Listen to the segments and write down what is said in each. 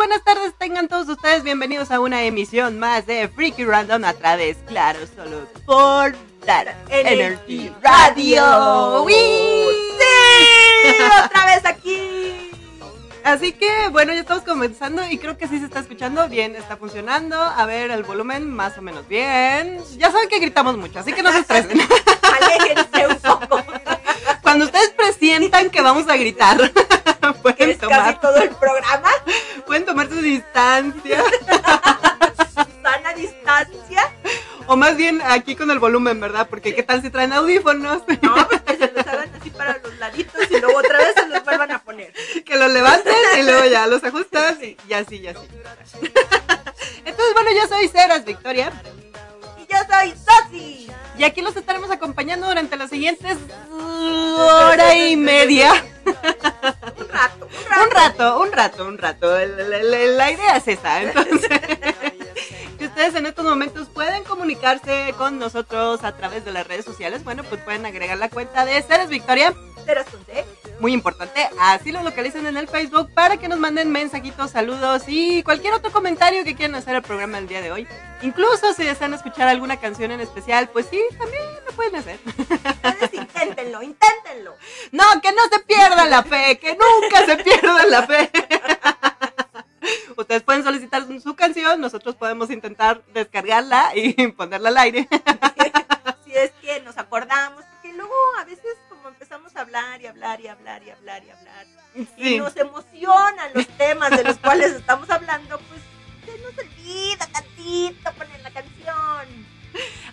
buenas tardes, tengan todos ustedes bienvenidos a una emisión más de Freaky Random a través, claro, solo por Dar Energy Radio. ¡Sí! ¡Otra vez aquí! Así que bueno, ya estamos comenzando y creo que sí se está escuchando bien, está funcionando. A ver, el volumen más o menos bien. Ya saben que gritamos mucho, así que no se estresen. Aléjense un poco. Cuando ustedes presientan que vamos a gritar, pueden es casi tomar, todo el programa. pueden tomar su distancia. Sana distancia. O más bien aquí con el volumen, ¿verdad? Porque qué tal si traen audífonos. No, pues que se los hagan así para los laditos y luego otra vez se los vuelvan a poner. que los levanten y luego ya los ajustas y, y así, y así. Entonces, bueno, yo soy Ceras Victoria Y yo soy Sosi. Y aquí los estaremos acompañando durante las siguientes hora y media. Un rato, un rato. Un rato, un rato, La idea es esa. Entonces, que ustedes en estos momentos pueden comunicarse con nosotros a través de las redes sociales. Bueno, pues pueden agregar la cuenta de Ceres Victoria. Ceras con C. muy importante, así lo localizan en el Facebook para que nos manden mensajitos, saludos y cualquier otro comentario que quieran hacer al programa el día de hoy. Incluso si desean escuchar alguna canción en especial, pues sí, también lo pueden hacer. Ustedes inténtenlo, inténtenlo. No, que no se pierda la fe, que nunca se pierda la fe. Ustedes pueden solicitar su canción, nosotros podemos intentar descargarla y ponerla al aire. Si es que nos acordamos, porque luego a veces hablar y hablar y hablar y hablar y hablar, y Sí. nos emocionan los temas de los cuales estamos hablando, pues se nos olvida tantito poner la canción.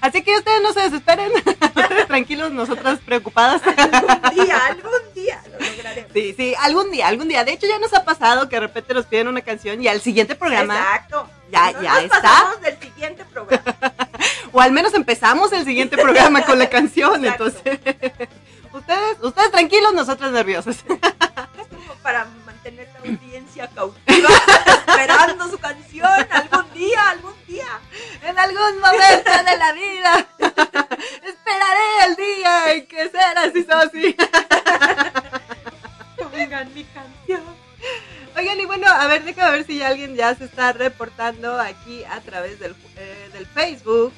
Así que ustedes no se desesperen. Tranquilos, nosotras preocupadas. Algún día, algún día lo lograremos. Sí, sí, algún día, algún día. De hecho, ya nos ha pasado que de repente nos piden una canción y al siguiente programa, Exacto. Ya- No ya nos está. pasamos del siguiente programa. o al menos empezamos el siguiente programa con la canción. Exacto. Entonces, ustedes, ustedes tranquilos, nosotras nerviosas. Es como para mantener la audiencia cautiva, esperando su canción algún día, algún día. En algún momento de la vida, esperaré el día en que serás y así. Pongan mi canción. Oigan, y bueno, a ver, déjame ver si ya alguien ya se está reportando aquí a través del, eh, del Facebook.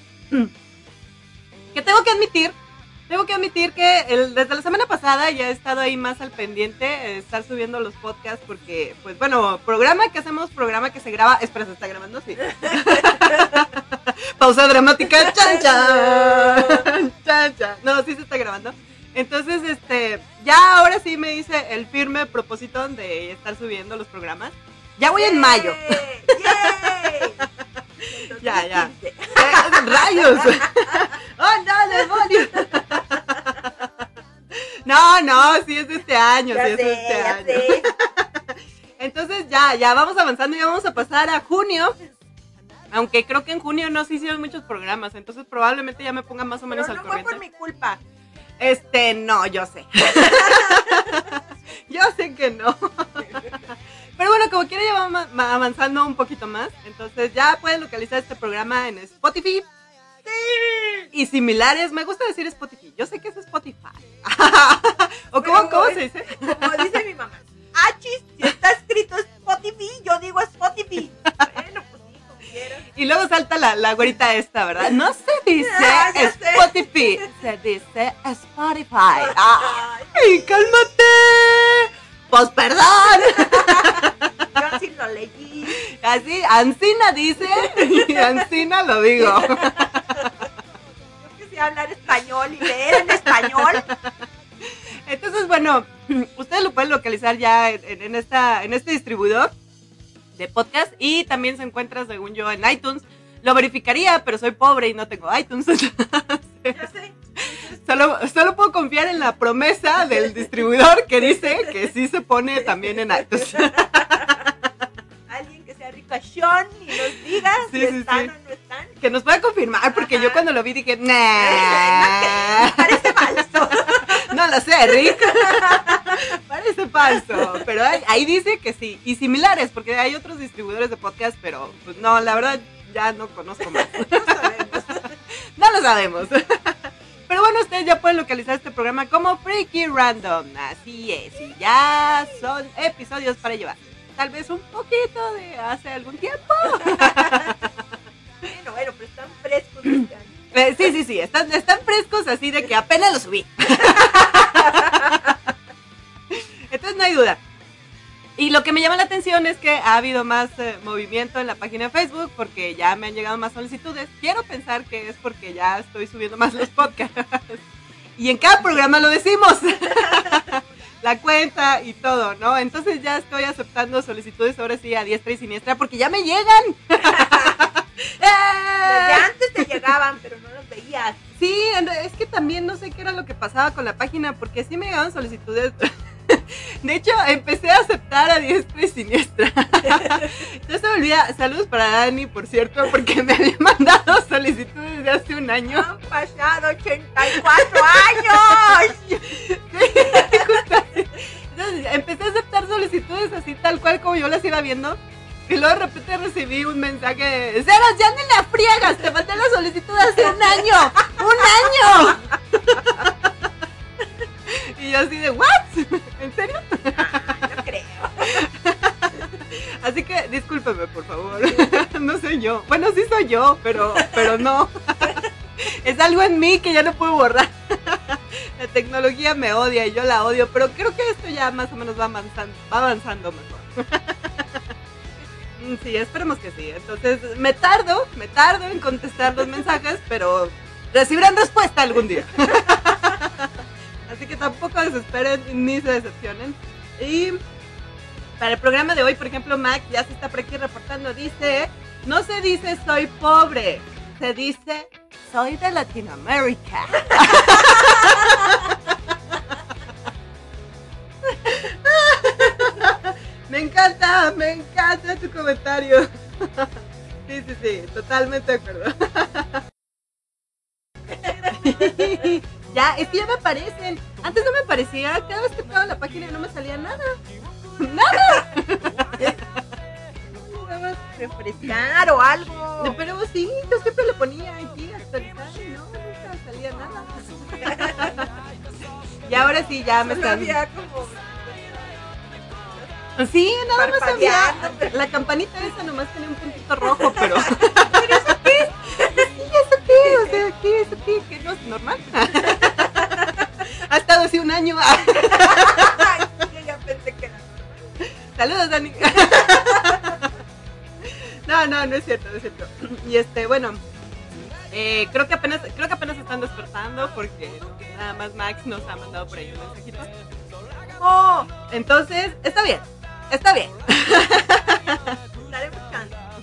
Que tengo que admitir, tengo que admitir que el- desde la semana pasada ya he estado ahí más al pendiente, eh, estar subiendo los podcasts, porque, pues bueno, programa que hacemos, programa que se graba. Espera, ¿se está grabando? Sí. Pausa dramática. Chan, chan. Chan, chan. No, sí se está grabando. Entonces, este, ya ahora sí me hice el firme propósito de estar subiendo los programas. Ya voy en mayo. ¡Yay! Ya, ya. 2015. ¡Rayos! ¡Oh, no, demonios! No, no, sí es de este año, Ya sí es de este ya año. sé. Entonces ya, ya vamos avanzando y vamos a pasar a junio. Aunque creo que en junio no se hicieron muchos programas, entonces probablemente ya me ponga más o menos Pero al no fue corriente. por mi culpa. Este, no, yo sé. yo sé que no. Pero bueno, como quiera ya vamos ma- avanzando un poquito más. Entonces ya pueden localizar este programa en Spotify. Y similares, me gusta decir Spotify. Yo sé que es Spotify. ¿O cómo, cómo se dice? Como dice mi mamá. Achis, si está escrito Spotify, yo digo Spotify. Bueno, pues sí, como quieras. Y luego salta la, la güerita esta, ¿verdad? No se dice Ah, sé. Spotify, se dice Spotify. ¡Ay, Ay, cálmate! Pues perdón. yo así lo leí. Así, Ancina dice y Ancina lo digo. Yo que sé hablar español y leer en español. Entonces, bueno, ustedes lo pueden localizar ya en, en esta, en este distribuidor de podcast y también se encuentra, según yo, en iTunes. Lo verificaría, pero soy pobre y no tengo iTunes. Ya sé. Solo, solo puedo confiar en la promesa del distribuidor que dice que sí se pone también en iTunes. Y nos diga Sí, si sí, están sí. o no están. Que nos pueda confirmar, porque yo cuando lo vi dije, nah, Parece falso. no lo sé, Rick. Parece falso, pero ahí, ahí dice que sí. Y similares, porque hay otros distribuidores de podcast, pero pues no, la verdad ya no conozco más. No sabemos. No lo sabemos. Pero bueno, ustedes ya pueden localizar este programa como Freaky Random. Así es, y ya son episodios para llevar. Tal vez un poquito de hace algún tiempo. Bueno, bueno, pero están frescos este año. Eh, sí, sí, sí, están, están frescos así de que apenas los subí. Entonces no hay duda. Y lo que me llama la atención es que ha habido más eh, movimiento en la página de Facebook porque ya me han llegado más solicitudes. Quiero pensar que es porque ya estoy subiendo más los podcasts. y en cada programa lo decimos. La cuenta y todo, ¿no? Entonces ya estoy aceptando solicitudes ahora sí a diestra y siniestra porque ya me llegan. Desde antes te llegaban, pero no los veías. Sí, es que también no sé qué era lo que pasaba con la página, porque sí me llegaban solicitudes. De hecho, empecé a aceptar a diestra y siniestra. Ya se me olvida. Saludos para Dani, por cierto, porque me había mandado solicitudes de hace un año. Han pasado 84 años. Entonces, empecé a aceptar solicitudes así tal cual como yo las iba viendo. Y luego de repente recibí un mensaje de, Sebas, ya ni la friegas, te mandé la solicitud hace un año, un año. Y yo así de, ¿what? ¿En serio? No creo. Así que discúlpeme, por favor. no soy yo. Bueno, sí soy yo, pero, pero no. es algo en mí que ya no puedo borrar. la tecnología me odia y yo la odio, pero creo que esto ya más o menos va avanzando, va avanzando mejor. Sí, esperemos que sí. Entonces, me tardo, me tardo en contestar los mensajes, pero recibirán respuesta algún día. Así que tampoco desesperen ni se decepcionen. Y para el programa de hoy, por ejemplo, Mac ya se está por aquí reportando. Dice, no se dice soy pobre, se dice soy de Latinoamérica. me encanta, me encanta tu comentario. sí, sí, sí, totalmente de acuerdo. Ya, es que ya me aparecen. Antes no me aparecía, cada vez que entraba a la página no me salía nada. Nada. Nada más refrescar o algo. Pero sí, yo siempre le ponía aquí actualizar y no, nunca salía nada. y ahora sí, ya me están. había como Sí, nada más había. La campanita esa nomás tenía un puntito rojo, pero. ¿Pero eso qué? Sí, ¿eso qué? O sea, ¿qué? ¿Eso qué? ¿Qué no es normal? Ha estado así un año. Yo ya pensé que era. Saludos, Dani. no, no, no es cierto, no es cierto. Y este, bueno, eh, creo que apenas, creo que apenas están despertando porque nada más Max nos ha mandado por ahí un mensajito. Oh, Entonces, está bien, está bien.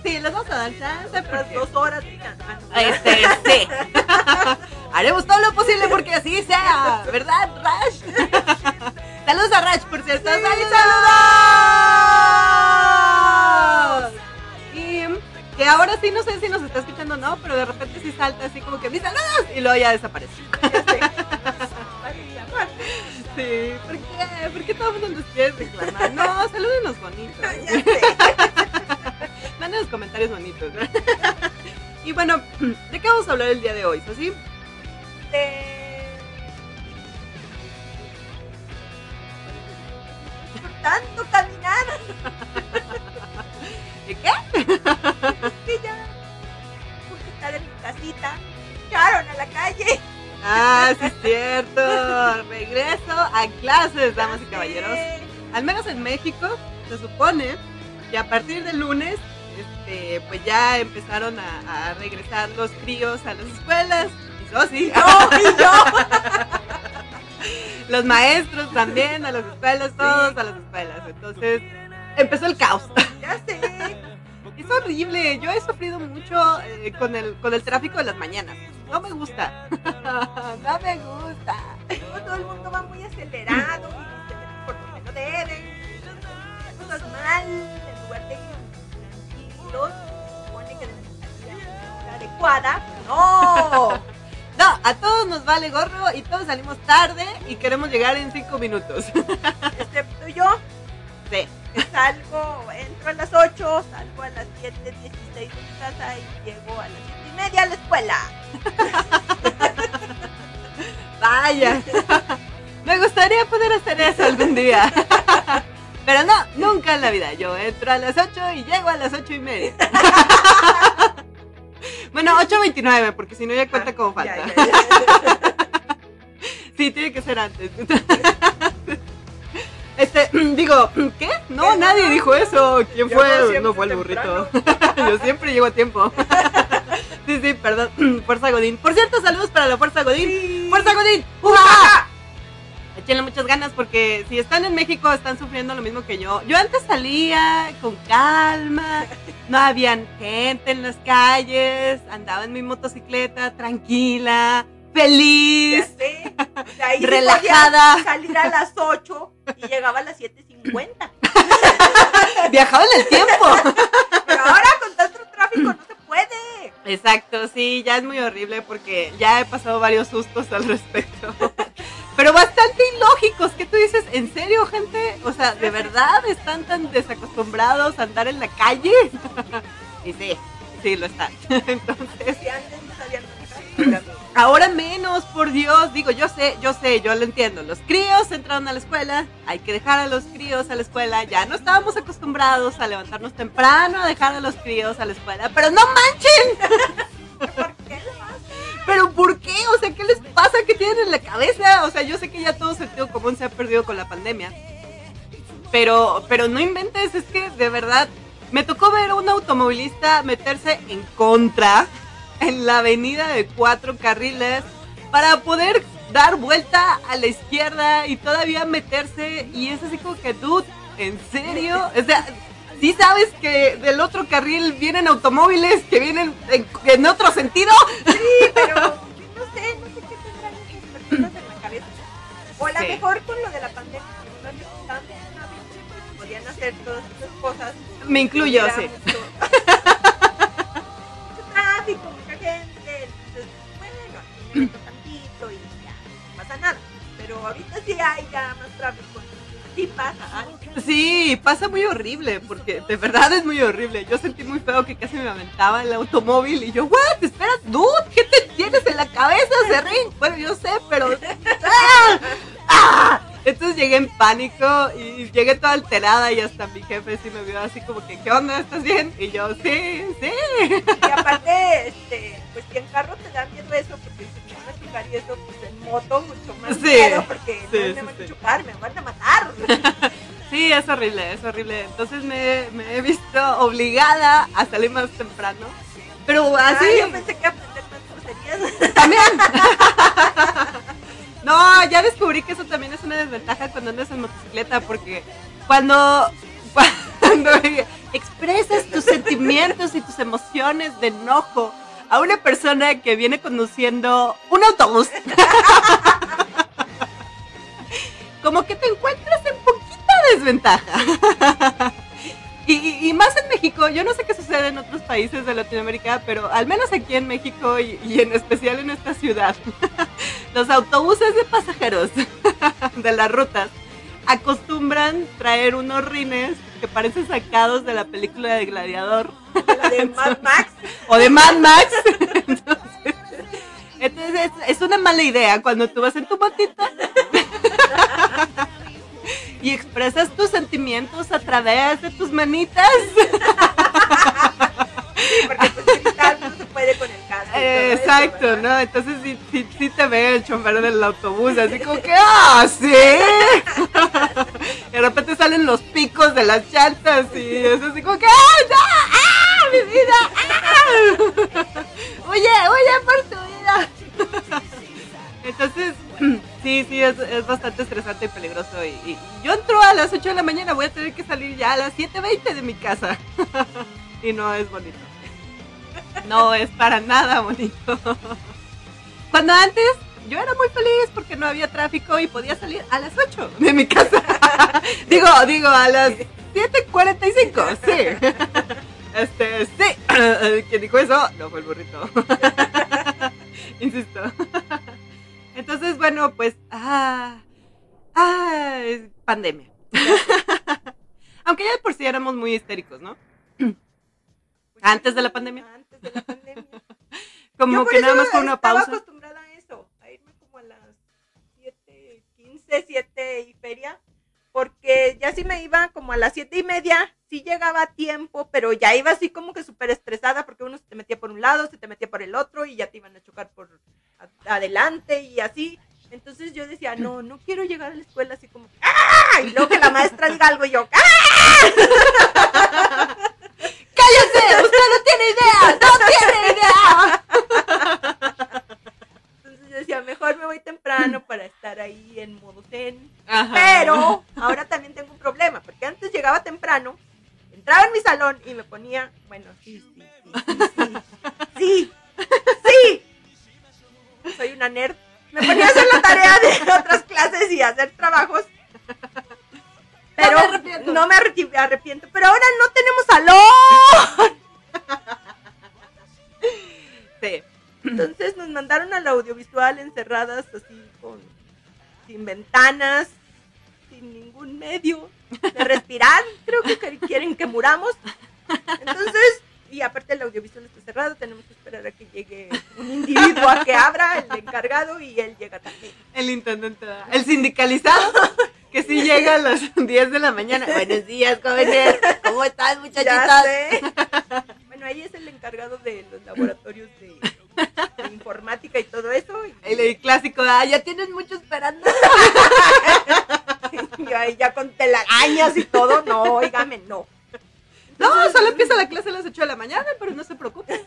Sí, les vamos a dar chance porque dos horas de no. este, sí. Haremos todo lo posible porque así sea, ¿verdad, Rash? Saludos a Rash, por cierto. Sí, ¡Saludos! Y que ahora sí no sé si nos está escuchando o no, pero de repente sí salta así como que mis saludos y luego ya desaparece. Sí, ¿por qué? ¿Por qué todo el mundo nos quiere reclamar? No, salúdenos bonitos. Manden comentarios bonitos. Y bueno, ¿de qué vamos a hablar el día de hoy, Sosi? De... Por tanto caminar, ¿De qué? que ya estar en mi casita, echaron a la calle. Ah, sí es cierto. Regreso a clases, damas y caballeros. Al menos en México, se supone que a partir del lunes, este, pues ya empezaron a, a regresar los críos a las escuelas. No, y yo. los maestros también a las escuelas, todos a las escuelas. Entonces, empezó el caos. Ya sé. Es horrible. Yo he sufrido mucho eh, con, el, con el tráfico de las mañanas. No me gusta. no me gusta. Todo el mundo va muy acelerado por donde no deben. Cosas mal en lugar de ir tranquilos. Que adecuada. No. No, a todos nos vale gorro y todos salimos tarde y queremos llegar en cinco minutos. Excepto yo. Sí. Salgo, entro a las 8, salgo a las 7.16 de mi casa y llego a las 7 y media a la escuela. Vaya. Me gustaría poder hacer eso algún día. Pero no, nunca en la vida. Yo entro a las 8 y llego a las 8 y media. Bueno, 8.29, porque si no ya cuenta como falta. Ya, ya, ya. Sí, tiene que ser antes. Este, digo, ¿qué? No, ¿Qué? nadie dijo eso. ¿Quién Yo fue? siempre No fue el burrito. Yo siempre llego a tiempo. Sí, sí, perdón. Fuerza Godín. Por cierto, saludos para la Fuerza Godín. Sí. ¡Fuerza Godín! ¡Uja! Échenle muchas ganas porque si están en México están sufriendo lo mismo que yo. Yo antes salía con calma, no había gente en las calles, andaba en mi motocicleta tranquila, feliz, sé. Ahí relajada. salir a las 8 y llegaba a las 7.50. viajaba en el tiempo. Pero ahora con tanto tráfico no se puede. Exacto, sí, ya es muy horrible porque ya he pasado varios sustos al respecto. Pero bastante ilógicos, ¿qué tú dices? ¿En serio, gente? O sea, ¿de verdad están tan desacostumbrados a andar en la calle? Y sí, sí lo están. Entonces, ahora menos, por Dios. Digo, yo sé, yo sé, yo lo entiendo. Los críos entraron a la escuela, hay que dejar a los críos a la escuela. Ya no estábamos acostumbrados a levantarnos temprano, a dejar a los críos a la escuela. Pero no manchen. ¿Por qué lo hacen? ¿Pero por? O sea, ¿qué les pasa? ¿Qué tienen en la cabeza? O sea, yo sé que ya todo sentido común se ha perdido con la pandemia. Pero, pero no inventes, es que de verdad me tocó ver a un automovilista meterse en contra en la avenida de cuatro carriles para poder dar vuelta a la izquierda y todavía meterse y es así como que, dude, ¿en serio? O sea, ¿sí sabes que del otro carril vienen automóviles que vienen en, en otro sentido? Sí, pero no sé, no sé qué tendrán esas personas en la cabeza. O a lo Sí. mejor con lo de la pandemia, como no necesitaban hábitos, podían hacer todas esas cosas. Me incluyo, sí. Mucho, mucho tráfico, mucha gente. Entonces, bueno, me meto tantito y ya, no pasa nada. Pero ahorita sí hay ya más tráfico. Sí pasa algo. Sí, pasa muy horrible, porque de verdad es muy horrible. Yo sentí muy feo que casi me aventaba el automóvil y yo, what, espera, dude, ¿qué te tienes en la cabeza, Serrín? Bueno, yo sé, pero... ¡Ah! ¡Ah! Entonces llegué en pánico y llegué toda alterada y hasta mi jefe sí me vio así como que, ¿qué onda? ¿Estás bien? Y yo, sí, sí. Y aparte, este, pues si en carro te da miedo eso, porque si me van a chocar y eso, pues en moto mucho más Sí, miedo, porque sí, no sí, me van a chocar, me van a matar. Sí, es horrible, es horrible. Entonces me, me he visto obligada a salir más temprano. Pero así... Yo pensé que aprender más groserías. También. No, ya descubrí que eso también es una desventaja cuando andas en motocicleta, porque cuando, cuando expresas tus sentimientos y tus emociones de enojo a una persona que viene conduciendo un autobús, como que te encuentras en poquita desventaja. Y, más en México, yo no sé qué sucede en otros países de Latinoamérica, pero al menos aquí en México y, y en especial en esta ciudad, los autobuses de pasajeros de las rutas acostumbran traer unos rines que parecen sacados de la película de Gladiador La de Mad Max. o de Mad Max. Entonces, entonces es, es una mala idea cuando tú vas en tu motito y expresas tus sentimientos a través de tus manitas. Sí, porque pues gritar no se puede con el casco. Eh, Exacto. ¿no? Entonces sí, sí, sí te ve el chofer del autobús, así como que, ¡ah, sí! de repente salen los picos de las llantas y es así como que, ¡ah, no! ¡ah, mi vida! ¡ah! ¡Oye, oye, por tu vida! Entonces, sí, sí, es, bastante estresante y peligroso. Y, y yo entro a las 8 de la mañana, voy a tener que salir ya a las 7.20 de mi casa. y no es bonito. No es para nada bonito. Cuando antes yo era muy feliz porque no había tráfico y podía salir a las 8 de mi casa. digo, digo, a las 7.45, sí. Este, sí. ¿Quién dijo eso? No fue el burrito. Insisto. Entonces, bueno, pues, ah, ah, es pandemia. Aunque ya de por sí éramos muy histéricos, ¿no? Pues Antes de la pandemia. Antes de la pandemia. Como Yo por que nada más fue una estaba pausa. acostumbrada a eso, a irme como a las 7, 15, 7 y feria, porque ya sí me iba como a las siete y media, sí llegaba a tiempo, pero ya iba así como que súper estresada porque uno se te metía por un lado, se te metía por el otro y ya te iban a chocar por a- adelante y así. Entonces yo decía, no, no quiero llegar a la escuela así como, ¡ah! Y luego que la maestra diga algo y yo, ¡ah! ¡Cállese! ¡Usted no tiene idea! ¡No tiene idea! Entonces yo decía, mejor me voy temprano para estar ahí en modo zen. Ajá. Pero ahora también tengo un problema, porque antes llegaba temprano, entraba en mi salón y me ponía, bueno, sí, sí, sí, sí. Soy una nerd. Me ponía a hacer la tarea de otras clases y hacer trabajos. Pero no me arrepi- arrepiento. Pero ahora no tenemos salón. Sí. Entonces nos mandaron al audiovisual encerradas así con sin ventanas, sin ningún medio de respirar. Creo que quieren que muramos. Entonces, y aparte el audiovisual está cerrado, tenemos que esperar a que llegue un individuo a que abra, el encargado, y él llega también. El intendente, el sindicalizado, que sí llega a las 10 de la mañana. Buenos días, jóvenes. ¿Cómo están, Ya muchachitas? sé. Bueno, ahí es el encargado de los laboratorios de, informática y todo eso. y- El, el clásico, ah, ya tienes mucho esperando. Y ahí ya con telarañas y todo, no, óigame, no. No, solo empieza la clase a las 8 de la mañana, pero no se preocupe.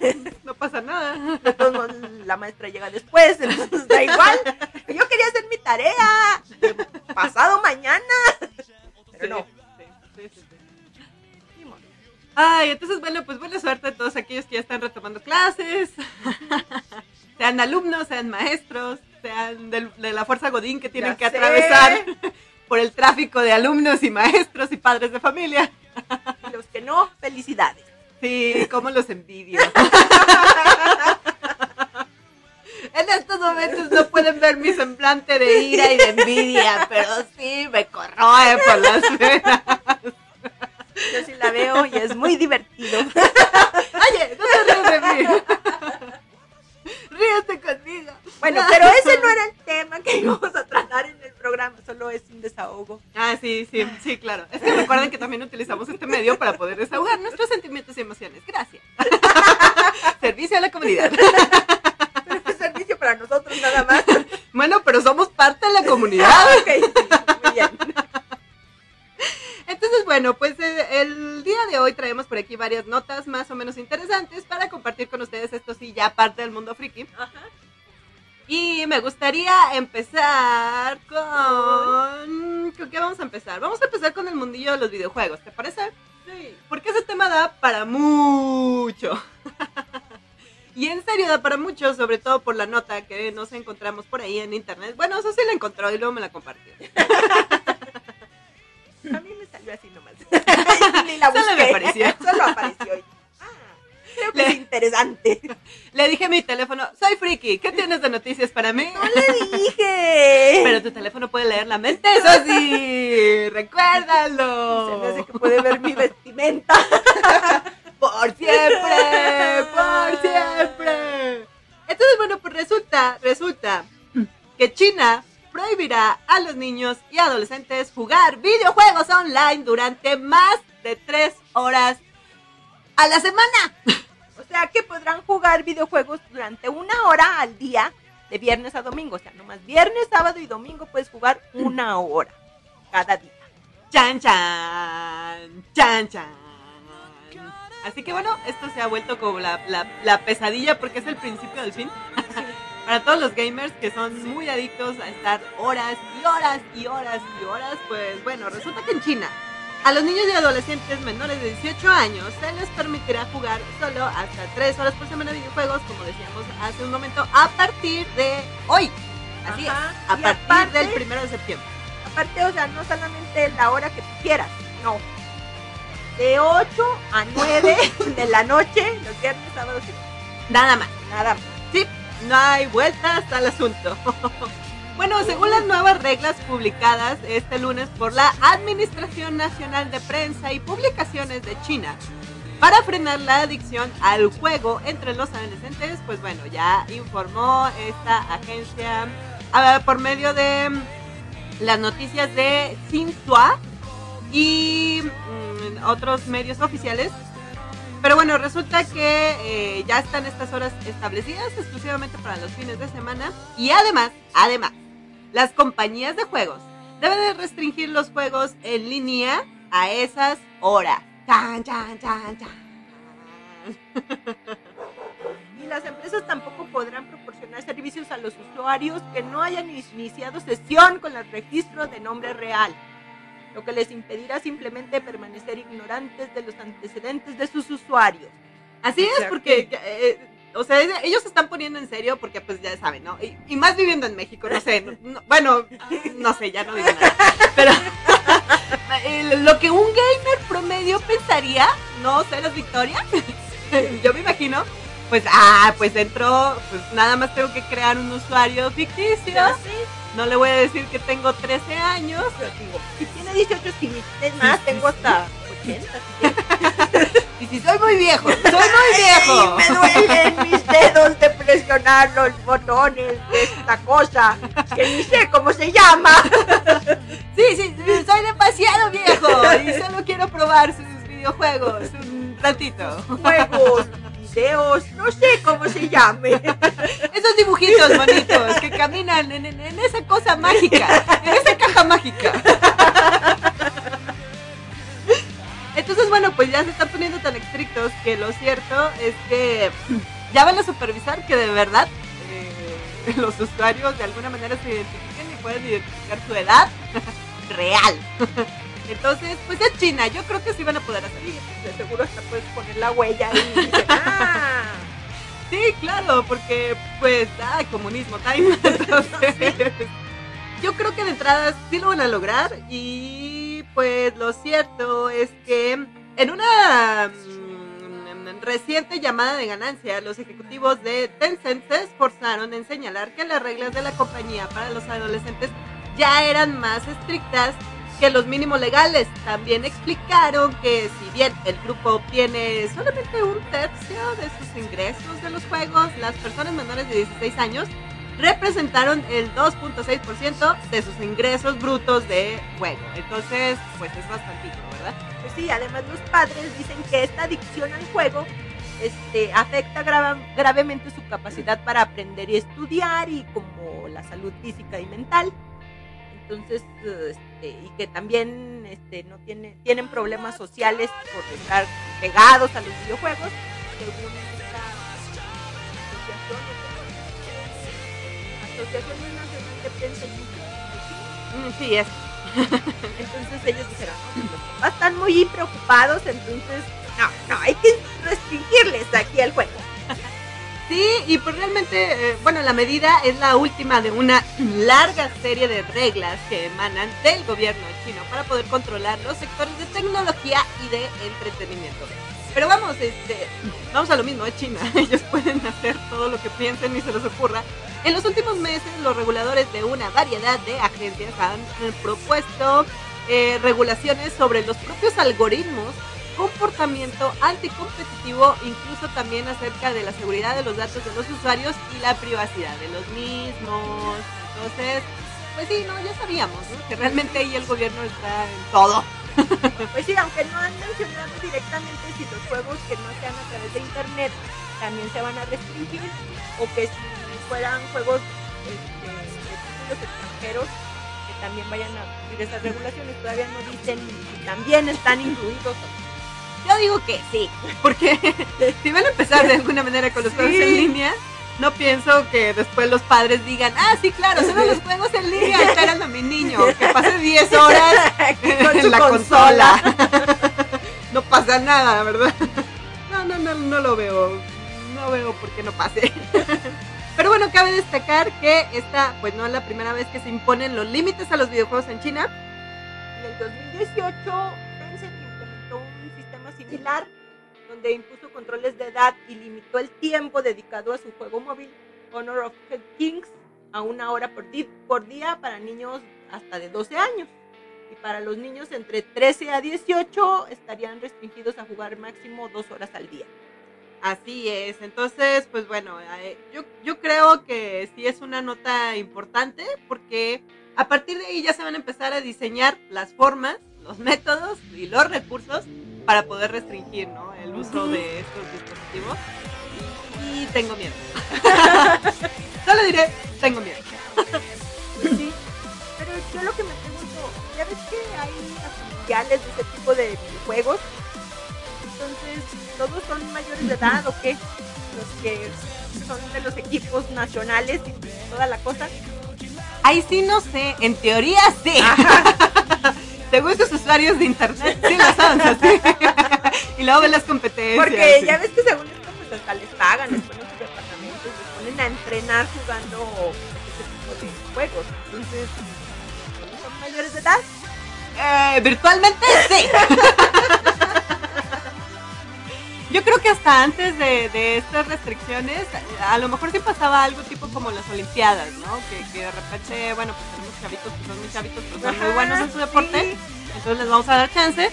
No pasa nada. De todos modos, la maestra llega después, entonces da igual. Yo quería hacer mi tarea de pasado mañana. Pero no. Ay, entonces, bueno, pues buena suerte a todos aquellos que ya están retomando clases. sean alumnos, sean maestros, sean de la fuerza Godín que tienen Ya que sé. atravesar por el tráfico de alumnos y maestros y padres de familia. Y los que no, felicidades. Sí, cómo los envidio. En estos momentos no pueden ver mi semblante de ira y de envidia, pero sí me corroe por las venas. Yo sí la veo y es muy divertido. Oye, no te ríes de mí. Ríete conmigo. Bueno, pero ese no era el tema que íbamos a tratar en el programa, solo es un desahogo. Ah, sí, sí, sí, claro. Es que recuerden que también utilizamos este medio para poder desahogar nuestros sentimientos y emociones. Gracias. Servicio a la comunidad. Pero es servicio para nosotros nada más. Bueno, pero somos parte de la comunidad. Ah, ok, muy bien. Entonces, bueno, pues eh, el día de hoy traemos por aquí varias notas más o menos interesantes para compartir con ustedes. Esto sí, ya parte del mundo friki. Ajá. Y me gustaría empezar con... ¿Con qué vamos a empezar? Vamos a empezar con el mundillo de los videojuegos, ¿te parece? Sí. Porque ese tema da para mucho. y en serio da para mucho, sobre todo por la nota que nos encontramos por ahí en internet. Bueno, eso sí la encontró y luego me la compartió. Así nomás. Ni la Solo me apareció. Solo apareció. y- Ah, creo que Le- es interesante. Le dije a mi teléfono, soy friki, ¿qué tienes de noticias para mí? No le dije. Pero tu teléfono puede leer la mente, eso sí, recuérdalo. Se me hace que puede ver mi vestimenta. Por siempre, por siempre. Entonces, bueno, pues resulta, resulta que China prohibirá a los niños y adolescentes jugar videojuegos online durante más de tres horas a la semana. O sea que podrán jugar videojuegos durante una hora al día, de viernes a domingo. O sea, nomás viernes, sábado y domingo puedes jugar una hora cada día. Chan, chan, chan, chan. Así que bueno, esto se ha vuelto como la, la- la pesadilla porque es el principio del fin. Para todos los gamers que son muy adictos a estar horas y horas y horas y horas, pues bueno, resulta que en China a los niños y adolescentes menores de 18 años se les permitirá jugar solo hasta 3 horas por semana videojuegos, como decíamos hace un momento, a partir de hoy. Así Ajá, es, a y partir aparte- del primero de septiembre. Aparte, o sea, no solamente la hora que tú quieras, no. De 8 a 9 de la noche, los viernes, sábados y Nada más. nada más. Sí, no hay vueltas al asunto. Bueno, según las nuevas reglas publicadas este lunes por la Administración Nacional de Prensa y Publicaciones de China, para frenar la adicción al juego entre los adolescentes, pues bueno, ya informó esta agencia por medio de las noticias de Xinhua y mm, otros medios oficiales. Pero bueno, resulta que eh, ya están estas horas establecidas exclusivamente para los fines de semana. Y además, además, las compañías de juegos deben de restringir los juegos en línea a esas horas. Y las empresas tampoco podrán proporcionar servicios a los usuarios que no hayan iniciado sesión con el registro de nombre real, lo que les impedirá simplemente permanecer ignorantes de los antecedentes de sus usuarios. Así es, porque, eh, o sea, ellos se están poniendo en serio porque, pues, ya saben, ¿no? Y, y más viviendo en México, no sé, no- no- bueno, no sé, ya no digo nada. Pero lo que un gamer promedio pensaría, no sé, las victorias, yo me imagino, pues, ah, pues dentro, pues nada más tengo que crear un usuario ficticio. No le voy a decir que tengo 13 años. Pero digo, si tiene 18 sí, es más, tengo hasta 80. si. Y si soy muy viejo, soy muy viejo. Me duelen mis dedos de presionar los botones de esta cosa que ni sé cómo se llama. Sí, sí, sí, soy demasiado viejo y solo quiero probar sus videojuegos un ratito. Juegos, no sé cómo se llame. Esos dibujitos bonitos que caminan en, en- en esa cosa mágica, en esa caja mágica. Entonces, bueno, pues ya se están poniendo tan estrictos que lo cierto es que ya van a supervisar que de verdad eh, los usuarios de alguna manera se identifiquen y puedan identificar su edad real. Entonces, pues es China, yo creo que sí van a poder hacer. Sí, de seguro hasta puedes poner la huella y dices, ah, Sí, claro, porque pues, ah, comunismo time. Entonces, yo creo que de entrada sí lo van a lograr y pues lo cierto es que en una mm, reciente llamada de ganancia, los ejecutivos de Tencent se esforzaron en señalar que las reglas de la compañía para los adolescentes ya eran más estrictas que los mínimos legales. También explicaron que si bien el grupo obtiene solamente un tercio de sus ingresos de los juegos, las personas menores de 16 años representaron el 2.6% de sus ingresos brutos de juego. Entonces, pues es bastante, ¿verdad? Pues sí, además los padres dicen que esta adicción al juego este, afecta gravemente su capacidad para aprender y estudiar y como la salud física y mental. Entonces, este, y que también este, no tiene, tienen problemas sociales por estar pegados a los videojuegos, según esta asociación, Asociación Nacional de Prensa y Mm, Sí, es. entonces ellos dijeron, no, pues los papás están muy preocupados, entonces no, no, hay que restringirles aquí el juego. Sí, y pues realmente, eh, bueno, la medida es la última de una larga serie de reglas que emanan del gobierno chino para poder controlar los sectores de tecnología y de entretenimiento. Pero vamos, este, vamos a lo mismo, es China. Ellos pueden hacer todo lo que piensen y se les ocurra. En los últimos meses, los reguladores de una variedad de agencias han eh, propuesto eh, regulaciones sobre los propios algoritmos comportamiento anticompetitivo, incluso también acerca de la seguridad de los datos de los usuarios y la privacidad de los mismos. Entonces, pues sí, no, ya sabíamos. Que realmente ahí el gobierno está en todo. Pues sí, aunque no han mencionado directamente si los juegos que no sean a través de internet también se van a restringir o que si fueran juegos este, de títulos extranjeros que también vayan a cumplir esas regulaciones. Todavía no dicen si también están incluidos. Yo digo que sí, porque si van a empezar de alguna manera con los juegos en línea, no pienso que después los padres digan, ah, sí, claro, solo los juegos en línea esperan a mi niño, que pase 10 horas Con en la consola. consola. no pasa nada, ¿verdad? No, no, no, no lo veo. No veo por qué no pase. Pero bueno, cabe destacar que esta, pues no es la primera vez que se imponen los límites a los videojuegos en China. En el 2018, Tencent implementó un donde impuso controles de edad y limitó el tiempo dedicado a su juego móvil Honor of Kings a una hora por, por día para niños hasta de 12 años. Y para los niños entre 13 a 18 estarían restringidos a jugar máximo dos horas al día. Así es, entonces, pues bueno, eh, yo, yo creo que sí es una nota importante porque A partir de ahí ya se van a empezar a diseñar las formas, los métodos y los recursos para poder restringir ¿no? el uso de estos dispositivos. Y, tengo miedo. Solo diré, tengo miedo. Sí. Pero yo lo que me pregunto, ya ves que hay oficiales de ese tipo de videojuegos. Entonces, ¿todos son mayores de edad o qué? Los que son de los equipos nacionales y toda la cosa. Ahí sí no sé, en teoría sí. Según sus usuarios de internet, sí así. y luego ven las competencias. Porque sí. ya ves que según esto, pues hasta les pagan, les ponen sus departamentos, les ponen a entrenar jugando ese tipo de juegos. Entonces, ¿son mayores de edad? Eh, virtualmente sí. Yo creo que hasta antes de, de estas restricciones, a lo mejor sí pasaba algo tipo como las Olimpiadas, ¿no? Que, que de repente, bueno, pues chavitos que son muy chavitos, pero son muy buenos en su deporte, sí. entonces les vamos a dar chance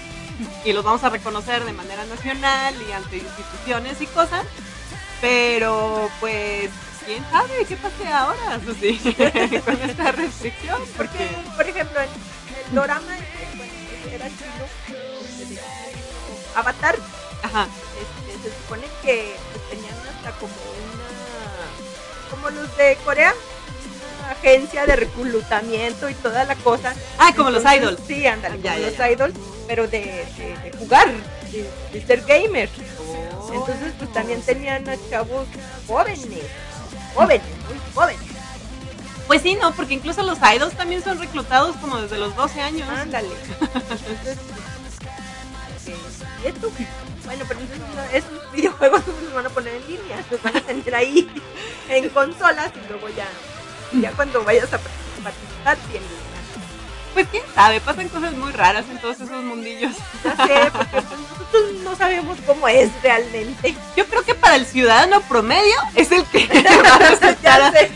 y los vamos a reconocer de manera nacional y ante instituciones y cosas, pero pues, ¿quién sabe qué pase ahora, Susi, con esta restricción? Porque, Porque, por ejemplo, en el dorama era chino, Avatar, ajá, este, se supone que pues, tenían hasta como una, como los de Corea, agencia de reclutamiento y toda la cosa. ah, como los idols. Sí, ándale, Ya, como ya, los ya. idols, pero de, de, de jugar, de, de ser gamer. Oh. Entonces, pues también tenían a chavos jóvenes, jóvenes, muy jóvenes. Pues sí, no, porque incluso los idols también son reclutados como desde los 12 años. Ándale. Entonces, eh, ¿y esto? Bueno, pero entonces esos videojuegos los van a poner en línea, los van a tener ahí en consolas y luego ya, ya cuando vayas a participar, línea. Pues quién sabe, pasan cosas muy raras en todos esos mundillos. Ya sé, porque pues, nosotros no sabemos cómo es realmente. Yo creo que para el ciudadano promedio es el que va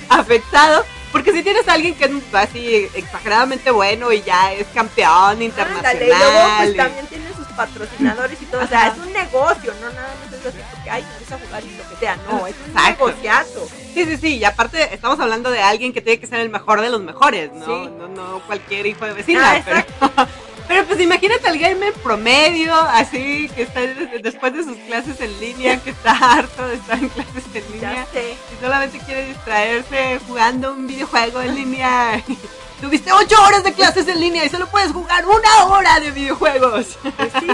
a afectado. Porque si tienes a alguien que es así exageradamente bueno y ya es campeón internacional. Ándale, y luego pues y- también tienen sus patrocinadores y todo. O sea, es un negocio, no nada más es así ay, me gusta jugar y lo que sea. No, es un negociazo. Sí, sí, sí. Y aparte estamos hablando de alguien que tiene que ser el mejor de los mejores, ¿no? Sí. No, no cualquier hijo de vecina. Ah, pero, pero pues imagínate al gamer promedio, así, que está des- después de sus clases en línea, que está harto de estar en clases en línea. Y solamente quiere distraerse jugando un videojuego en línea. Tuviste ocho horas de clases en línea y solo puedes jugar una hora de videojuegos. Pues sí.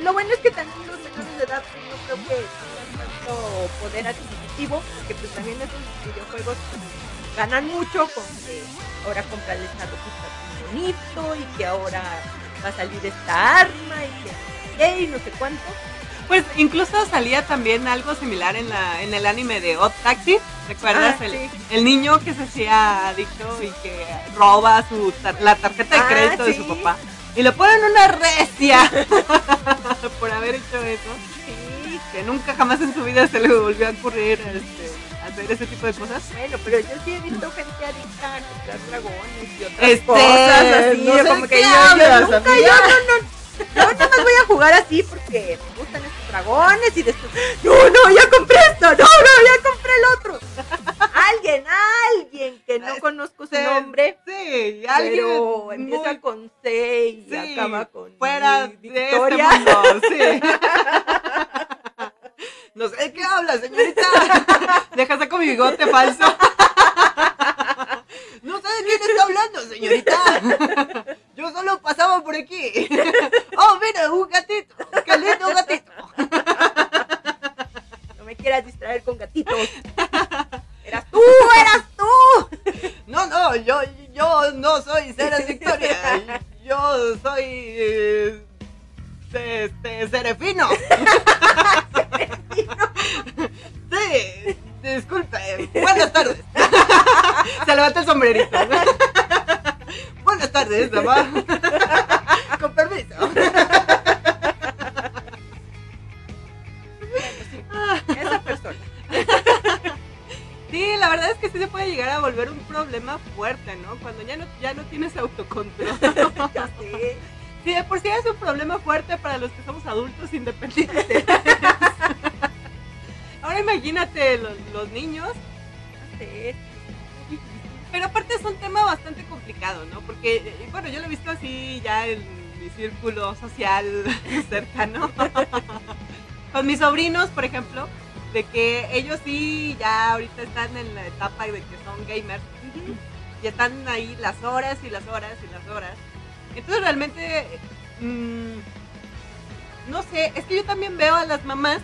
Lo bueno es que también los menores de edad pues, creo que tanto poder adquisitivo, porque pues también esos videojuegos pues, ganan mucho con que ahora comprarles esta ropita tan bonito y que ahora va a salir esta arma y que qué y no sé cuánto. Pues incluso salía también algo similar en la en el anime de Odd Taxi. ¿Recuerdas? Ah, el, sí. el niño que se hacía adicto y que roba su tar- la tarjeta de Ah, crédito de su papá. Y le ponen una recia por haber hecho eso. Que nunca jamás en su vida se le volvió a ocurrir este, hacer ese tipo de cosas. Bueno, pero yo sí he visto gente adicta a dragones y otras Este, cosas así, no sé como que yo, yo nunca, yo no, no, yo nada más voy a jugar así porque me gustan estos dragones y después, no, no, ya compré esto, no, no, ya compré el otro. Alguien, alguien que no Ah, conozco su sí, nombre, Sí, alguien pero empieza muy con C y Sí, acaba con fuera I, de Victoria. este mundo, sí. No sé de qué habla, señorita. Deja saco mi bigote falso. No sé de quién está hablando, señorita. Yo solo pasaba por aquí. Oh, mira, un gatito. Qué lindo gatito. No me quieras distraer con gatitos. Eras tú, eras tú. No, no, yo, yo no soy Ceres Victoria. Yo soy. eh, este, disculpe. Buenas tardes. Se levanta el sombrerito. Buenas tardes, mamá. Con permiso. Esa persona. Sí, la verdad es que sí se puede llegar a volver un problema fuerte, ¿no? Cuando ya no, ya no tienes autocontrol. Ya sé. Sí, de por sí es un problema fuerte para los que somos adultos independientes. Ahora imagínate los, los niños. Sé. Pero aparte es un tema bastante complicado, ¿no? Porque, eh, bueno, yo lo he visto así ya en mi círculo social cercano. Con mis sobrinos, por ejemplo, de que ellos sí ya ahorita están en la etapa de que son gamers. Y están ahí las horas y las horas y las horas. Entonces realmente, mm, no sé, es que yo también veo a las mamás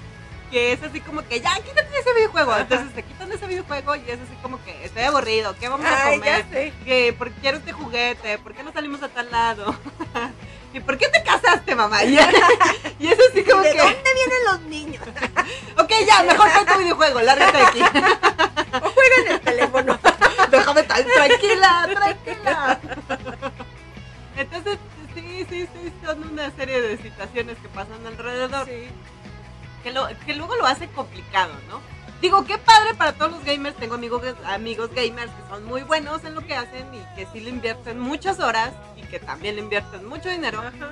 que es así como que ya quítate ese videojuego. Entonces se quitan ese videojuego y es así como que estoy aburrido, ¿qué vamos a comer? ya sé. ¿Qué? ¿Por qué quiero este juguete? ¿Por qué no salimos a tal lado? ¿Y por qué te casaste, mamá? Y, y es así como ¿De que, dónde vienen los niños? ok, ya, mejor trae tu videojuego, lárgate de aquí. O juegan el teléfono. Déjame tan tranquila, tranquila. Entonces, sí, sí, sí, son una serie de situaciones que pasan alrededor. Que, lo- que luego lo hace complicado, ¿no? Digo, qué padre para todos los gamers. Tengo amigos, amigos gamers que son muy buenos en lo que hacen y que sí le invierten muchas horas y que también le invierten mucho dinero. Ajá.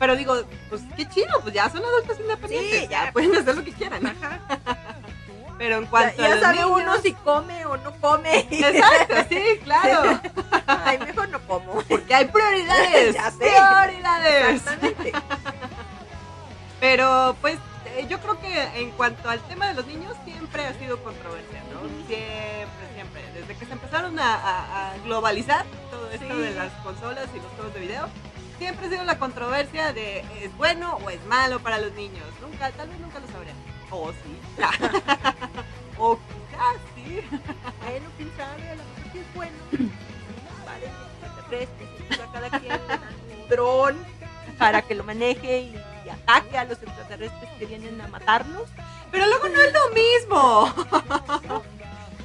Pero digo, pues qué chido, pues ya son adultos independientes, Sí, ya ya. pueden hacer lo que quieran. Ajá. Pero en Ya, cuanto a ya los sabe niños- uno si come o no come. Exacto, sí, claro. Ay, mejor no como. Porque hay prioridades. Ya sé. Prioridades. Exactamente. Pero pues eh, yo creo que en cuanto al tema de los niños siempre ha sido controversia, ¿no? Siempre, siempre. Desde que se empezaron a, a- a globalizar todo esto Sí. de las consolas y los juegos de video, siempre ha sido la controversia de es bueno o es malo para los niños. Nunca, tal vez nunca lo sabremos. O sí. o quizás sí. Bueno, quién sabe, a lo mejor sí es bueno. Vale, cada quien un dron para que lo maneje y ataque a los extraterrestres que vienen a matarnos. Pero luego no es lo mismo.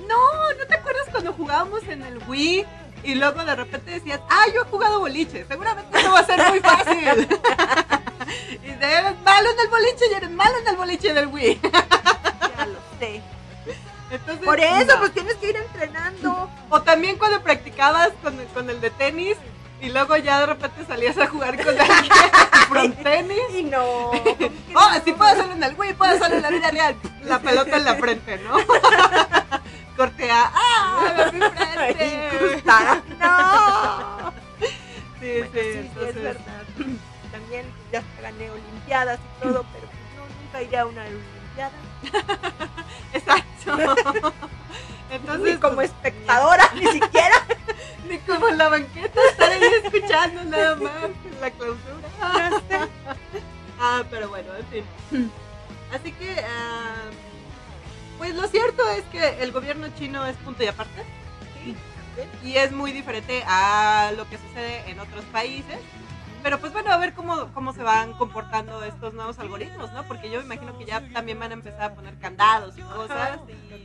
No, ¿no te acuerdas cuando jugábamos en el Wii? Y luego de repente decías, ah, yo he jugado boliche, seguramente eso va a ser muy fácil. y de eres malo en el boliche y eres malo en el boliche del Wii. Ya lo sé. Entonces, Por eso, no. pues tienes que ir entrenando. O también cuando practicabas con, con el de tenis y luego ya de repente salías a jugar con alguien front tenis. Y no. Oh, sí puedo hacerlo en el Wii, puedo hacerlo en la vida real. La pelota en la frente, ¿no? Cortea. ¡Ah! mi frente! Incrustada. No. Sí, Bueno, sí, entonces- es verdad. También ya gané olimpiadas y todo, pero no, nunca iré a una olimpiada. Exacto. Entonces, Ni como pues, espectadora, ni siquiera. Ni como en la banqueta, estar ahí escuchando nada más la clausura. Ah, pero bueno, en fin. Así que, ah, pues lo cierto es que el gobierno chino es punto y aparte. Y es muy diferente a lo que sucede en otros países. Pero pues bueno, a ver cómo, cómo se van comportando estos nuevos algoritmos, ¿no? Porque yo me imagino que ya también van a empezar a poner candados y cosas.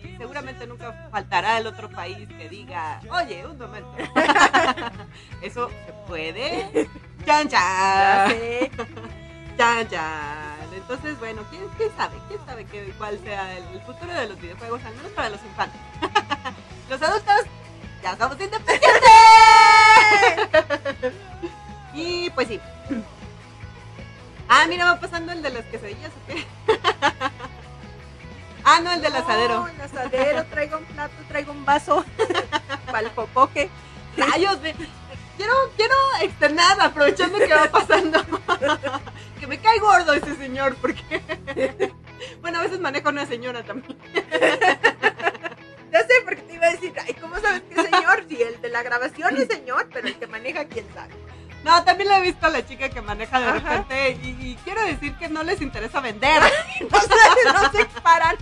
Y seguramente nunca faltará el otro país que diga, oye, un momento. Eso se puede. Chan, chan. Chan, chan. Entonces, bueno, ¿quién, quién sabe? ¿Quién sabe qué, cuál sea el futuro de los videojuegos, al menos para los infantes? los adultos ya somos independientes. Y pues sí. Ah, mira, va pasando el de las quesadillas, ¿o qué? ah, no, el del asadero. No, el asadero, traigo un plato, traigo un vaso. Para el popoque. Rayos, ve- quiero, quiero externar, aprovechando que va pasando. que me cae gordo ese señor, porque. bueno, a veces manejo a una señora también. Ya sé, porque te iba a decir, ay, ¿cómo sabes que señor? Si el de la grabación es señor, pero el que maneja, quién sabe. No, también la he visto a la chica que maneja de Ajá. repente y, y quiero decir que no les interesa vender. No se, no se paran.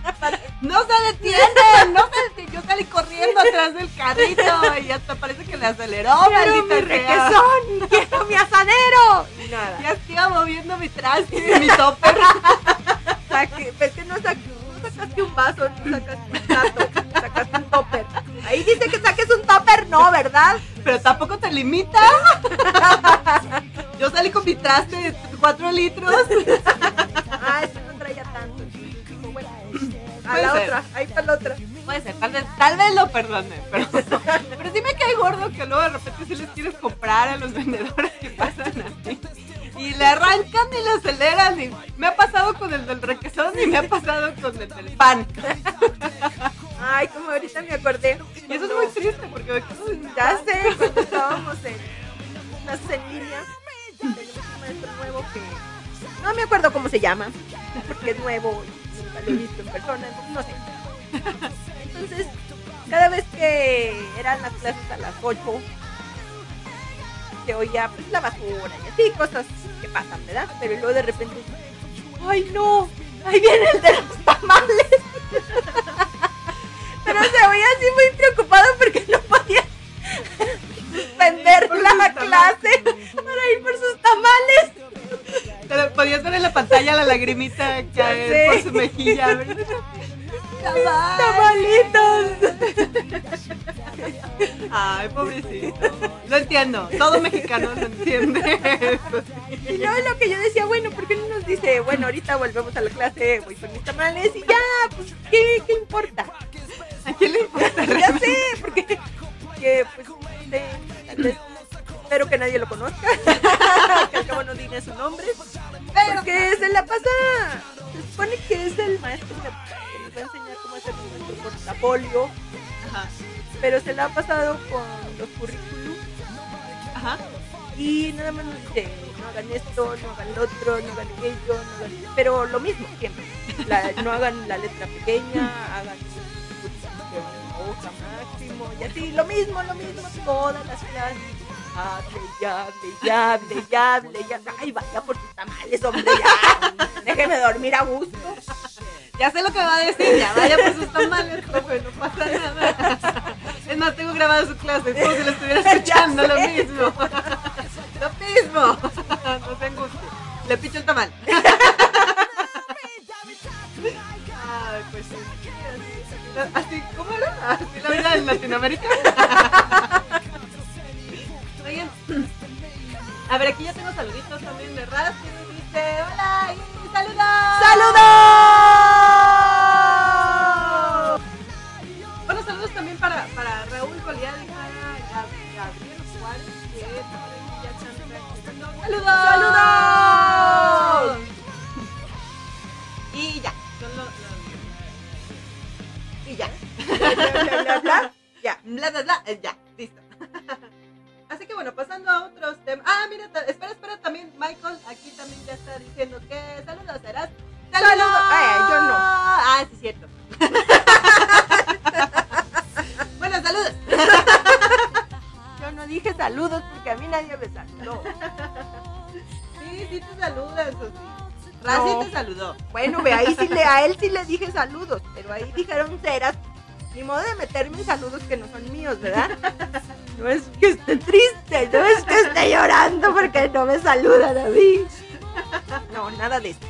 No se detienen, no se detienen. Yo salí corriendo atrás del carrito y hasta parece que le aceleró, ¡Quiero mi requesón! ¡Quiero mi asadero! Y nada. Ya estaba moviendo mi traste y mi topper. Saque, ves que no, saque- no sacaste un vaso, no sacaste un plato, sacaste un topper. Ahí dice que saques un topper, no, ¿verdad? Pero tampoco te limita. Yo salí con mi traste de 4 litros. Ah, ese no traía tanto. Bueno, a la ser. otra, ahí para la otra. Puede ser, tal vez, tal vez lo perdone, pero, pero sí me cae gordo que luego de repente sí les quieres comprar a los vendedores que pasan así. Y le arrancan y le aceleran. Y me ha pasado con el del requesón y me ha pasado con el del pan. Ay, como ahorita me acordé. Y eso es muy triste porque quedo clase, cuando estábamos en en línea, tenemos un maestro nuevo que no me acuerdo cómo se llama, porque es nuevo y nunca lo he visto en persona, entonces no sé. Entonces, cada vez que eran las clases a las 8, se oía pues, la basura y así, cosas que pasan, ¿verdad? Pero luego de repente, ¡ay no! ¡Ahí viene el de los tamales! Pero se oía así muy preocupado porque no podía suspender la clase para ir por sus tamales. Pero podías ver en la pantalla la lagrimita caer sé. por su mejilla. ¿verdad? ¡Tamalitos! Ay, pobrecito. Lo entiendo. Todo mexicano lo entiende. Y luego lo que yo decía, bueno, ¿por qué no nos dice, bueno, ahorita volvemos a la clase, voy por mis tamales y ya, pues, ¿qué, qué importa? ¿A quién le importa? Ya sé, porque, que, pues, sé, tal vez, espero que nadie lo conozca, que al cabo no diga su nombre, porque se la pasa, se supone que es el maestro que nos va a enseñar portafolio, Ajá. pero se la ha pasado con los currículums Ajá. y nada más nos dice, no hagan esto, no hagan lo otro, no hagan aquello, no hagan... pero lo mismo siempre. La- no hagan la letra pequeña, hagan una hoja máximo y así, lo mismo, lo mismo, todas las clases. Hable, ya, hable, ya, hable, ya, hable, ya. Ay, vaya por tus tamales, hombre, ya. Déjeme dormir a gusto. Ya sé lo que va a decir, ya vaya por sus tamales, profe, no pasa nada. Es más, tengo grabado su clase, es como si lo estuviera escuchando, lo mismo. Lo mismo. No se angustie. Le picho el tamal. Ay, pues sí. Así, ¿cómo era? Así la vida en Latinoamérica. Saludos que no son míos, ¿verdad? No es que esté triste, no es que esté llorando porque no me saludan a. No, nada de eso.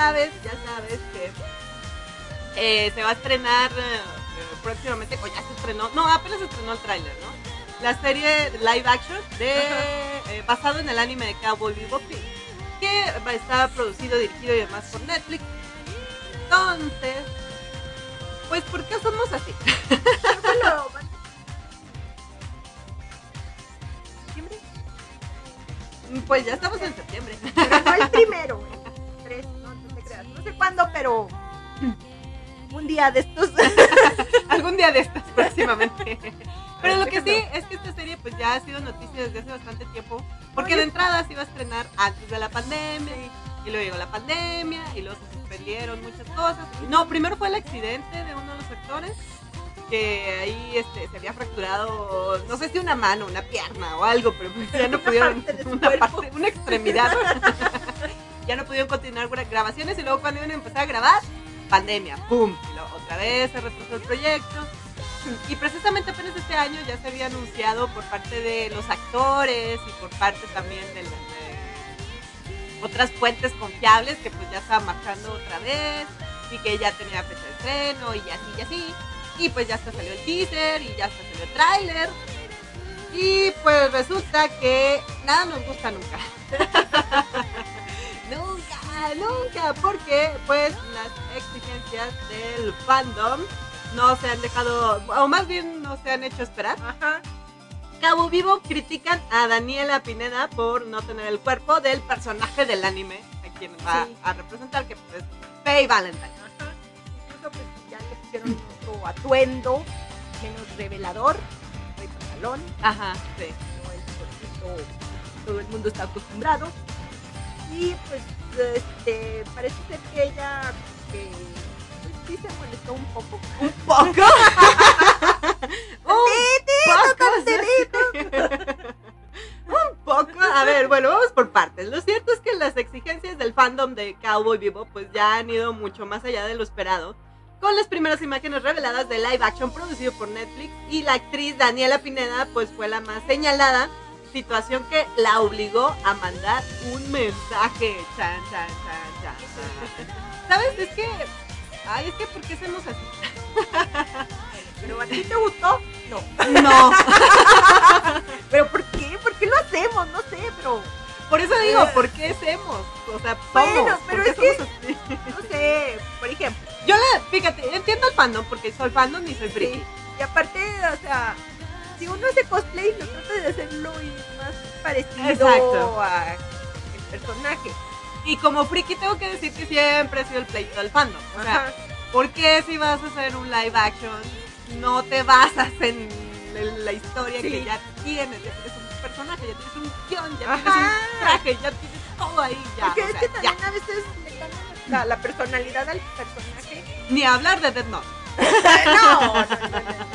Sabes, ya sabes que eh, se va a estrenar eh, próximamente, o ya se estrenó, no, apenas se estrenó el tráiler, ¿no? La serie live action de eh, basado en el anime de Cowboy Bebop, que estar producido, dirigido y demás por Netflix. Entonces, pues, ¿por qué somos así? Pues ya estamos día de estos. Algún día de estas próximamente. Pero lo que sí es que esta serie pues ya ha sido noticia desde hace bastante tiempo. Porque de entrada se iba a estrenar antes de la pandemia. Y luego llegó la pandemia y luego se suspendieron muchas cosas. No, primero fue el accidente de uno de los actores. Que ahí este, se había fracturado, no sé si una mano, una pierna o algo, pero pues ya no Una pudieron, parte una, cuerpo. parte, una extremidad. ya no pudieron continuar gra- grabaciones y luego cuando iban a empezar a grabar, pandemia, ¡pum! Se retrasó el proyecto. Y precisamente apenas este año ya se había anunciado por parte de los actores y por parte también de otras fuentes confiables que pues ya estaba marchando otra vez y que ya tenía fecha de estreno y así y así. Y pues ya hasta salió el teaser y ya hasta salió el tráiler. Y pues resulta que nada nos gusta nunca. nunca, porque pues las exigencias del fandom no se han dejado, o más bien no se han hecho esperar. Ajá. Cabo Vivo critican a Daniela Pineda por no tener el cuerpo del personaje del anime a quien va Sí. a representar, que pues, es Faye Valentine. Ajá. Incluso pues ya le pusieron otro atuendo menos revelador, el pantalón, Ajá, sí. no el cortito todo el mundo está acostumbrado. Y pues este parece ser que ella que pues, sí se molestó un poco. Un poco. un poco. Un poco. A ver, bueno, vamos por partes. Lo cierto es que las exigencias del fandom de Cowboy Vivo pues ya han ido mucho más allá de lo esperado. Con las primeras imágenes reveladas de live action producido por Netflix y la actriz Daniela Pineda pues fue la más señalada, situación que la obligó a mandar un mensaje. Chan, chan, chan, chan. ¿Sabes? Es que... Ay, es que ¿por qué hacemos así? Pero a ti te gustó? No. No. ¿Pero por qué? ¿Por qué lo hacemos? No sé, pero Por eso digo, ¿por qué hacemos? O sea, somos. Bueno, ¿por pero qué es que- así? no sé, por ejemplo. Yo la, fíjate, entiendo el fandom porque soy fandom y soy friki. Sí. Y aparte, o sea, si uno hace cosplay, lo trata de hacerlo y más parecido Exacto. a el personaje. Y como friki tengo que decir que siempre he sido el pleito del fandom. O sea, Ajá. ¿por qué si vas a hacer un live action no te basas en la historia Sí. que ya tienes? Ya tienes un personaje, ya tienes un guion, ya Ajá. tienes un traje, ya tienes todo ahí. Ya, Porque o es sea, que ya. también a veces le cambian la, la personalidad al personaje. Ni hablar de Dead Note. no, no, no, no.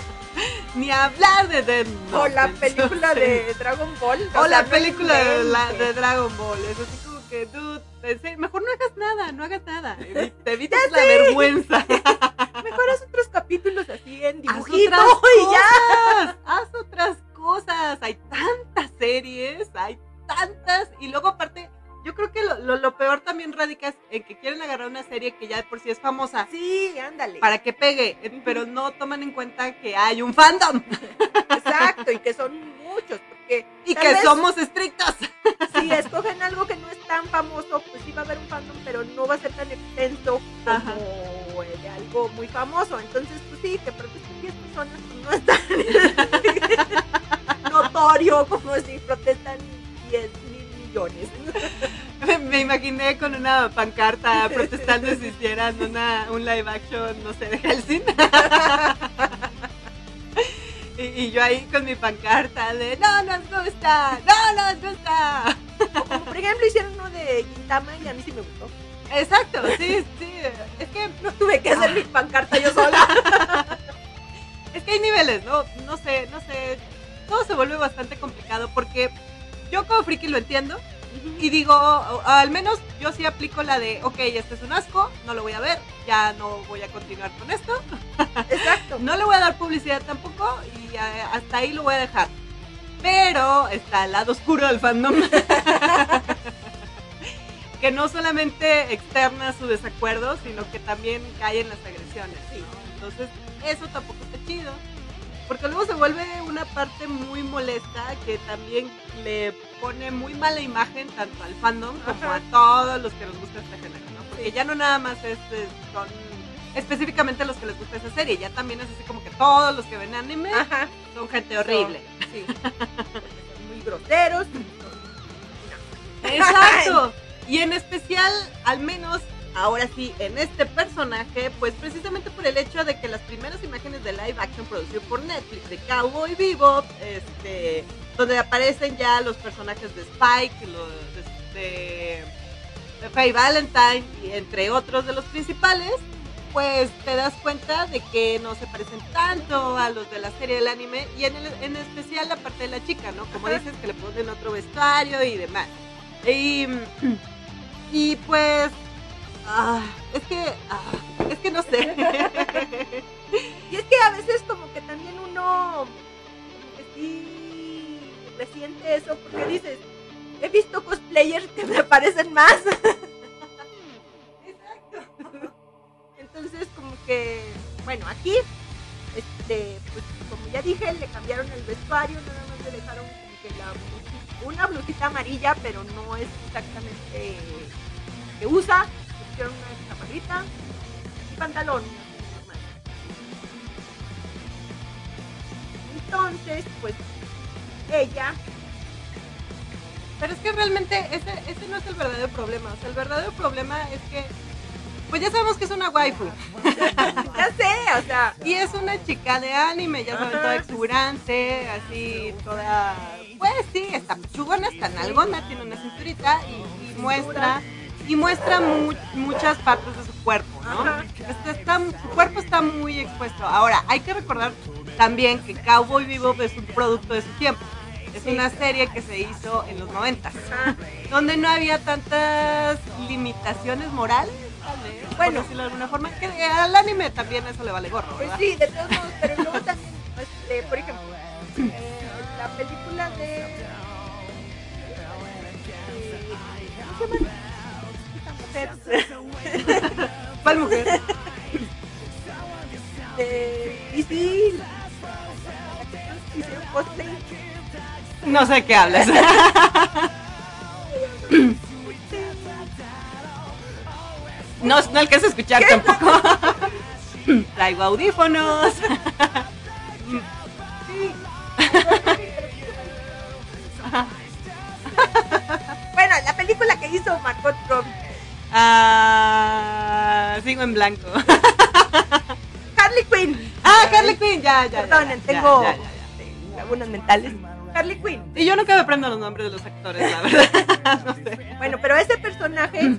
Ni hablar de Dead Note. O la película de Dragon Ball. O, la película de, la- inventes. de Dragon Ball. Es así como que, dude, serio, mejor no hagas nada, no hagas nada. Te evitas la vergüenza. Mejor haz otros capítulos así en Haz dibujito otras y ya. cosas. Haz otras cosas. Hay tantas series, hay tantas. Y luego, aparte, yo creo que lo, lo- lo peor también radica en que quieren agarrar una serie que ya de por sí es famosa. Sí, ándale. Para que pegue, eh, pero no toman en cuenta que hay un fandom Exacto, y que son muchos, porque y que vez- somos estrictos. si escogen algo que no es tan famoso, pues sí va a haber un fandom, pero no va a ser tan extenso como Ajá. el de algo muy famoso. Entonces, pues sí, que protesten 10 personas pues no es tan notorio como si protestan 10 mil millones. Me, imaginé con una pancarta protestando si hicieran una, un live action, no sé, de Helsing. y, y yo ahí con mi pancarta de no nos gusta, no nos gusta. O como por ejemplo hicieron uno de Gintama y a mí sí me gustó. Exacto, sí, sí. Es que, No tuve que hacer mi pancarta yo sola. es que hay niveles, ¿no? No sé, no sé. Todo se vuelve bastante complicado porque yo como friki lo entiendo. Y digo, al menos yo sí aplico la de, ok, este es un asco, no lo voy a ver, ya no voy a continuar con esto. Exacto. No le voy a dar publicidad tampoco y eh, hasta ahí lo voy a dejar. Pero está el lado oscuro del fandom. que no solamente externa su desacuerdo, sino que también cae en las agresiones. ¿no? Entonces, eso tampoco está chido. Porque luego se vuelve una parte muy molesta que también le pone muy mala imagen tanto al fandom como a todos los que nos gusta este género, ¿no? Porque ya no nada más es, es- son específicamente los que les gusta esa serie, ya también es así como que todos los que ven anime Ajá. son gente horrible. Sí. Son muy groseros. Exacto. Y en especial, al menos ahora sí, en este personaje, pues precisamente por el hecho de que las primeras imágenes de live action producido por Netflix de Cowboy Bebop, este, donde aparecen ya los personajes de Spike, los de, de Faye Valentine y entre otros de los principales, pues te das cuenta de que no se parecen tanto a los de la serie del anime y en, el- en especial la parte de la chica, ¿no? Como Ajá. dices, que le ponen otro vestuario y demás. Y, y pues, ah, es que, ah, es que no sé. Y es que a veces como que también uno como que sí resiente eso porque dices, he visto cosplayers que me parecen más. Exacto. Entonces como que, bueno, aquí, este, pues como ya dije, le cambiaron el vestuario, nada más le dejaron como que una blusita amarilla, pero no es exactamente que usa. Pusieron una chamarrita y pantalón. Entonces, pues ella, Pero es que realmente ese, ese no es el verdadero problema. O sea, el verdadero problema es que, pues ya sabemos que es una waifu. ya sé, o sea, Y es una chica de anime, ya saben, toda exuberante, así, toda... Pues sí, está chugona, está nalgona, tiene una cinturita y, y muestra... Y muestra mu- muchas partes de su cuerpo, ¿no? Está- su cuerpo está muy expuesto. Ahora, hay que recordar también que Cowboy Vivo es un producto de su tiempo. Es Sí. una serie que se hizo en los 90 ajá, donde no había tantas limitaciones morales, tal vez, por Bueno. decirlo de alguna forma, que al anime también eso le vale gorro, pues sí, de todos modos, pero luego también, este, por ejemplo, eh, la película de... eh, ¿Cómo se llama? Mujer. ¿Cuál mujer? todos hicieron cosplay. No sé qué hablas. No, no alcanzo a escuchar tampoco. Traigo audífonos. Sí. bueno, la película que hizo Margot Robbie. Ah, sigo en blanco. Harley Quinn. Ah, Harley Quinn, ya, ya. Perdonen, ya, tengo ya, ya, ya. lagunas mentales. Harley Quinn. Y yo nunca me aprendo los nombres de los actores, la verdad. No sé. Bueno, pero ese personaje,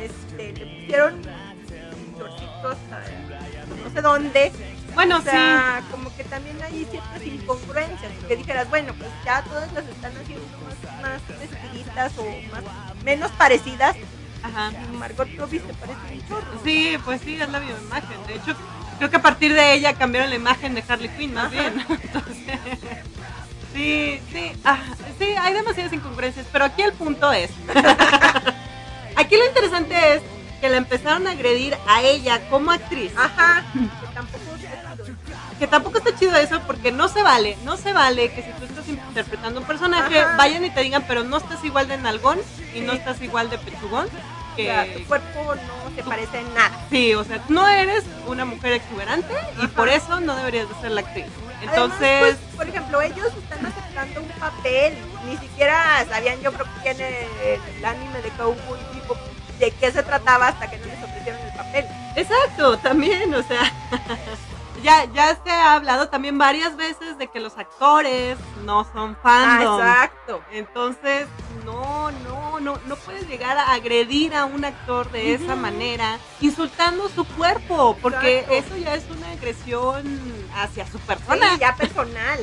este, le pusieron a- no sé dónde. Bueno, O sea, como que también hay ciertas incongruencias. Que dijeras, bueno, pues ya todas las están haciendo más, más vestiditas o más, menos parecidas. Ajá. Margot Robbie se parece un chorro. Sí, pues sí, es la misma imagen. De hecho, creo que a partir de ella cambiaron la imagen de Harley Quinn, más Ajá. bien. Entonces, sí, sí, ah, sí, hay demasiadas incongruencias, pero aquí el punto es. aquí lo interesante es que la empezaron a agredir a ella como actriz. Ajá, que tampoco está chido eso porque no se vale, no se vale que si tú estás interpretando un personaje, Ajá. vayan y te digan, pero no estás igual de nalgón y no estás igual de pechugón. O Que, sea, tu cuerpo no se parece en nada. Sí, o sea, no eres una mujer exuberante y por eso no deberías de ser la actriz. Además, Entonces, pues, por ejemplo, ellos están aceptando un papel. Ni siquiera sabían, yo creo que en el, el anime de Cowboy Bebop de qué se trataba hasta que no les ofrecieron el papel. exacto, también, o sea, ya, ya se ha hablado también varias veces de que los actores no son fandom. Ah, exacto. Entonces, no, no, no, no puedes llegar a agredir a un actor de esa manera, insultando su cuerpo, porque Exacto. eso ya es una agresión hacia su Sí, persona. ya personal.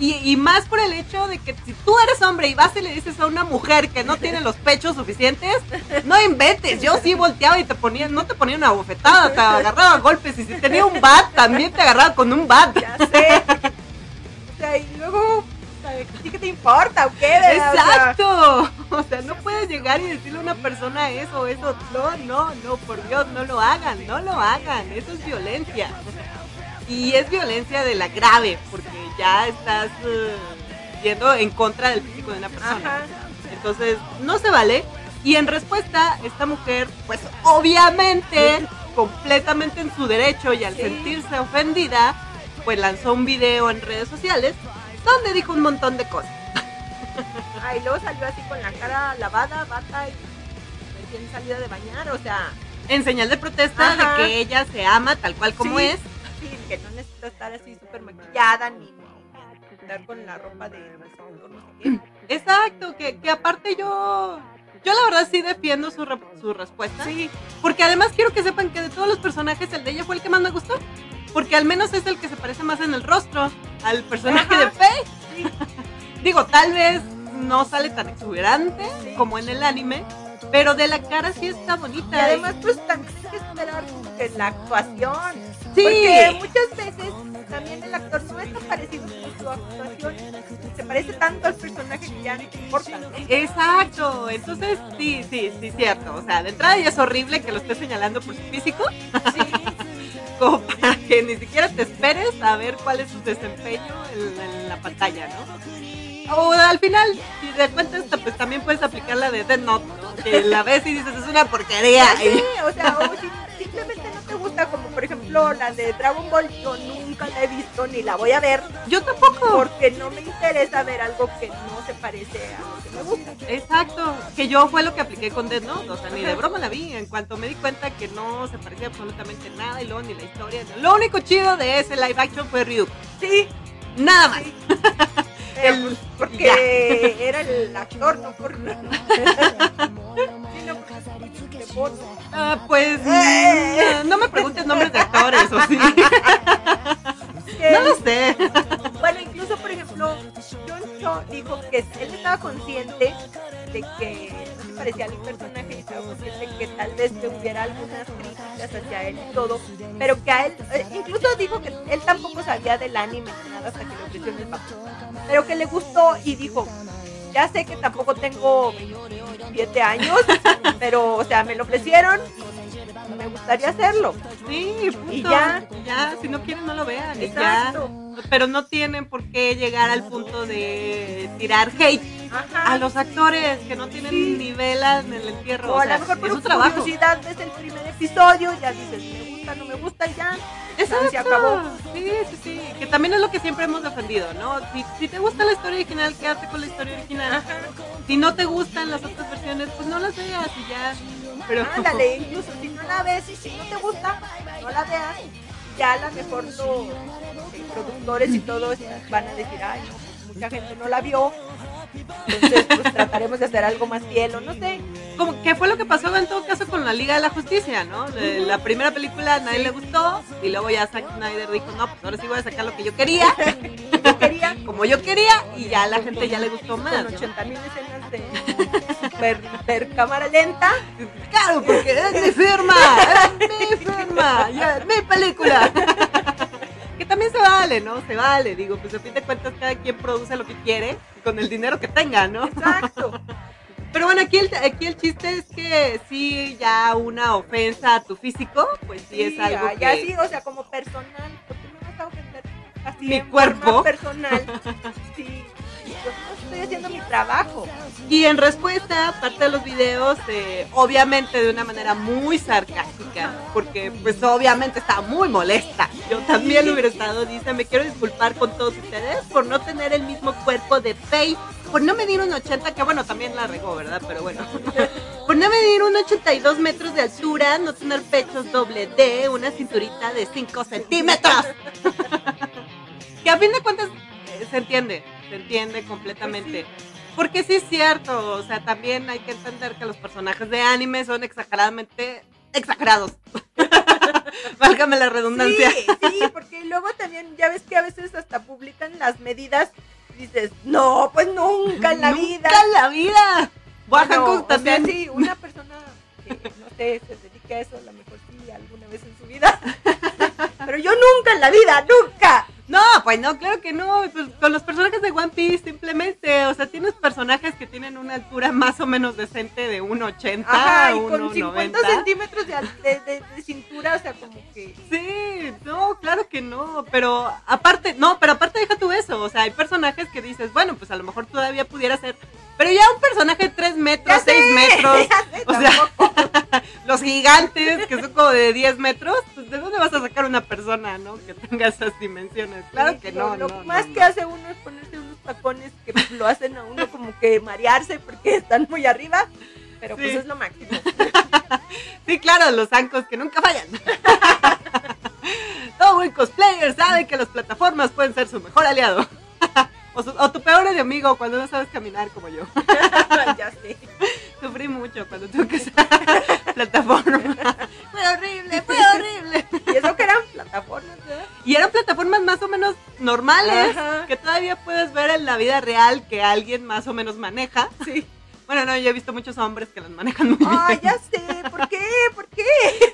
Y, y más por el hecho de que si tú eres hombre y vas y le dices a una mujer que no tiene los pechos suficientes, no inventes. Yo sí volteaba y te ponía, no te ponía una bofetada, te agarraba a golpes. Y si tenía un bat, también te agarraba con un bat. Ya sé. o sea, y luego, o sea, ¿a ti qué te importa o qué? Exacto. O sea, no puedes llegar y decirle a una persona eso, eso. No, no, no, por Dios, no lo hagan, no lo hagan. Eso es violencia. Y es violencia de la grave, porque ya estás eh, yendo en contra del físico de una persona. Ajá. Entonces, no se vale. Y en respuesta, esta mujer, pues obviamente, completamente en su derecho y al Sí. sentirse ofendida, pues lanzó un video en redes sociales donde dijo un montón de cosas. Ah, y luego salió así con la cara lavada, bata y recién salida de bañar, o sea, En señal de protesta Ajá. de que ella se ama tal cual como Sí. es. Estar así súper maquillada ni, ni estar con la ropa de. Exacto, que, que aparte yo... Yo la verdad sí defiendo su, re- su respuesta. Sí, Porque además quiero que sepan que de todos los personajes el de ella fue el que más me gustó. Porque al menos es el que se parece más en el rostro al personaje Ajá. de Faye. sí, Digo, tal vez no sale tan exuberante Sí. como en el anime, pero de la cara sí está bonita. y además pues también hay que que la actuación. sí. Porque muchas veces también el actor no es tan parecido con su actuación. Se parece tanto al personaje que ya no te importa, ¿no? Exacto, entonces sí, sí, sí, cierto. O sea, de entrada ya es horrible que lo esté señalando por su físico, como para que ni siquiera te esperes a ver cuál es su desempeño en, en la pantalla, ¿no? O al final, si de cuenta esta, pues también puedes aplicar la de Dead Note, ¿no? que la ves y dices, es una porquería. Sé, o sea, o si simplemente no te gusta, como por ejemplo la de Dragon Ball, yo nunca la he visto ni la voy a ver Yo tampoco. porque no me interesa ver algo que no se parece a lo que me gusta. Exacto, que yo fue lo que apliqué con Death Note, o sea, ni de broma la vi, en cuanto me di cuenta que no se parecía absolutamente nada y luego ni la historia, lo único chido de ese live action fue Ryuk, Sí, nada más. sí. El- pues, porque era el actor, no por. Bono. Ah, pues Eh. no, no me preguntes nombres de actores, o sí. No lo sé. Bueno, incluso, por ejemplo, John Cho dijo que él estaba consciente de que no se parecía al personaje y estaba consciente que tal vez que hubiera algunas críticas hacia él y todo, pero que a él, eh, incluso dijo que él tampoco sabía del anime ni nada hasta que le ofreció el papel, pero que le gustó y dijo, ya sé que tampoco tengo 27 años, pero, o sea, me lo ofrecieron me gustaría hacerlo. Sí, punto. Y ya. ya, si no quieren no lo vean, Exacto. ya. Pero no tienen por qué llegar al punto de tirar hate Ajá. a los actores que no tienen Sí. nivel en el entierro. O a lo mejor por trabajo. curiosidad ves el primer episodio, ya dices, gusta, no me gusta y ya. Exacto. se acabó. Sí, sí, sí. Que también es lo que siempre hemos defendido, ¿no? Si, si te gusta la historia original, quédate con la historia original. Si no te gustan las otras versiones, pues no las veas y ya. Pero Ándale, incluso si no la ves y si no te gusta, no la veas. Ya a lo mejor los productores y todos van a decir, ay, no, mucha gente no la vio. Entonces, pues trataremos de hacer algo más fiel o no sé. como que fue lo que pasó en todo caso con la Liga de la Justicia, ¿no? De- La primera película a nadie le gustó y luego ya Zack Snyder dijo, no, pues ahora sí voy a sacar lo que yo quería, Yo quería como yo quería y ya a la gente ya le gustó más. con ¿no? 80 mil escenas de super, hiper cámara lenta. Claro, porque es mi firma, es mi firma, ya es mi película. Que también se vale, ¿no? Se vale, digo, pues a fin de cuentas cada quien produce lo que quiere con el dinero que tenga, ¿no? Exacto. Pero bueno, aquí el, aquí el chiste es que sí, ya una ofensa a tu físico, pues sí, es algo ya, que... ya sí, o sea, como personal, porque me vas a ofender así Mi en cuerpo. forma personal. Sí, yo estoy haciendo mi trabajo. Y en respuesta, parte de los videos, eh, obviamente de una manera muy sarcástica, porque pues obviamente estaba muy molesta. Yo también hubiera estado, dice, me quiero disculpar con todos ustedes por no tener el mismo cuerpo de Faye, por no medir un 80, que bueno, también la regó, ¿verdad? Pero bueno, por no medir un 82 metros de altura, no tener pechos doble D, una cinturita de 5 centímetros. que a fin de cuentas eh, se entiende, se entiende completamente. Porque sí es cierto, o sea, también hay que entender que los personajes de anime son exageradamente exagerados. Válgame la redundancia. Sí, sí, porque luego también ya ves que a veces hasta publican las medidas y dices, no, pues nunca en la Nunca vida. en la vida. Bueno, o sea, también. sí, una persona que no sé, se dedica a eso, a lo mejor sí, alguna vez en su vida. Pero yo nunca en la vida, nunca. No, pues no, claro que no. Pues con los personajes de One Piece simplemente, o sea, tienes personajes que tienen una altura más o menos decente de 1,80, Ajá, y con 50 1,90. centímetros de, de, de- de cintura, o sea, como que... Sí, no, claro que no, pero aparte, no, pero aparte deja tú eso, o sea, hay personajes que dices, bueno, pues a lo mejor todavía pudiera ser, pero ya un personaje de 3 metros, 6 metros, ya sé, o sea, tampoco. los gigantes, que son como de 10 metros, pues de dónde vas a sacar una persona, ¿no? Que tenga esas dimensiones. Claro que no, Lo no, más no, que hace uno es ponerse unos tacones que lo hacen a uno como que marearse porque están muy arriba. Pero pues es lo máximo. Sí, claro, los zancos que nunca fallan. Todo buen cosplayer sabe que las plataformas pueden ser su mejor aliado. O, su- o tu peor enemigo cuando no sabes caminar como yo. ya sé. Sufrí mucho cuando tuve que usar plataforma. Fue horrible, fue horrible. Y eso que eran plataformas, ¿verdad? Y eran plataformas más o menos normales Ajá. que todavía puedes ver en la vida real que alguien más o menos maneja. Sí. Bueno, no, yo he visto muchos hombres que las manejan muy bien. Ay, ya sé. ¿Por qué? ¿Por qué?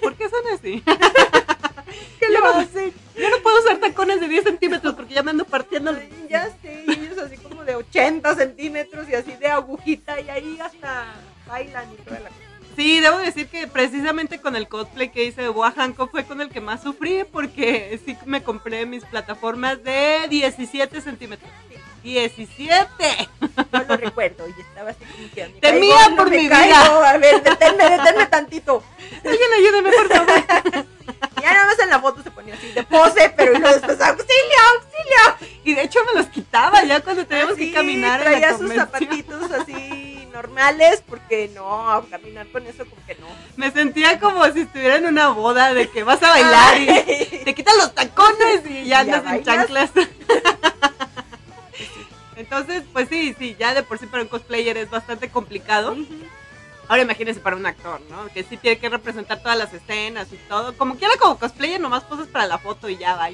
¿Por qué son así? ¿Qué Yo lo no- hacen? Yo no puedo usar tacones de 10 centímetros porque ya me ando partiendo. Ay, Ya sé. Y ellos así como de 80 centímetros y así de agujita y ahí hasta bailan y toda la. Sí, debo decir que precisamente con el cosplay que hice de Boa Hancock fue con el que más sufrí porque sí me compré mis plataformas de 17 centímetros. 17. Yo lo recuerdo y estaba así como que. Temía caigo, no por mi caigo. vida. A ver, deténme, deténme tantito. Alguien ayúdeme, por favor. Y ya nada más en la foto se ponía así de pose, pero luego después, auxilio, auxilio. Y de hecho me los quitaba ya cuando teníamos Así, que caminar. en la Traía sus zapatitos así normales, porque no, caminar con eso como que no. Me sentía como si estuviera en una boda de que vas a bailar y te quitan los tacones y ya ¿Ya andas en chanclas. Entonces, pues sí, sí, ya de por sí para un cosplayer es bastante complicado. Ahora imagínense para un actor, ¿no? Que sí tiene que representar todas las escenas y todo. Como quiera como cosplayer, nomás posas para la foto y ya va.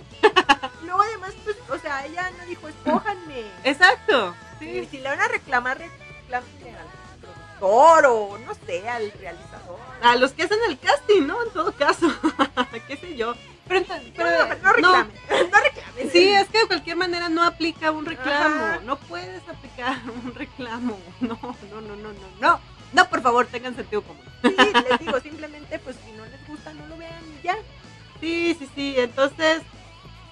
Luego además, pues, o sea, ella no dijo, escójanme. Exacto. Sí, Sí. si le van a reclamar, reclámenle al productor o no sé, al realizador. A los que hacen el casting, ¿no? En todo caso. ¿Qué sé yo? Pero, No, pero- no, no reclamen, no, reclamen. Sí, es que de cualquier manera no aplica un reclamo. Ajá. No puedes aplicar un reclamo. No, no, no, no, no, no. No, por favor, tengan sentido común. Sí, les digo, simplemente, pues, si no les gusta, no lo vean y ya. Sí, sí, sí. Entonces,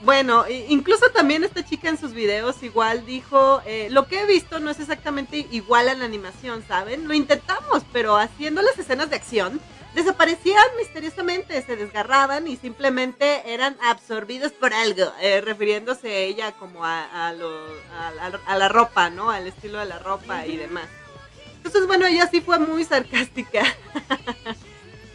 bueno, incluso también esta chica en sus videos igual dijo, eh, lo que he visto no es exactamente igual a la animación, ¿saben? Lo intentamos, pero haciendo las escenas de acción, desaparecían misteriosamente, se desgarraban y simplemente eran absorbidos por algo, eh, refiriéndose ella como a, a lo- a la- a la ropa, ¿no? Al estilo de la ropa y demás. Entonces, bueno, ella sí fue muy sarcástica.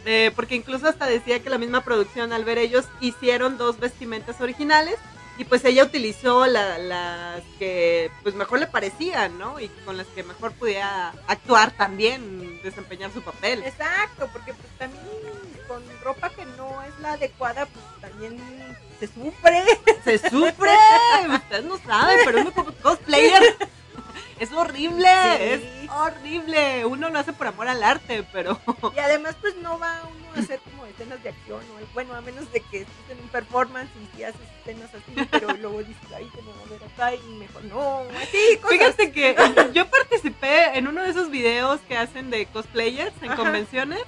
Eh, porque incluso hasta decía que la misma producción, al ver ellos, hicieron dos vestimentas originales y pues ella utilizó la- las que pues mejor le parecían, ¿no? Y con las que mejor podía actuar también, desempeñar su papel. Exacto, porque pues también con ropa que no es la adecuada, pues también se sufre. Se sufre, ustedes no saben, pero uno como cosplayer es horrible, Sí. es horrible. Uno lo hace por amor al arte, pero Y además, pues no va uno a hacer como escenas de acción, o bueno, a menos de que estés en un performance y haces así, pero luego dices, ay, te me voy a ver acá y mejor no, así, cosas. Fíjate que yo participé en uno de esos videos que hacen de cosplayers en Ajá. convenciones.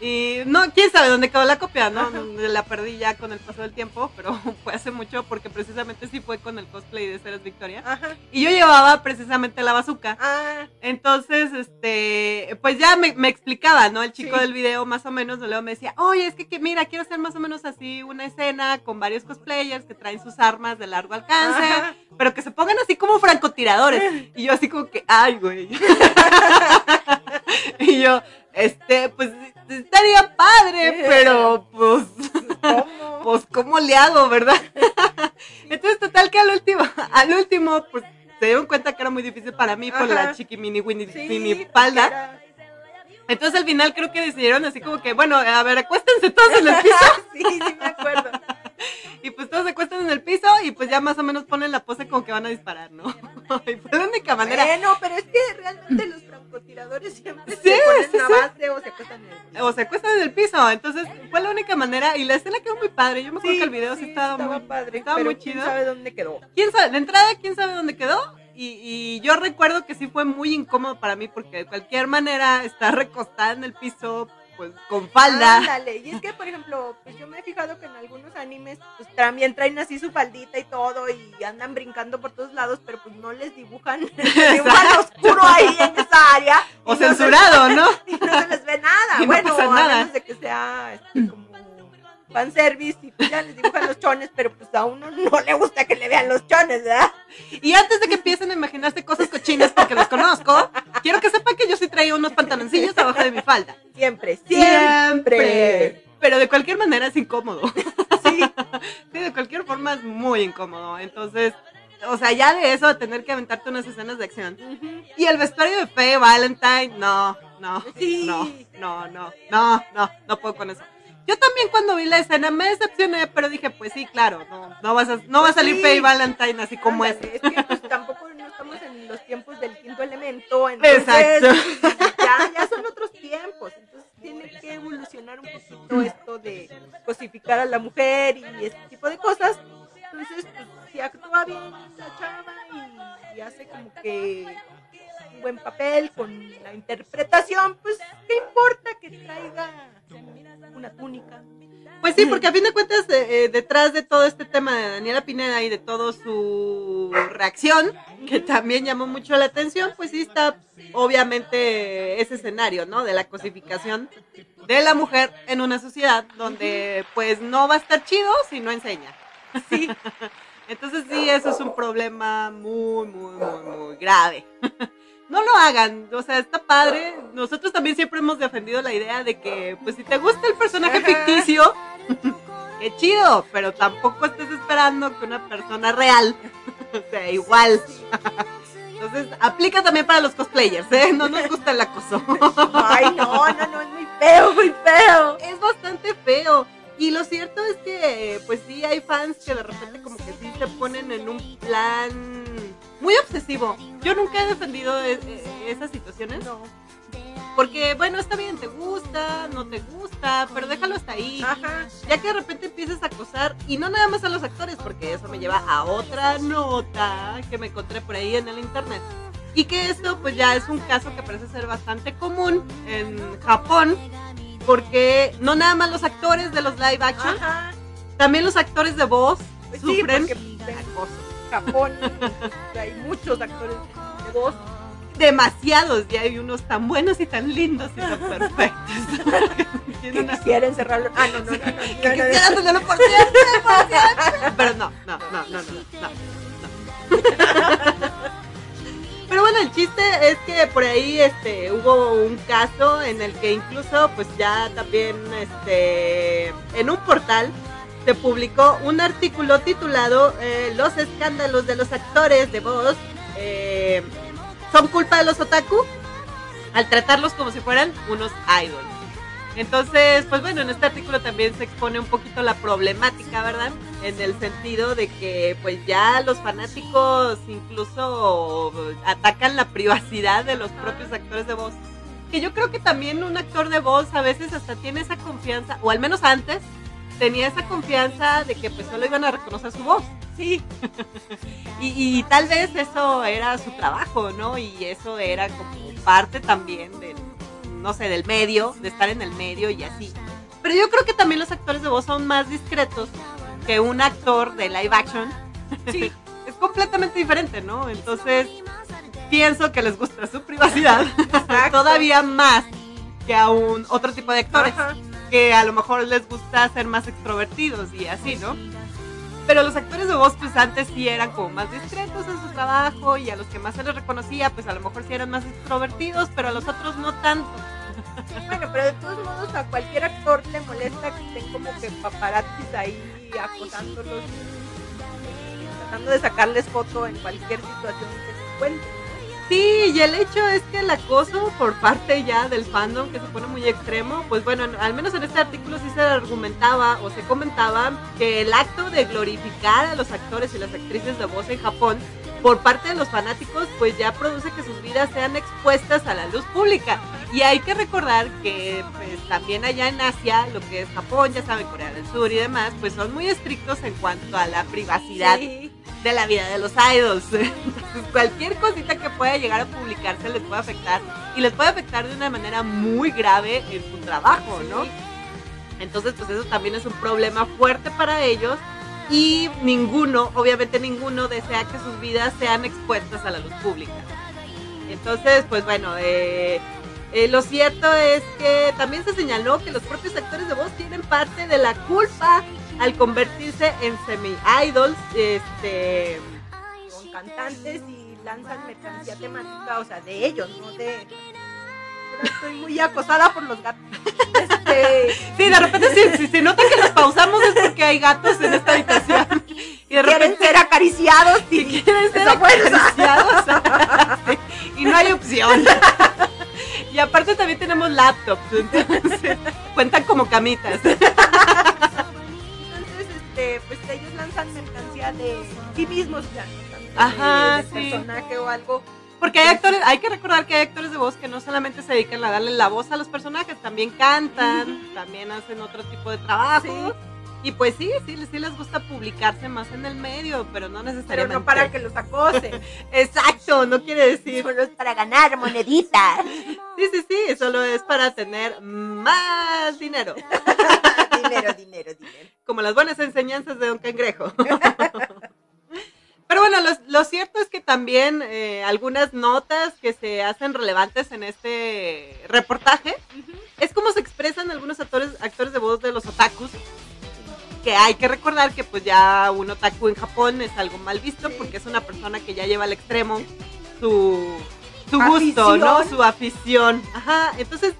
Y no, quién sabe dónde quedó la copia, ¿no? La perdí ya con el paso del tiempo, pero fue hace mucho porque precisamente sí fue con el cosplay de Ceres Victoria. Ajá. Y yo llevaba precisamente la bazooka. Ah, Entonces, este, pues ya me, me explicaba, ¿no? El chico Sí. del video más o menos, luego me decía, oye, es que, que mira, quiero hacer más o menos así una escena con varios cosplayers que traen sus armas de largo alcance ajá. pero que se pongan así como francotiradores. Y yo así como que, ay, güey. y yo, este, pues estaría padre, pero pues, ¿Cómo? pues, ¿cómo le hago, verdad? Entonces, total que al último, al último, pues se dieron cuenta que era muy difícil para mí por la chiqui mini Sí, mini falda. era- Entonces al final creo que decidieron así como que, bueno, a ver, acuéstense todos en el piso. sí, sí me acuerdo. Y pues todos se acuestan en el piso y pues ya más o menos ponen la pose como que van a disparar, ¿no? y fue la única manera. Bueno, pero es que realmente los francotiradores siempre Sí, se ponen sí, una sí. base o se acuestan en el piso. o se acuestan en el piso. Entonces fue la única manera y la escena quedó muy padre. Yo me acuerdo que el video sí, estaba, muy padre, estaba pero muy quién chido. sabe dónde quedó. ¿Quién sabe? De entrada, quién sabe dónde quedó. Y, y yo recuerdo que sí fue muy incómodo para mí porque de cualquier manera estar recostada en el piso, pues con falda. Ándale, y es que, por ejemplo, pues yo me he fijado que en algunos animes, pues también traen así su faldita y todo, y andan brincando por todos lados, pero pues no les dibujan, les dibujan oscuro ahí en esa área. O y no se- censurado, ¿no? y no se les ve nada. Y no bueno, pasa a menos de que sea este, como fanservice y pues ya les dibujan los chones, pero pues a uno no le gusta que le vean los chones, ¿verdad? Y antes de que empiecen a imaginarse cosas cochinas porque los conozco, quiero que sepan que yo sí traía unos pantaloncillos abajo de mi falda. Siempre, siempre. Pero de cualquier manera es incómodo. Sí, Sí, de cualquier forma es muy incómodo. Entonces, o sea, ya de eso, de tener que aventarte unas escenas de acción. Y el vestuario de Faye Valentine, no, no, Sí. no, no, no, no, no, no puedo con eso. Yo también cuando vi la escena me decepcioné, pero dije, pues sí, claro, no, no, vas a, no va a salir Sí. Faye Valentine así como es. Es. que pues tampoco no estamos en los tiempos del quinto elemento, entonces Exacto. ya, ya son otros tiempos, entonces tiene que evolucionar un poquito esto de cosificar a la mujer y este tipo de cosas. Entonces, pues, si actúa bien la chava y, y hace como que un buen papel con la interpretación, pues qué importa que traiga una túnica, Pues sí, porque a fin de cuentas, eh, eh, detrás de todo este tema de Daniela Pineda y de todo su reacción, que también llamó mucho la atención, pues sí está obviamente ese escenario, ¿no? De la cosificación de la mujer en una sociedad donde pues no va a estar chido si no enseña. Sí. Entonces sí, eso es un problema muy, muy, muy, muy grave. No lo hagan, o sea, está padre. Nosotros también siempre hemos defendido la idea de que, pues si te gusta el personaje ficticio, qué chido, pero tampoco estés esperando que una persona real sea igual. Entonces, aplica también para los cosplayers, ¿eh? No nos gusta el acoso. Ay, no, no, no, es muy feo, muy feo. Es bastante feo. Y lo cierto es que, pues sí, hay fans que de repente como que sí se ponen en un plan muy obsesivo. Yo nunca he defendido e, e, esas situaciones. No. Porque, bueno, está bien, te gusta, no te gusta, pero déjalo hasta ahí. Ajá. Ya que de repente empiezas a acosar, y no nada más a los actores, porque eso me lleva a otra nota que me encontré por ahí en el internet. Y que esto, pues ya es un caso que parece ser bastante común en Japón, porque no nada más los actores de los live action, también los actores de voz pues sufren acoso. Japón hay muchos actores de voz. Demasiados, y hay unos tan buenos y tan lindos y tan perfectos. que quisiera encerrarlo. Ah, no, no, no. no, que quisiera tenerlo por siempre, por siempre. Pero no, no, no, no, no, no. Pero bueno, el chiste es que por ahí este hubo un caso en el que incluso pues ya también este en un portal publicó un artículo titulado eh, Los escándalos de los actores de voz eh, son culpa de los otaku al tratarlos como si fueran unos idols. Entonces, pues bueno, en este artículo también se expone un poquito la problemática, ¿verdad? En el sentido de que pues ya los fanáticos incluso atacan la privacidad de los propios actores de voz. Que yo creo que también un actor de voz a veces hasta tiene esa confianza, o al menos antes, tenía esa confianza de que pues solo iban a reconocer su voz. Sí. y, y tal vez eso era su trabajo, ¿no? Y eso era como parte también del no sé, del medio, de estar en el medio y así. Pero yo creo que también los actores de voz son más discretos que un actor de live action. Sí. es completamente diferente, ¿no? Entonces, pienso que les gusta su privacidad todavía más que a un otro tipo de actores que a lo mejor les gusta ser más extrovertidos y así, ¿no? Pero los actores de voz, pues antes sí eran como más discretos en su trabajo y a los que más se les reconocía, pues a lo mejor sí eran más extrovertidos, pero a los otros no tanto. Bueno, pero de todos modos a cualquier actor le molesta que estén como que paparazzis ahí acosándolos, tratando de sacarles foto en cualquier situación que se encuentren. Sí, y el hecho es que el acoso por parte ya del fandom, que se pone muy extremo, pues bueno, al menos en este artículo sí se argumentaba o se comentaba que el acto de glorificar a los actores y las actrices de voz en Japón por parte de los fanáticos, pues ya produce que sus vidas sean expuestas a la luz pública. Y hay que recordar que pues, también allá en Asia, lo que es Japón, ya saben, Corea del Sur y demás, pues son muy estrictos en cuanto a la privacidad de la vida de los idols. Entonces, cualquier cosita que pueda llegar a publicarse les puede afectar y les puede afectar de una manera muy grave en su trabajo, ¿no? Entonces, pues eso también es un problema fuerte para ellos y ninguno, obviamente ninguno desea que sus vidas sean expuestas a la luz pública. Entonces, pues bueno, eh, eh, lo cierto es que también se señaló que los propios actores de voz tienen parte de la culpa al convertirse en semi-idols, este, con cantantes y lanzan mercancía temática, o sea, de ellos, no de... Estoy muy acosada por los gatos. Este... Sí, de repente si, se nota que los pausamos es porque hay gatos en esta habitación. Y de repente, quieren ser acariciados y quieren ser acariciados. y no hay opción. Y aparte también tenemos laptops, entonces cuentan como camitas. Este, pues ellos lanzan mercancía de sí mismos ya, Ajá, personaje o algo. Porque hay actores, hay que recordar que hay actores de voz que no solamente se dedican a darle la voz a los personajes, también cantan, también hacen otro tipo de trabajo. Y pues sí, sí, sí les gusta publicarse más en el medio, pero no necesariamente. Pero no para que los acosen. Exacto, no quiere decir. Solo es para ganar moneditas. Sí, sí, sí, solo es para tener más dinero. dinero, dinero, dinero. Como las buenas enseñanzas de Don Cangrejo. Pero bueno, lo, lo cierto es que también eh, algunas notas que se hacen relevantes en este reportaje es como se expresan algunos actores, actores de voz de los otakus. Que hay que recordar que pues ya un otaku en Japón es algo mal visto porque es una persona que ya lleva al extremo su, su gusto, ¿no? Su afición. Ajá, entonces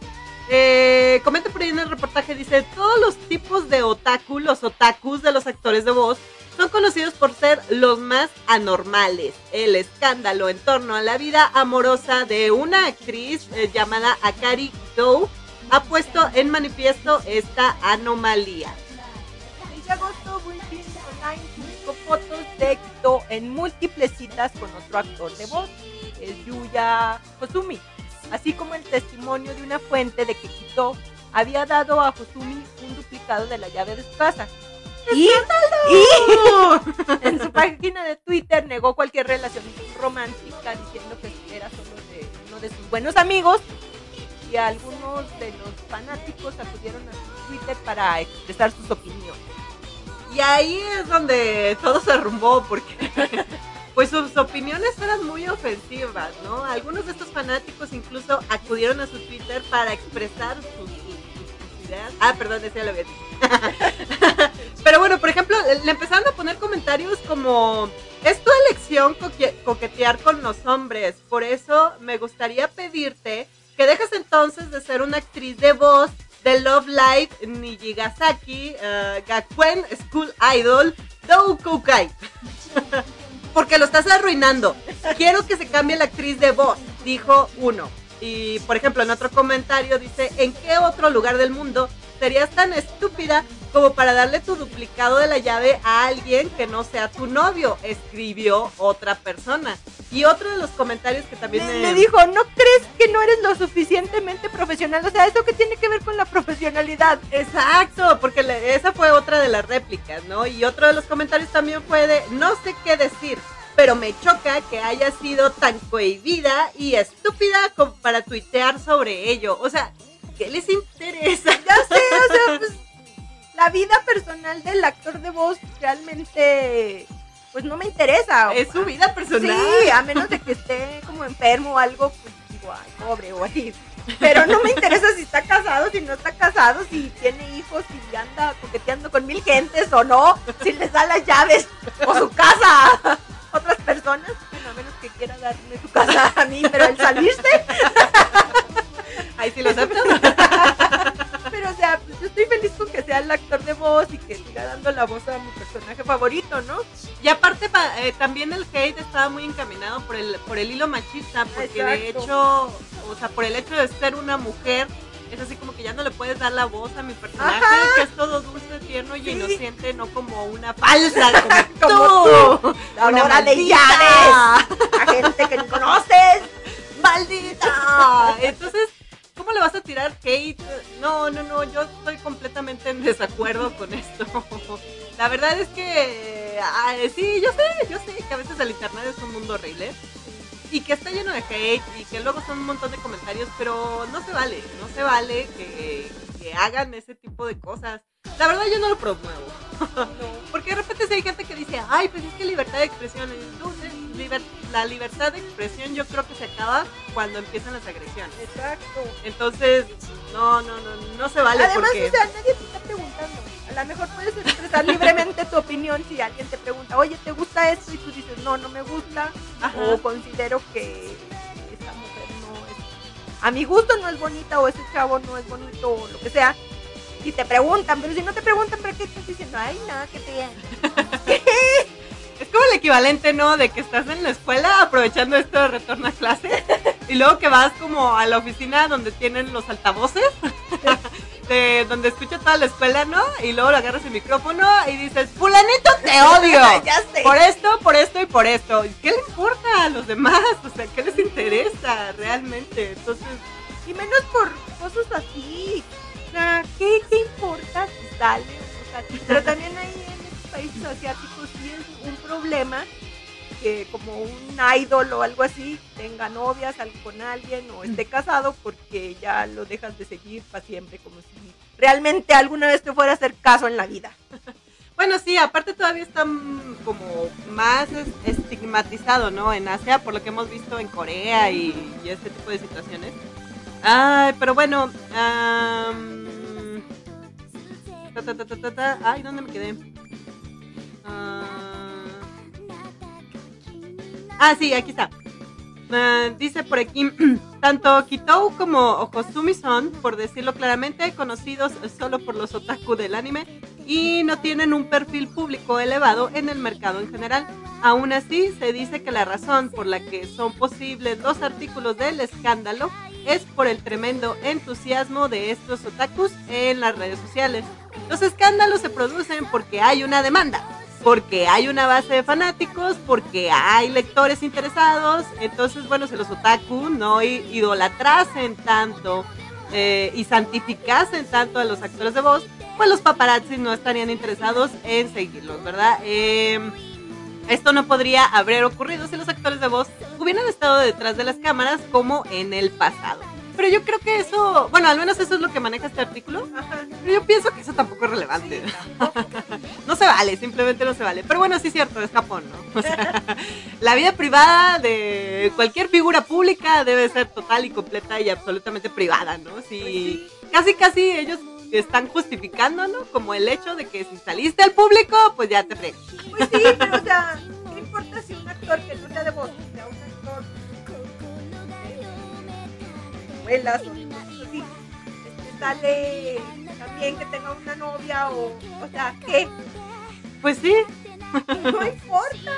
eh, comenta por ahí en el reportaje, dice, todos los tipos de otaku, los otakus de los actores de voz, son conocidos por ser los más anormales. El escándalo en torno a la vida amorosa de una actriz eh, llamada Akari Dou ha puesto en manifiesto esta anomalía. El 6 de agosto, Online publicó fotos de en múltiples citas con otro actor de voz, el Yuya Hosumi, así como el testimonio de una fuente de que Kito había dado a Hosumi un duplicado de la llave de su casa. Y, y en su página de Twitter negó cualquier relación romántica diciendo que era solo de uno de sus buenos amigos y algunos de los fanáticos acudieron a su Twitter para expresar sus opiniones. Y ahí es donde todo se arrumbó porque pues sus opiniones eran muy ofensivas, ¿no? Algunos de estos fanáticos incluso acudieron a su Twitter para expresar sus, ideas. Ah, perdón, ya lo había. Pero bueno, por ejemplo, le empezaron a poner comentarios como, es tu elección coque- coquetear con los hombres, por eso me gustaría pedirte que dejes entonces de ser una actriz de voz de Love Live Nijigasaki eh, Gakuen School Idol Doukokai. Porque lo estás arruinando. Quiero que se cambie la actriz de voz, dijo uno. Y por ejemplo, en otro comentario dice, ¿en qué otro lugar del mundo serías tan estúpida como para darle tu duplicado de la llave a alguien que no sea tu novio? Escribió otra persona. Y otro de los comentarios que también Le, me- le dijo, ¿no crees que no eres lo suficientemente profesional? O sea, ¿eso qué tiene que ver con la profesionalidad? Exacto, porque le- esa fue otra de las réplicas, ¿no? Y otro de los comentarios también fue de, no sé qué decir, pero me choca que haya sido tan cohibida y estúpida como para tuitear sobre ello. O sea, ¿qué les interesa? Ya sé, o sea, pues la vida personal del actor de voz realmente, pues no me interesa. Es su vida personal. Sí, a menos de que esté como enfermo o algo, pues digo, ay, pobre o así. Pero no me interesa si está casado, si no está casado, si tiene hijos, si anda coqueteando con mil gentes o no, si les da las llaves o su casa a otras personas. Bueno, a menos que quiera darme su casa a mí, pero el salirse. Ahí sí lo acepto. Pero o sea, pues yo estoy feliz con que sea el actor de voz y que siga dando la voz a mi personaje favorito, ¿no? Y aparte pa- eh, también el hate estaba muy encaminado por el por el hilo machista, porque de hecho, o sea, por el hecho de ser una mujer, es así como que ya no le puedes dar la voz a mi personaje, Ajá. que es todo dulce, tierno y Sí. inocente, no como una falsa como, Como tú. La Una hora de maldita. a gente que ni conoces. ¡Maldita! Entonces, ¿cómo le vas a tirar hate? No, no, no, yo estoy completamente en desacuerdo con esto. La verdad es que, ah, sí, yo sé, yo sé que a veces el internet es un mundo horrible. Y que está lleno de hate y que luego son un montón de comentarios, pero no se vale, no se vale que, que hagan ese tipo de cosas. La verdad yo no lo promuevo. Porque de repente si hay gente que dice, ay, pues es que libertad de expresión. Y liber- la libertad de expresión yo creo que se acaba cuando empiezan las agresiones. Exacto. Entonces, no, no, no, no se vale Además, porque... o sea, nadie te está preguntando. A lo mejor puedes expresar libremente tu opinión si alguien te pregunta, oye, ¿te gusta esto? Y tú dices, no, no me gusta. Ajá. O considero que esta mujer no es. A mi gusto no es bonita, o ese chavo no es bonito, o lo que sea. Si te preguntan, pero si no te preguntan, ¿para qué estás diciendo? Ay, nada, que te. Como el equivalente, ¿no? De que estás en la escuela aprovechando esto de retorno a clase y luego que vas como a la oficina donde tienen los altavoces, de donde escucha toda la escuela, ¿no? Y luego le agarras el micrófono y dices, fulanito te odio. ya sé. Por esto, por esto y por esto. ¿Y ¿Qué le importa a los demás? O sea, ¿qué les interesa realmente? Entonces, Y menos por cosas así. O sea, ¿qué, qué importa si sale? O sea, pero también ahí en estos países asiáticos sí es un problema que como un idol o algo así tenga novias, con alguien o esté casado porque ya lo dejas de seguir para siempre, como si realmente alguna vez te fuera a hacer caso en la vida. Bueno, sí, aparte todavía está mm, como más es- estigmatizado, ¿no? En Asia, por lo que hemos visto en Corea y, y este tipo de situaciones. Ay, pero bueno. am, ta, ta, ta, ta, ta, ta. Ay, ¿dónde me quedé? Ah, ah, sí, aquí está. Ah, dice por aquí, tanto Kitou como Okosumi-son, por decirlo claramente, conocidos solo por los otaku del anime y no tienen un perfil público elevado en el mercado en general. Aún así, se dice que la razón por la que son posibles los artículos del escándalo es por el tremendo entusiasmo de estos otakus en las redes sociales. Los escándalos se producen porque hay una demanda, porque hay una base de fanáticos, porque hay lectores interesados. Entonces, bueno, si los otaku no idolatrasen tanto eh, y santificasen tanto a los actores de voz, pues los paparazzi no estarían interesados en seguirlos, ¿verdad? Em, esto no podría haber ocurrido si los actores de voz hubieran estado detrás de las cámaras como en el pasado. Pero yo creo que eso, bueno, al menos eso es lo que maneja este artículo. Ajá. Pero yo pienso que eso tampoco es relevante. No se vale, simplemente no se vale. Pero bueno, sí es cierto, es Japón, ¿no? O sea, la vida privada de cualquier figura pública debe ser total y completa y absolutamente privada, ¿no? Si casi casi ellos están justificando, ¿no? Como el hecho de que si saliste al público, pues ya te fregas. Pues sí, pero o sea, ¿qué importa si un actor que no sea de voz, novelas o así, este, sale también que tenga una novia o, o sea, ¿qué? Pues sí, No importa.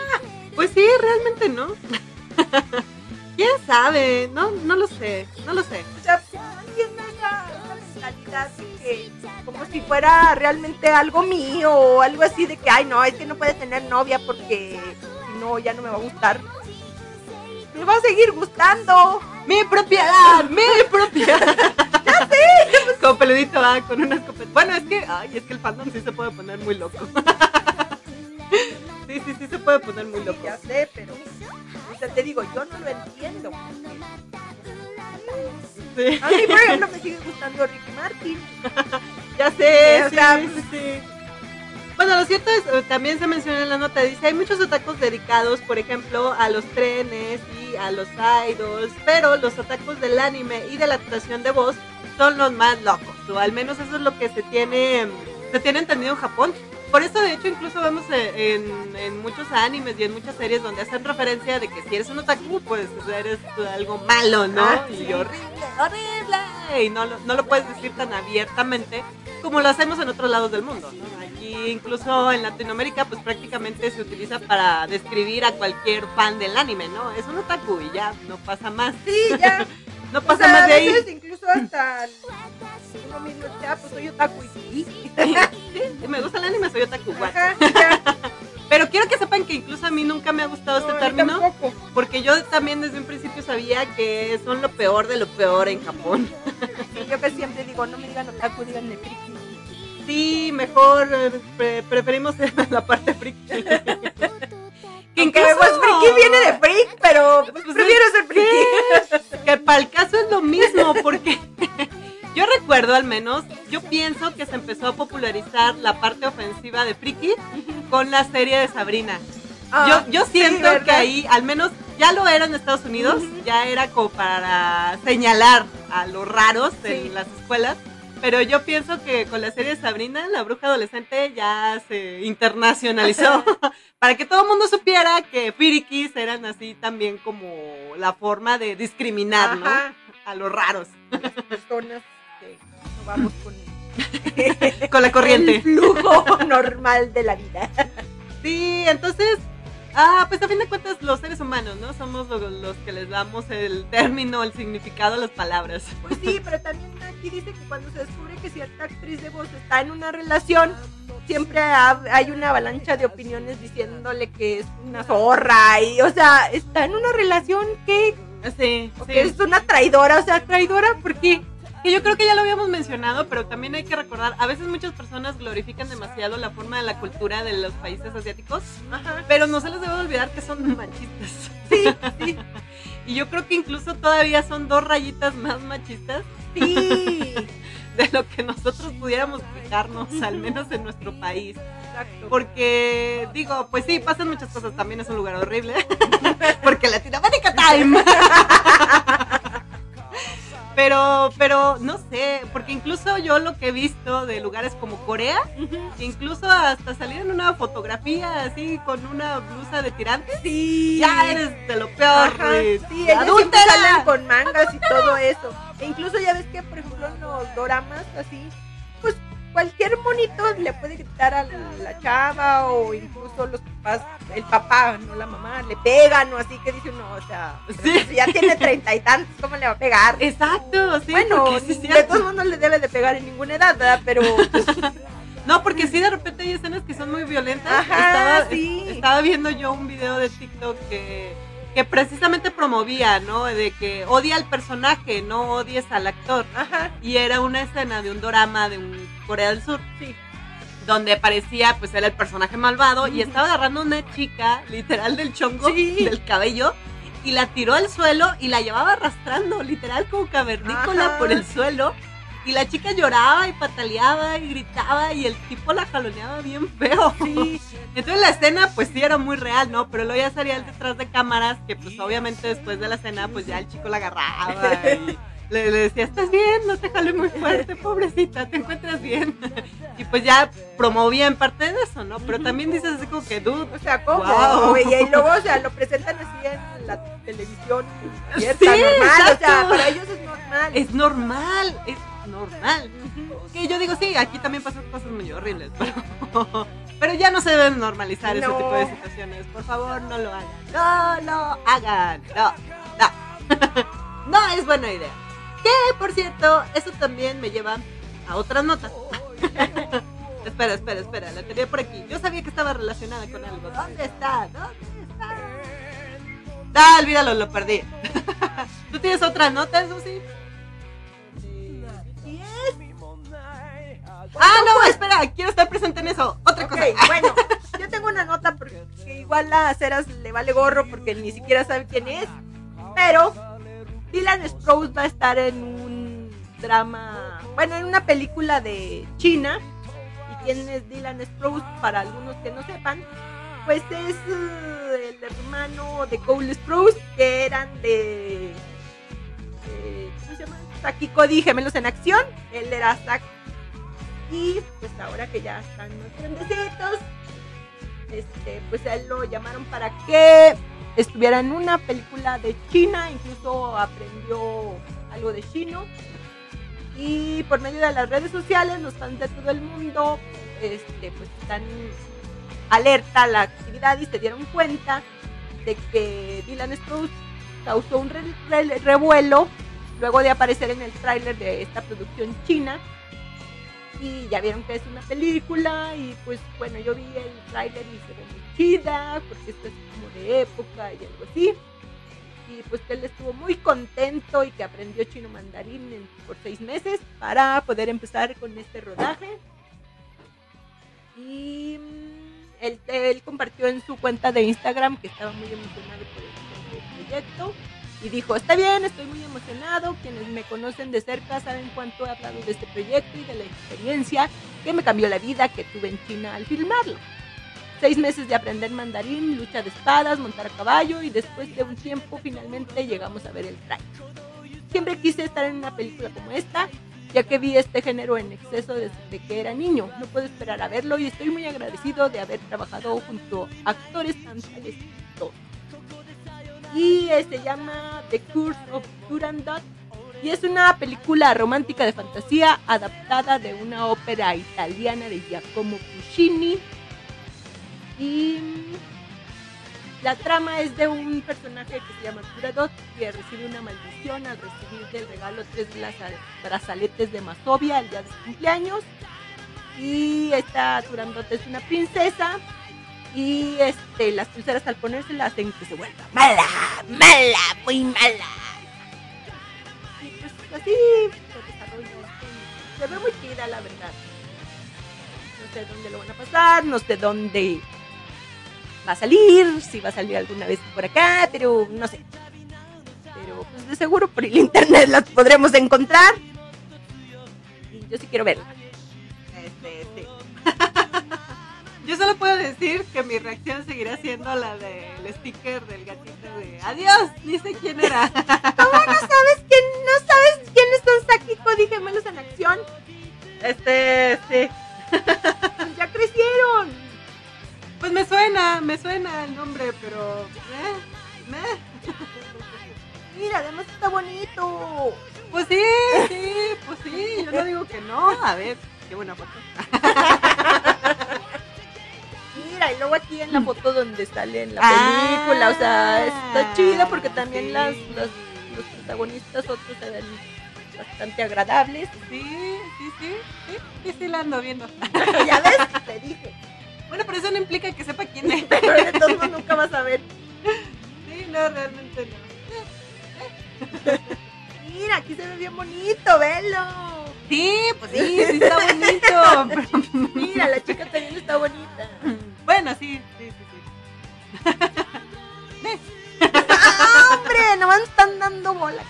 pues sí, realmente no. ¿Quién sabe? No, no lo sé, no lo sé. O sea, esa mentalidad de que como si fuera realmente algo mío o algo así de que, ay, no, es que no puede tener novia porque si no, ya no me va a gustar. Me va a seguir gustando. ¡Mi propiedad! ¡Mi propiedad! ¡Ya sé! Como peludito va con una escopeta. Bueno, es que, ay, es que el fandom sí se puede poner muy loco. Sí, sí, sí se puede poner muy loco. Ya sé, pero o sea, te digo, yo no lo entiendo. Sí. A mí, por ejemplo, me sigue gustando Ricky Martin. Ya sé, O sí, sea, sí, sí. Bueno, lo cierto es, eh, también se menciona en la nota, dice, hay muchos otakus dedicados, por ejemplo, a los trenes y a los idols, pero los otakus del anime y de la actuación de voz son los más locos, o al menos eso es lo que se tiene, se tiene entendido en Japón. Por eso, de hecho, incluso vemos eh, en, en muchos animes y en muchas series donde hacen referencia de que si eres un otaku, pues eres algo malo, ¿no? Ah, y sí. horrible, horrible. Y no, lo- no lo puedes decir tan abiertamente como lo hacemos en otros lados del mundo. ¿no? Aquí incluso en Latinoamérica pues prácticamente se utiliza para describir a cualquier fan del anime, ¿no? Es un otaku y ya, no pasa más. Sí, ya. No O pasa sea, más de ahí. incluso hasta uno mismo dice, ah, pues soy otaku y sí. Me gusta el anime, soy otaku. Ajá, ya. Pero quiero que sepan que incluso a mí nunca me ha gustado No, este término. tampoco. Porque yo también desde un principio sabía que son lo peor de lo peor en Japón. Sí, yo que siempre digo, no me digan otaku, díganme friki. Sí, mejor eh, pre- preferimos la parte friki. que Aunque, pues friki viene de freak, pero pues, Pues, prefiero ser friki. Para el caso es lo mismo, porque yo recuerdo al menos, yo pienso que se empezó a popularizar la parte ofensiva de friki con la serie de Sabrina. Ah, yo, yo siento que ahí, al menos ya lo era en Estados Unidos, ya era como para señalar a los raros en las escuelas. Pero yo pienso que con la serie Sabrina, la bruja adolescente ya se internacionalizó. para que todo el mundo supiera que frikis eran así también como la forma de discriminar, ¿no? A los raros. Las personas que no vamos con Con la el corriente. flujo normal de la vida. Sí, entonces, ah, pues a fin de cuentas los seres humanos, ¿no? Somos lo- los, que les damos el término, el significado a las palabras. Pues sí, pero también aquí dice que cuando se descubre que cierta actriz de voz está en una relación, siempre ha- hay una avalancha de opiniones diciéndole que es una zorra y, o sea, está en una relación que, Sí, sí. que es una traidora, o sea, traidora porque Que yo creo que ya lo habíamos mencionado, pero también hay que recordar, a veces muchas personas glorifican demasiado la forma de la cultura de los países asiáticos, pero no se les debe olvidar que son machistas. sí, sí, Y yo creo que incluso todavía son dos rayitas más machistas sí. de lo que nosotros pudiéramos fijarnos, al menos en nuestro país. Exacto. Porque, digo, pues sí, pasan muchas cosas. También es un lugar horrible. Porque Latinoamérica Time. Pero, pero, no sé, porque incluso yo lo que he visto de lugares como Corea, incluso hasta salir en una fotografía así con una blusa de tirantes, Sí. ya eres de lo peor. Ajá, sí, adúltera. salen con mangas y todo eso. E incluso ya ves que, por ejemplo, en los doramas, así, cualquier monito le puede gritar a la chava o incluso los papás, el papá, no la mamá, le pegan o así que dice uno, o sea, Sí. pues, ya tiene treinta y tantos, ¿cómo le va a pegar? Exacto, sí. bueno, sí de todos modos no le debe de pegar en ninguna edad, ¿verdad? Pero pues, No, porque sí de repente hay escenas que son muy violentas. Ajá, estaba, sí. estaba viendo yo un video de TikTok que, que precisamente promovía, ¿no? De que odia al personaje, no odies al actor. ajá, Y era una escena de un drama de un Corea del Sur, sí. donde parecía, pues era el personaje malvado y estaba agarrando a una chica, literal del chongo, Sí. del cabello, y la tiró al suelo y la llevaba arrastrando, literal como cavernícola Ajá. por el suelo. Y la chica lloraba y pataleaba y gritaba y el tipo la jaloneaba bien feo. Sí. Entonces la escena pues sí era muy real, ¿no? Pero luego ya salía el detrás de cámaras que pues obviamente después de la escena pues ya el chico la agarraba y le, le decía, ¿estás bien? No te jale muy fuerte, pobrecita, ¿te encuentras bien? Y pues ya promovía en parte de eso, ¿no? Pero también dices así como que, dude, O sea, ¿cómo? Güey? Y luego, o sea, lo presentan así en la televisión abierta, Sí, normal. O sea, exacto. para ellos es normal. es normal, es normal. Que yo digo, sí, aquí también pasan cosas muy horribles, pero, pero ya no se deben normalizar ese tipo de situaciones. Por favor, no lo hagan. No lo hagan. No, no. no es buena idea. Que, por cierto, eso también me lleva a otras notas. espera, espera, espera, la tenía por aquí. Yo sabía que estaba relacionada con algo. ¿Dónde está? ¿Dónde está? Ah, olvídalo, lo perdí. ¿Tú tienes otra nota, Susi? Ah, no, espera, quiero estar presente en eso. Otra Ok, cosa. bueno, yo tengo una nota porque igual a Ceras le vale gorro porque ni siquiera sabe quién es. Pero Dylan Sprouse va a estar en un drama, bueno, en una película de China. ¿Y quién es Dylan Sprouse? Para algunos que no sepan, pues es eh, el hermano de Cole Sprouse, que eran de. de- ¿Cómo se llama? Saki Cody Gemelos en Acción. Él era Zack. Y pues ahora que ya están más grandecitos, este, pues él lo llamaron para que estuviera en una película de China, incluso aprendió algo de chino. Y por medio de las redes sociales, los fans de todo el mundo, este, pues están alerta a la actividad y se dieron cuenta de que Dylan Sprouse causó un re- re- revuelo luego de aparecer en el tráiler de esta producción china y ya vieron que es una película y pues bueno yo vi el tráiler y se ve muy chida porque esto es como de época y algo así. Y pues que él estuvo muy contento y que aprendió chino mandarín por seis meses para poder empezar con este rodaje. Y mm, él, él compartió en su cuenta de Instagram que estaba muy emocionado por este proyecto y dijo, está bien, estoy muy emocionado, quienes me conocen de cerca saben cuánto he hablado de este proyecto y de la experiencia que me cambió la vida que tuve en China al filmarlo. Seis meses de aprender mandarín, lucha de espadas, montar caballo y después de un tiempo finalmente llegamos a ver el trailer. Siempre quise estar en una película como esta, ya que vi este género en exceso desde que era niño. No puedo esperar a verlo y estoy muy agradecido de haber trabajado junto a actores tan talentosos y se llama The Curse of Turandot y es una película romántica de fantasía adaptada de una ópera italiana de Giacomo Puccini. Y la trama es de un personaje que se llama Turandot que recibe una maldición al recibir del regalo tres braza- brazaletes de Masovia el día de su cumpleaños. Y esta Turandot es una princesa y este, las pulseras al ponérselas hacen que se vuelva mala, mala, muy mala. Y pues así se ve muy chida, la verdad. No sé dónde lo van a pasar, no sé dónde va a salir, si va a salir alguna vez por acá, pero no sé. Pero pues de seguro por el internet las podremos encontrar. Y Yo sí quiero verla. Yo solo puedo decir que mi reacción seguirá siendo la del sticker del gatito de adiós, ni sé quién era. ¿Cómo no sabes quién, no sabes quiénes son Saki Cody gemelos en acción? Este, sí. Ya crecieron. Pues me suena, me suena el nombre, pero. eh, meh. Mira, además está bonito. Pues sí, sí, pues sí, yo no digo que no. A ver, qué buena foto. Mira, y luego aquí en la foto donde sale en la Ah. película, o sea, está chida porque también Sí. las, las- los protagonistas otros se ven bastante agradables. Sí, sí, sí, sí, sí, sí la ando viendo. ya ves, te dije. Bueno, pero eso no implica que sepa quién es. Pero de todos modos nunca vas a ver. Sí, no, realmente no. Mira, aquí se ve bien bonito, velo. Sí, pues sí, sí está bonito. Mira, la chica también está bonita. Dando bola.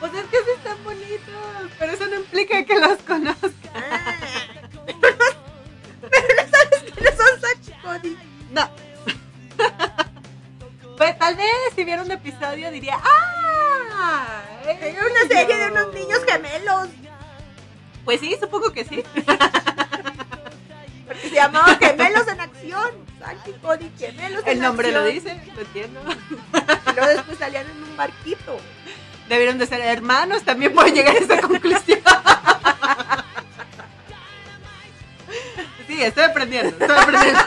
Pues es que sí están bonitos, pero eso no implica que los conozca. Ah. Pero no sabes quiénes son Cody. No. Pues tal vez si viera un episodio diría, ¡ah! Era una serie de unos niños gemelos. Pues sí, supongo que sí. Porque se llamaba Gemelos en Acción. Saki Cody, Gemelos en El nombre lo dice, lo entiendo. Luego después salían en un barquito. Debieron de ser hermanos, también puedo llegar a esa conclusión. Sí, estoy aprendiendo, estoy aprendiendo.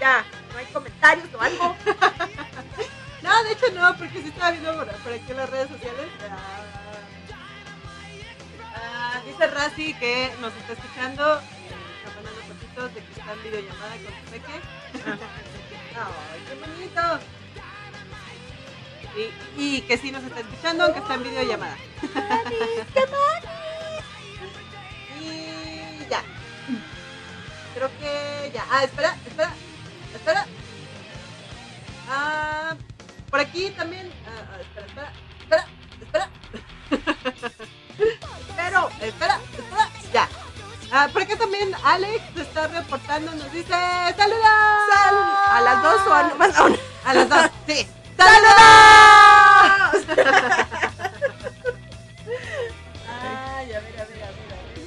Ya, no hay comentarios o algo. No, de hecho no, porque sí estaba viendo por, por aquí en las redes sociales. Ah, ah, dice Razi que nos está escuchando, eh, está mandando fotitos de que está en videollamada con su peque. ¡Ay, qué bonito! Y, y que sí nos está escuchando, aunque está en videollamada. Y ya. Creo que ya. Ah, espera, espera, espera. Ah, por aquí también. ah, ah, espera, espera, espera, espera. Pero, espera, espera. Ah, por acá también Alex se está reportando, nos dice ¡Saludos! ¿A las dos o a nomás a una? A las dos, sí. ¡Saludos! Ay, a ver, a ver, a ver, a ver.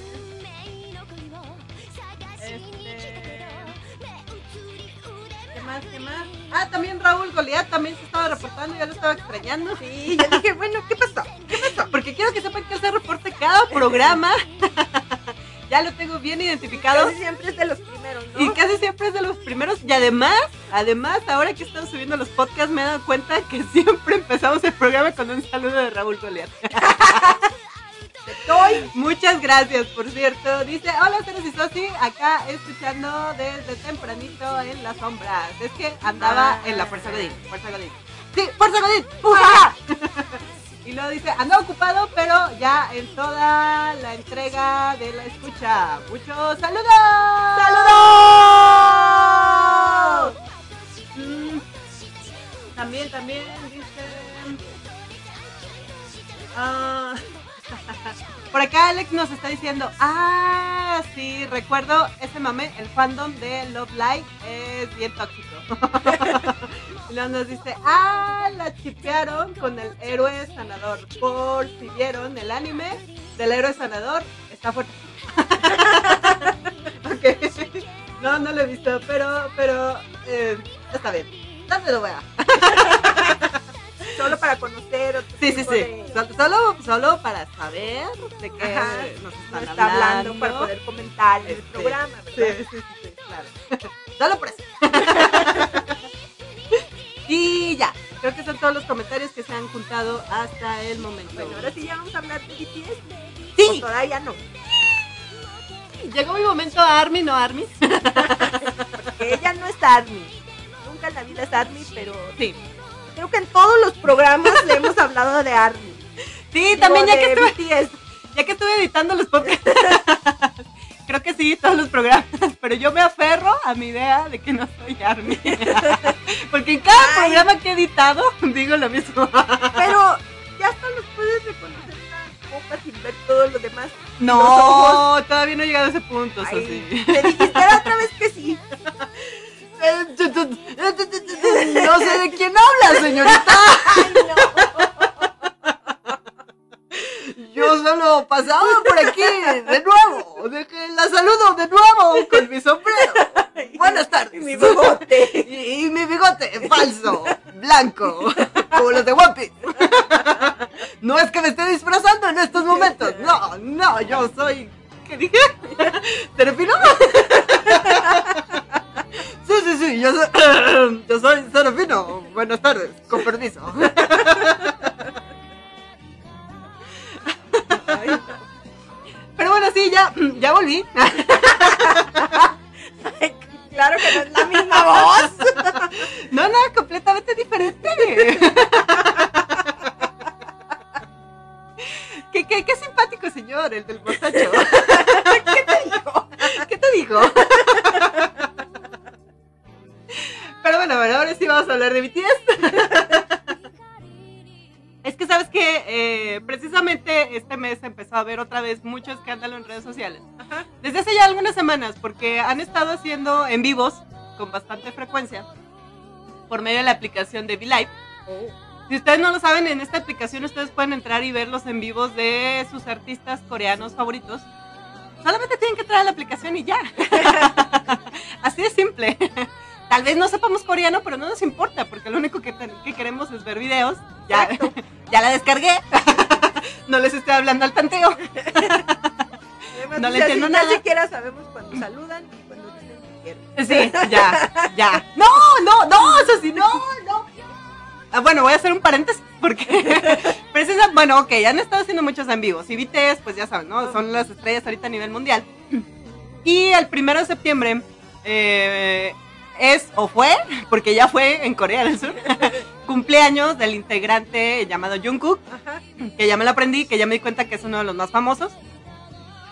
Este... ¿Qué más? ¿Qué más? Ah, también Raúl Goliat también se estaba reportando, ya lo estaba extrañando. Sí, yo dije, bueno, ¿qué pasó? Porque quiero que sepan que él se reporta cada programa. ya lo tengo bien identificado. Casi siempre es de los primeros, ¿no? Y casi siempre es de los primeros. Y además, además, ahora que estamos subiendo los podcasts, me he dado cuenta que siempre empezamos el programa con un saludo de Raúl Goliat. Estoy. Muchas gracias, por cierto. Dice, hola, Ceres y Sosi, acá escuchando desde tempranito en las sombras. Es que andaba Ah. en la Fuerza Godín. Fuerza Godín. Sí, Fuerza Godín. ¡Ujaja! y luego dice, andaba ocupado, pero ya en toda la entrega de la escucha. Muchos saludos. ¡Saludos! Mm, también, también dice... Ah, por acá Alex nos está diciendo, ah, sí, recuerdo ese mame, el fandom de Love Live es bien tóxico. y luego nos dice, ah, la chipearon con el héroe sanador. Por si vieron el anime del héroe sanador, está fuerte. ok. No, no lo he visto, pero, pero, eh, está bien. ¿Dónde lo vea? Solo para conocer otro Sí, sí, sí. de- Sol- Solo, solo para saber de qué Ajá. nos no están está hablando hablando. para poder comentar en el Este, programa, Sí, ¿verdad? sí, sí, sí, claro. Solo por eso. y ya. Creo que son todos los comentarios que se han juntado hasta el momento. Bueno, ahora sí ya vamos a hablar de BTS. ¿O Sí, todavía no. llegó mi momento Army, no Army. Que ella no es ARMY. Nunca en la vida es ARMY, pero Sí. Creo que en todos los programas le hemos hablado de ARMY. Sí, también ya que estuve, ya que estuve editando los podcasts. Creo que sí, todos los programas, pero yo me aferro a mi idea de que no soy Army. Porque en cada Ay. programa que he editado digo lo mismo. Pero ya hasta los puedes reconocer. boca sin ver todo lo demás. No, todavía no he llegado a ese punto, Ay, te dijiste la otra vez que sí. No sé de quién habla, señorita. Ay, no. Yo solo pasaba por aquí, de nuevo. La saludo de nuevo con mi sombrero. Buenas tardes. Y mi bigote. Y, y mi bigote falso, blanco, como los de Piece. No es que me esté disfrazando en estos momentos. No, no, yo soy. ¿Qué dije? ¿Serafino? Sí, sí, sí, yo soy, yo soy Serafino. Buenas tardes, con permiso. Pero bueno, sí, ya, ya volví. Ay, Claro que no es la misma voz. No, no, completamente diferente. Qué, qué, qué simpático señor, el del mostacho. ¿Qué te dijo? ¿Qué te dijo? Pero bueno, bueno, ahora sí vamos a hablar de BTS. Es que sabes que precisamente este mes empezó a haber otra vez mucho escándalo en redes sociales. Ajá. Desde hace ya algunas semanas, porque han estado haciendo en vivos con bastante frecuencia por medio de la aplicación de VLive. Si ustedes no lo saben, en esta aplicación ustedes pueden entrar y ver los en vivos de sus artistas coreanos favoritos. Solamente tienen que entrar a la aplicación y ya. Así de simple. Tal vez no sepamos coreano, pero no nos importa, porque lo único que, ten- que queremos es ver videos. Ya, ya la descargué. no les estoy hablando al tanteo. Además, No le entiendo nada. Ni siquiera sabemos cuando saludan y cuando dicen que quieren. Sí, ya, ya. No, no, no, eso sí, no, no. Ah, bueno, voy a hacer un paréntesis porque precisa, bueno, ok, han estado haciendo muchos en vivos y BTS, pues ya saben, ¿no? Son las estrellas ahorita a nivel mundial. Y el primero de septiembre eh, es o fue, porque ya fue en Corea del Sur, cumpleaños del integrante llamado Jungkook, Ajá. que ya me lo aprendí, que ya me di cuenta que es uno de los más famosos.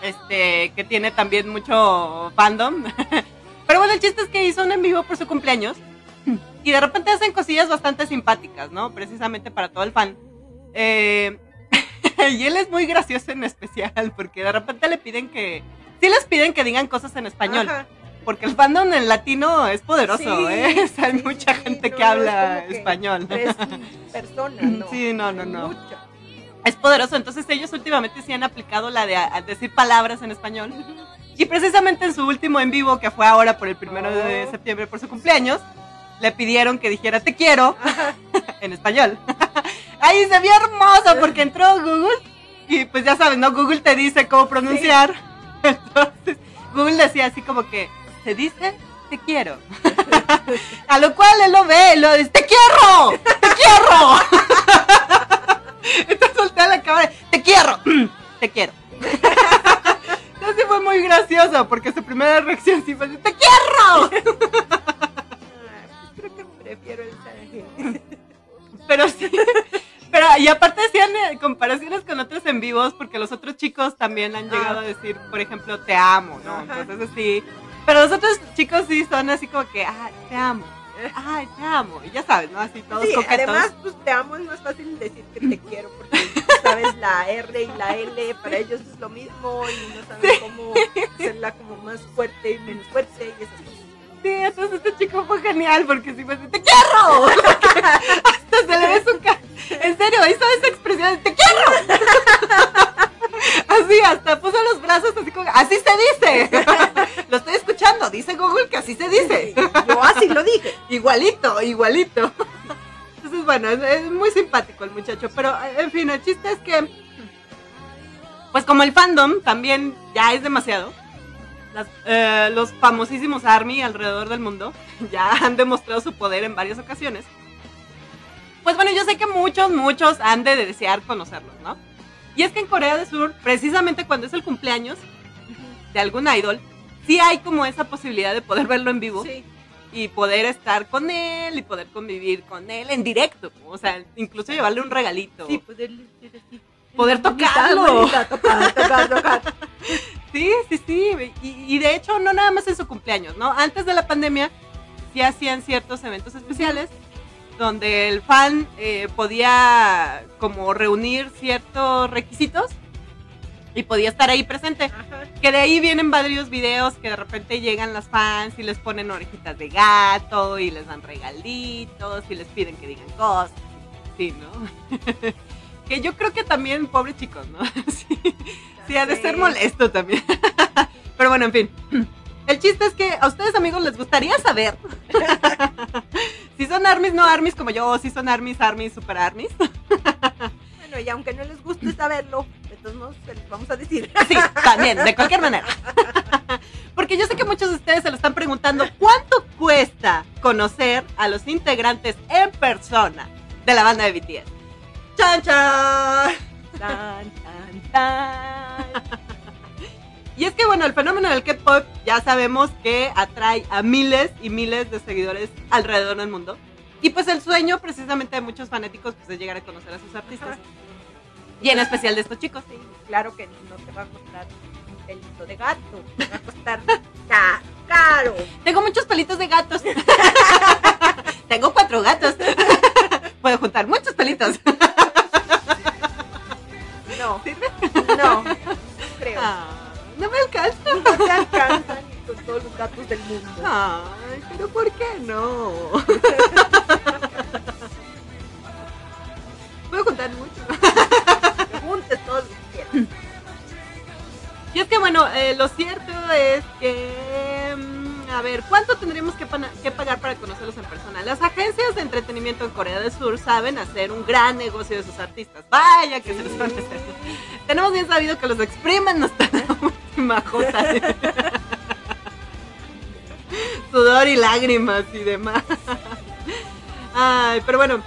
Este, que tiene también mucho fandom. Pero bueno, el chiste es que hizo un en vivo por su cumpleaños. Y de repente hacen cosillas bastante simpáticas, ¿no? Precisamente para todo el fan. Eh, y él es muy gracioso en especial, porque de repente le piden que. Sí les piden que digan cosas en español. Ajá. Porque el fandom en latino es poderoso, Sí, ¿eh? O sea, hay sí, mucha sí, gente no, que es habla que español. Tres personas, ¿no? Sí, no, no, no. Mucho. Es poderoso, entonces ellos últimamente sí han aplicado la de a- decir palabras en español. Y precisamente en su último en vivo, que fue ahora por el primero de Oh. septiembre por su cumpleaños, le pidieron que dijera te quiero en español. Ahí se vio hermoso porque entró Google y pues ya sabes, ¿no? Google te dice cómo pronunciar. Entonces Google decía así como que se dice te quiero. A lo cual él lo ve lo dice te quiero, te quiero. Entonces voltea la cámara, te quiero, te quiero. Entonces sí fue muy gracioso porque su primera reacción sí fue te quiero. Pues creo que prefiero el. Pero sí. Pero, y aparte hacían eh, comparaciones con otros en vivos, porque los otros chicos también han llegado a decir, por ejemplo, te amo, ¿no? Entonces así. Pero los otros chicos sí son así como que, ay, te amo. Ay, te amo. Y ya sabes, ¿no? Así todos Sí, coquetos. además, pues te amo es más fácil decir que te quiero porque sabes la R y la L para ellos es lo mismo y no saben cómo hacerla como más fuerte y menos fuerte y esas cosas. Sí, entonces este chico fue genial porque sí fue así, ¡te quiero! Hasta se le ve su cara. En serio, hizo esa expresión de ¡te quiero! Así, hasta puso los brazos así como, ¡así se dice! Lo estoy escuchando, dice Google que así se dice. Yo así lo dije. Igualito, igualito. Entonces, bueno, es, es muy simpático el muchacho. Pero, en fin, el chiste es que, pues como el fandom también ya es demasiado, las- eh, los famosísimos ARMY alrededor del mundo ya han demostrado su poder en varias ocasiones. Pues bueno, yo sé que muchos, muchos han de desear conocerlos, ¿no? Y es que en Corea del Sur, precisamente cuando es el cumpleaños de algún idol, sí hay como esa posibilidad de poder verlo en vivo Sí. y poder estar con él y poder convivir con él en directo. O sea, incluso llevarle un regalito. Sí, así. Poder Bonita, tocarlo. bonita, tocar, tocar, tocar. Sí, sí, sí. Y, y de hecho, no nada más en su cumpleaños, ¿no? Antes de la pandemia, sí hacían ciertos eventos especiales donde el fan eh, podía como reunir ciertos requisitos y podía estar ahí presente. Ajá. Que de ahí vienen varios videos que de repente llegan las fans y les ponen orejitas de gato y les dan regalitos y les piden que digan cosas. Sí, ¿no? que yo creo que también, pobres chicos, ¿no? sí, sí, ha de ser molesto también. Pero bueno, en fin. El chiste es que a ustedes, amigos, les gustaría saber si son armies, no armies como yo, o si son armies, armies, super armies. Bueno, y aunque no les guste saberlo, modos se los vamos a decir. Sí, también, de cualquier manera. Porque yo sé que muchos de ustedes se lo están preguntando, ¿cuánto cuesta conocer a los integrantes en persona de la banda de BTS? ¡Chan, chan! Tan, tan, tan. Y es que, bueno, el fenómeno del K-pop ya sabemos que atrae a miles y miles de seguidores alrededor del mundo. Y pues el sueño precisamente de muchos fanáticos pues, es llegar a conocer a sus artistas. Y en especial de estos chicos. Sí, claro que no te va a costar un pelito de gato, te va a costar ca- caro. Tengo muchos pelitos de gatos. Tengo cuatro gatos. Puedo juntar muchos pelitos. No, no creo. Ah, no me alcanza. No te alcanzan con todos los gatos del mundo. Ay, pero ¿por qué no? Puedo juntar mucho. Que juntes todos los que quieras. Y es que bueno, eh, lo cierto es que, mm, a ver, ¿cuánto tendríamos que, que pagar para conocerlos en persona? Las agencias de entretenimiento en Corea del Sur saben hacer un gran negocio de sus artistas. Vaya que se les van a hacer. Tenemos bien sabido que los exprimen hasta la última jota. Sudor y lágrimas y demás. Ay, pero bueno,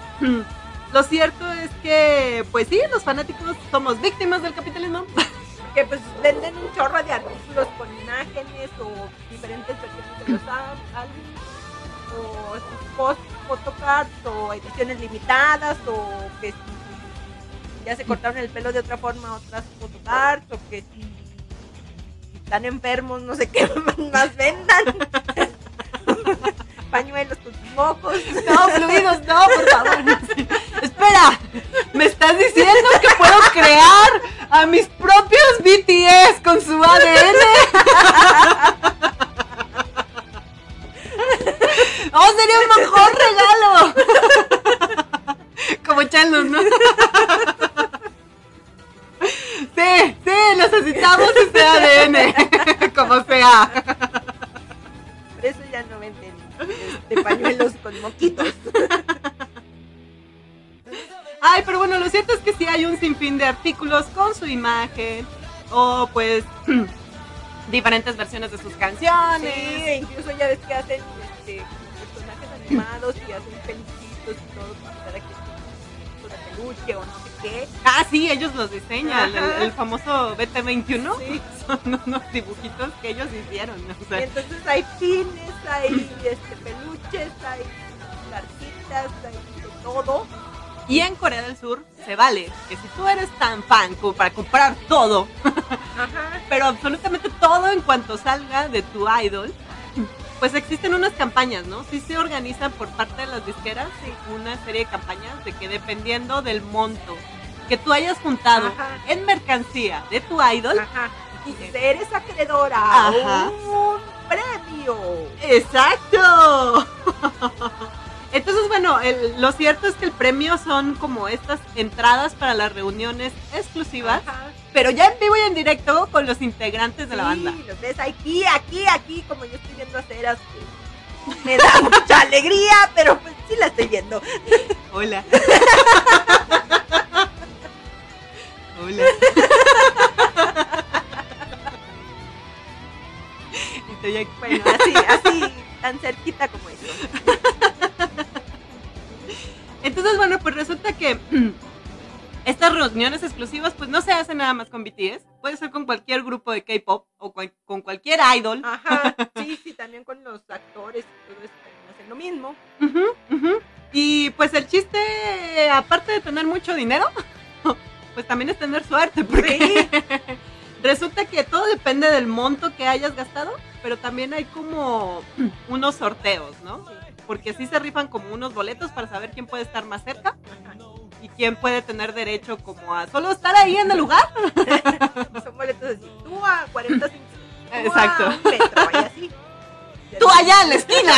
lo cierto es que, pues sí, los fanáticos somos víctimas del capitalismo. Que pues venden un chorro de artículos con imágenes o diferentes versiones de los álbumes o post photocards o ediciones limitadas o que si ya se cortaron el pelo de otra forma otras photocards o que si están enfermos no sé qué más vendan pañuelos con sus mocos No, fluidos, no, por favor. Espera, ¿me estás diciendo que puedo crear a mis propios BTS con su ADN? ¡Oh, sería el mejor regalo! Como Chandler, ¿no? Sí, sí, necesitamos ese ADN, como sea. por eso ya no venden este, pañuelos con moquitos Ay, pero bueno, lo cierto es que sí hay un sinfín de artículos con su imagen o pues diferentes versiones de sus canciones. Sí, e incluso ya ves que hacen este, personajes animados y hacen peluchitos y todo para aquí de peluche o no qué. Ah, sí, ellos los diseñan, el, famoso BT21 Sí. son unos dibujitos que ellos hicieron. o Y sea, entonces hay pines, hay este, peluches, hay cartitas, hay de todo. y en Corea del Sur se vale que si tú eres tan fan como para comprar todo, Ajá. pero absolutamente todo en cuanto salga de tu idol, pues existen unas campañas, ¿no? Sí se organizan por parte de las disqueras una serie de campañas de que dependiendo del monto que tú hayas juntado Ajá. en mercancía de tu idol, Ajá. Y eres acreedora a un premio. ¡Exacto! Entonces, bueno, el- lo cierto es que el premio son como estas entradas para las reuniones exclusivas, Ajá. Pero ya en vivo y en directo con los integrantes de la banda. Sí, los ves aquí, aquí, aquí, como yo estoy viendo a Ceras. Me da mucha alegría, pero pues sí la estoy viendo. Hola. Hola. Estoy aquí. Bueno, así, así, tan cerquita como eso. Entonces, bueno, pues resulta que estas reuniones exclusivas pues no se hacen nada más con BTS, puede ser con cualquier grupo de K-pop o cual- con cualquier idol. Ajá, sí, sí, también con los actores y todo eso también hacen lo mismo. Ujú, ujú. Y pues el chiste, aparte de tener mucho dinero, pues también es tener suerte, porque resulta que todo depende del monto que hayas gastado, pero también hay como unos sorteos, ¿no? Porque así se rifan como unos boletos para saber quién puede estar más cerca Ajá. Y quién puede tener derecho como a solo estar ahí en el lugar. Somos Exacto. un metro y así. Tú allá en la esquina.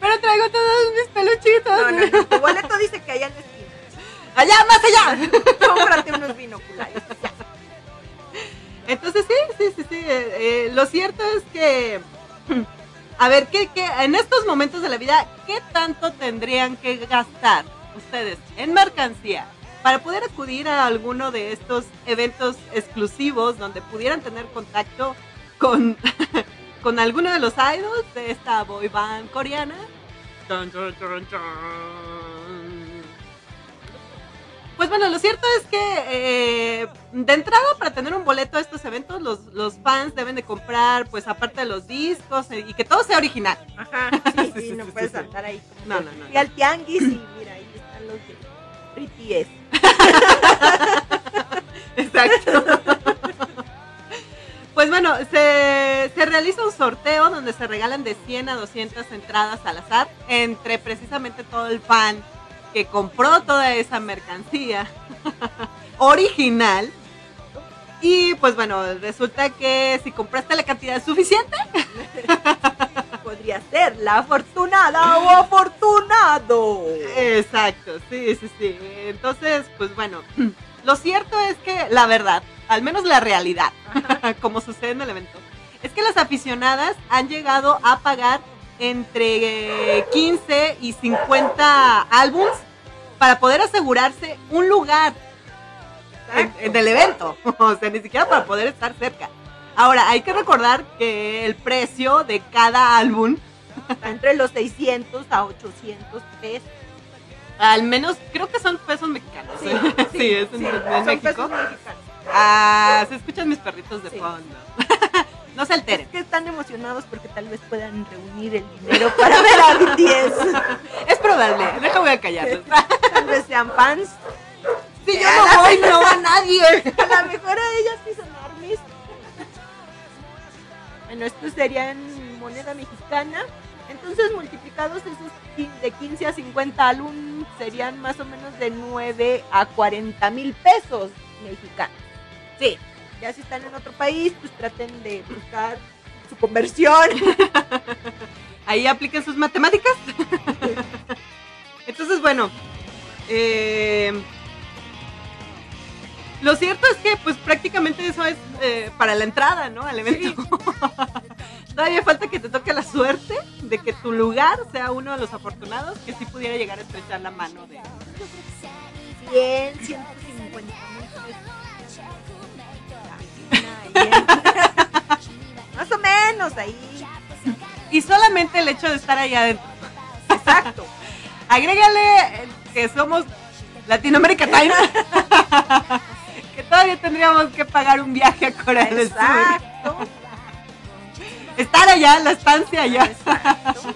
Pero traigo todos mis peluchitos. No, no, no, tu boleto dice que allá en la esquina. Allá, más allá. Cómprate unos binoculares. ya. Entonces sí, sí, sí, sí. eh, eh, lo cierto es que, a ver, ¿qué, qué, en estos momentos de la vida, ¿qué tanto tendrían que gastar ustedes en mercancía para poder acudir a alguno de estos eventos exclusivos donde pudieran tener contacto con, con alguno de los idols de esta boy band coreana? Pues bueno, lo cierto es que eh, de entrada para tener un boleto a estos eventos los, los fans deben de comprar pues aparte de los discos eh, y que todo sea original. Ajá, sí, Sí, sí, sí, no sí, puedes sí. andar ahí como No, no, no, no. al tianguis y Exacto. Pues bueno, se, se, realiza un sorteo donde se regalan de 100 a 200 entradas al azar entre precisamente todo el fan que compró toda esa mercancía original. Y pues bueno, resulta que si compraste la cantidad suficiente, Podría ser la afortunada o afortunado. Exacto, sí, sí, sí. Entonces, pues bueno, lo cierto es que la verdad, al menos la realidad, como sucede en el evento, es que las aficionadas han llegado a pagar entre eh, 15 y 50 álbums para poder asegurarse un lugar en, en el evento. O sea, ni siquiera para poder estar cerca. Ahora, hay que recordar que el precio de cada álbum Está entre los 600 a 800 pesos. Al menos creo que son pesos mexicanos. Sí, ¿eh? sí, sí, es en, sí, en México. pesos mexicanos. Ah, se escuchan mis perritos de fondo. no se alteren. Es que están emocionados porque tal vez puedan reunir el dinero para ver a BTS. Es probable, deja voy a callarlos. Tal vez sean fans. si yo no voy, no va nadie. A lo mejor a ellas sí son armies. Bueno, esto sería en moneda mexicana. Entonces, multiplicados esos de 15 a 50 álbum serían más o menos de 9 a 40 mil pesos mexicanos. Sí. Ya si están en otro país, pues traten de buscar su conversión. Ahí apliquen sus matemáticas. Entonces, bueno. eh, lo cierto es que, pues prácticamente eso es eh, para la entrada, ¿no? Al evento. Todavía falta que te toque la suerte de que tu lugar sea uno de los afortunados que sí pudiera llegar a estrechar la mano de. 100, 150 mil pesos. Ahí en- Más o menos ahí. Y solamente el hecho de estar allá adentro. Exacto. Agrégale eh, que somos Latinoamérica Time. que todavía tendríamos que pagar un viaje a Corea del Sur. Exacto. Estar allá, la estancia allá. Exacto.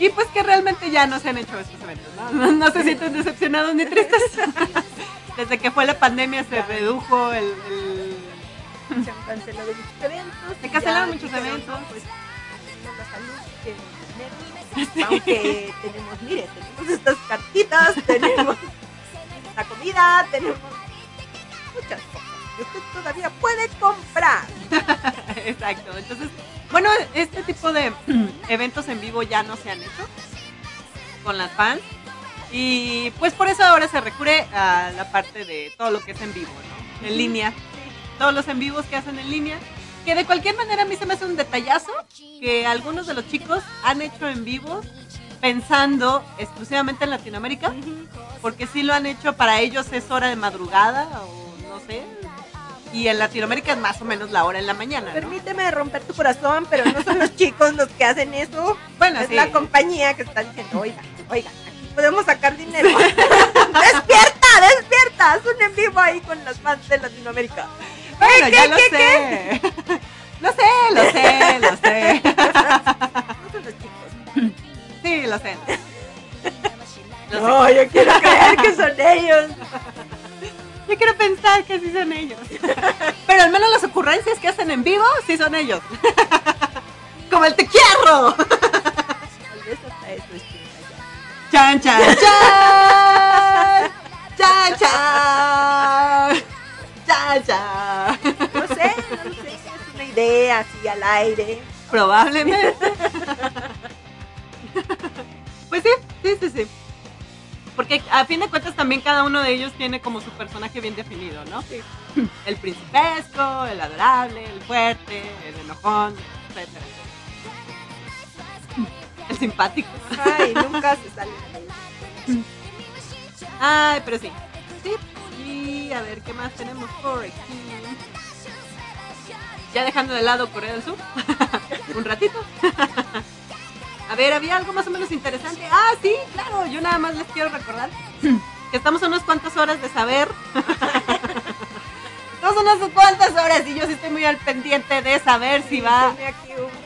Y pues que realmente ya no se han hecho estos eventos, ¿no? No, no se sienten decepcionados ni tristes. Desde que fue la pandemia se redujo el... el- Se han cancelado muchos eventos. Se cancelaron muchos eventos. Pues tenemos la salud que dinero. Aunque tenemos, mire, tenemos estas cartitas, tenemos la comida, tenemos muchas cosas que usted todavía puede comprar. Exacto. Entonces, bueno, este tipo de eventos en vivo ya no se han hecho con las fans. Y pues por eso ahora se recurre a la parte de todo lo que es en vivo, ¿no? En línea. Todos los en vivos que hacen en línea. Que de cualquier manera a mí se me hace un detallazo que algunos de los chicos han hecho en vivos pensando exclusivamente en Latinoamérica. Porque sí lo han hecho, para ellos es hora de madrugada o Y en Latinoamérica es más o menos la hora en la mañana. ¿no? Permíteme romper tu corazón, pero no son los chicos los que hacen eso. Bueno, es sí. la compañía que está diciendo, oiga, oiga, aquí podemos sacar dinero. despierta, despierta. Es un en vivo ahí con las fans de Latinoamérica. Bueno, ¿Qué, ya qué, lo qué, sé. Lo sé, lo sé, lo sé. No son los chicos. Sí. Lo sé. No, yo quiero creer que son ellos. Yo quiero pensar que sí son ellos. Pero al menos las ocurrencias que hacen en vivo sí son ellos. Como el te quiero. Tal vez hasta eso es cierto ya. Chan, chan, chan. Chan, chan. Chan, chan. No sé, no sé. diré así al aire. Probablemente. pues sí, sí, sí, sí. Porque a fin de cuentas también cada uno de ellos tiene como su personaje bien definido, ¿no? Sí. El principesco, el adorable, el fuerte, el enojón, etcétera. El simpático. Ay, nunca se sale. Ay, pero sí. Sí. Y a ver, ¿qué más tenemos por aquí? Ya dejando de lado Corea del Sur. Un ratito. a ver, había algo más o menos interesante. Ah, sí, claro. Yo nada más les quiero recordar que estamos a unas cuantas horas de saber. estamos a unas cuantas horas y yo sí estoy muy al pendiente de saber si va. Aquí un